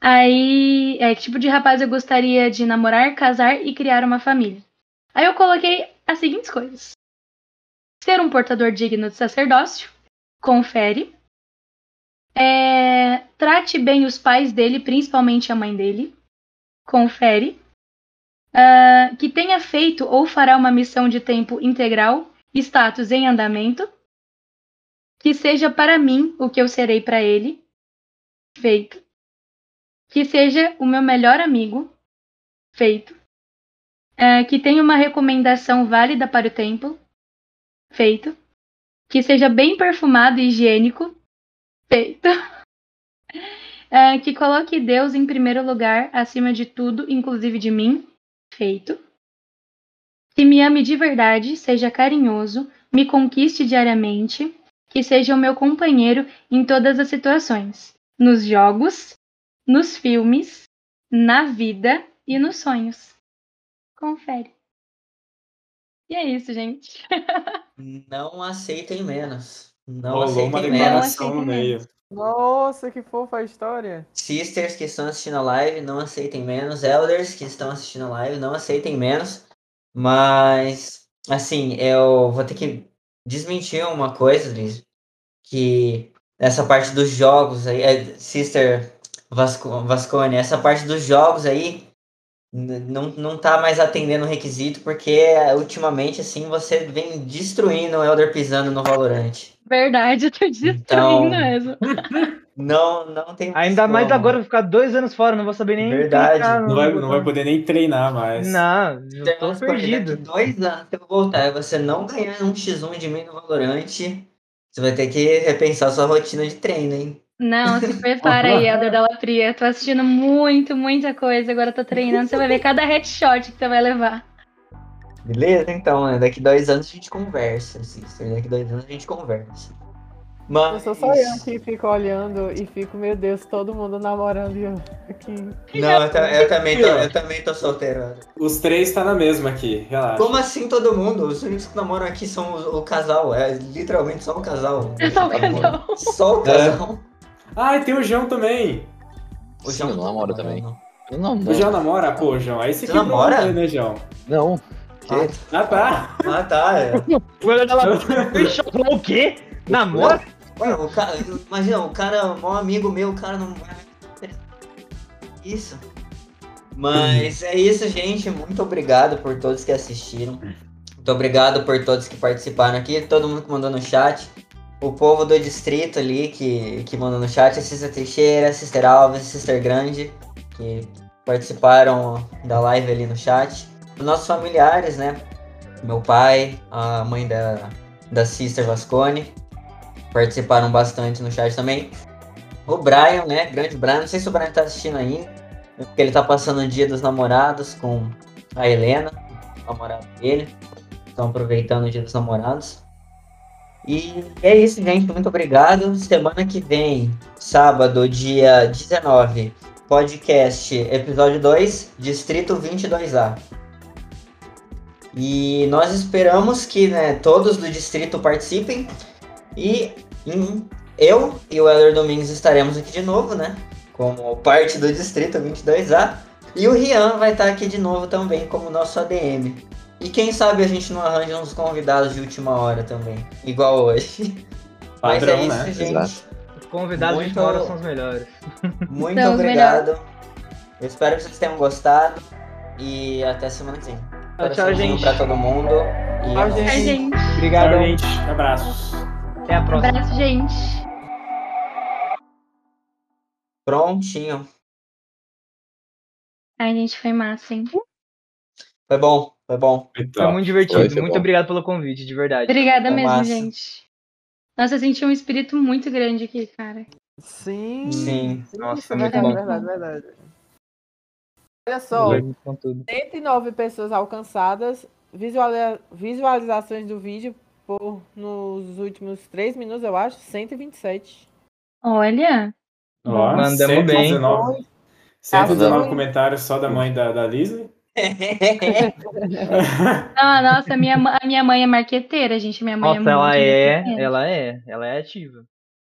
Aí, é, que tipo de rapaz eu gostaria de namorar, casar e criar uma família. Aí eu coloquei as seguintes coisas: ser um portador digno de sacerdócio, confere. É, trate bem os pais dele, principalmente a mãe dele, confere. Uh, que tenha feito ou fará uma missão de tempo integral, status em andamento, que seja para mim o que eu serei para ele, feito, que seja o meu melhor amigo, feito, uh, que tenha uma recomendação válida para o templo, feito, que seja bem perfumado e higiênico, feito. Uh, *laughs* que coloque Deus em primeiro lugar, acima de tudo, inclusive de mim, feito. Que me ame de verdade, seja carinhoso, me conquiste diariamente, que seja o meu companheiro em todas as situações, nos jogos, nos filmes, na vida e nos sonhos. Confere. E é isso, gente. *laughs* Não aceitem menos. Não Rolou uma aceitem menos. declaração no meio. Nossa, que fofa a história. Sisters que estão assistindo a live, não aceitem menos. Elders que estão assistindo a live, não aceitem menos. Mas, assim, eu vou ter que desmentir uma coisa, Liz. Que essa parte dos jogos aí, é, Sister Vasco, Vascone, essa parte dos jogos aí não, não tá mais atendendo o requisito, porque ultimamente, assim, você vem destruindo o Elder pisando no Valorant. Verdade, eu tô destruindo Então, mesmo. *laughs* Não, não tem Ainda mais como. agora, vou ficar dois anos fora, não vou saber nem. Verdade. Não vai, não vai poder nem treinar mais. Não, eu tô perdido. Dois anos que eu voltar e você não ganhar um X1 de mim no Valorant, você vai ter que repensar sua rotina de treino, hein? Não, se prepara aí, Elder Della Pria. Tô assistindo muito, muita coisa. Agora tô treinando. Você vai ver cada headshot que você vai levar. Beleza? Então, né? daqui dois anos a gente conversa, sister. Daqui dois anos a gente conversa. Eu Mas. sou só eu que fico olhando e fico, meu Deus, todo mundo namorando e eu aqui. Não, eu, eu também tô, eu também tô solteiro. Os três tá na mesma aqui, relaxa. Como assim todo mundo? Os únicos que namoram aqui são o, o casal. É literalmente só o casal. É só o casal. Só o casal. Ah, e tem o João também. O Sim, João eu não namora, também. não. Não, O João namora? Pô, João, aí você Você quebrou namora? rolê, né, João? Não. Ah, Ah, tá. Ah, tá. É. O *laughs* quê? Namora? Ué, o cara, imagina, o cara, um amigo meu, o cara não vai. Isso. Mas é isso, gente. Muito obrigado por todos que assistiram. Muito obrigado por todos que participaram aqui, todo mundo que mandou no chat. O povo do distrito ali que, que mandou no chat, a Sister Teixeira, Sister Alves, Sister Grande, que participaram da live ali no chat. Os nossos familiares, né? Meu pai, a mãe da, da Sister Vascone. participaram bastante no chat também. O Brian, né? Grande Brian. Não sei se o Brian tá assistindo ainda. Porque ele tá passando o dia dos namorados com a Helena, o namorado dele. Estão aproveitando o dia dos namorados. E é isso, gente. Muito obrigado. Semana que vem, sábado, dia 19, podcast episódio 2, Distrito 22A. E nós esperamos que né, todos do distrito participem. E em- eu e o Heller Domingos estaremos aqui de novo, né? Como parte do distrito 22A. E o Rian vai estar aqui de novo também como nosso ADM. E quem sabe a gente não arranja uns convidados de última hora também, igual hoje. *laughs* Mas é Padrão, isso, né? gente. Exato. Os convidados Muito- de fora são os melhores. *laughs* Muito São obrigado. Eu espero que vocês tenham gostado. E até semana que vem. Tchau, tchau, gente. Pra todo mundo. E Tchau, é gente. Gente. Obrigado. Tchau, gente. Abraços. Até a próxima. Abraço, gente. Prontinho. Ai, gente, foi massa, hein? Foi bom, foi bom. Foi muito divertido. Foi, muito bom. obrigado pelo convite, de verdade. Obrigada Foi mesmo, massa. gente. Nossa, eu senti um espírito muito grande aqui, cara. Sim. Sim. Nossa, foi muito verdade, bom. verdade, verdade. Olha só, Foi com tudo. 109 pessoas alcançadas, visuali- visualizações do vídeo por nos últimos 3 minutos, eu acho, 127. Olha, Ó, Mandamos bem. 119, 119 Azul. comentários só da mãe da, da Lisley. *laughs* ah, nossa, minha, a minha mãe é marqueteira, gente. Minha mãe é Nossa, ela muito é, marqueteira. ela é, ela é ativa.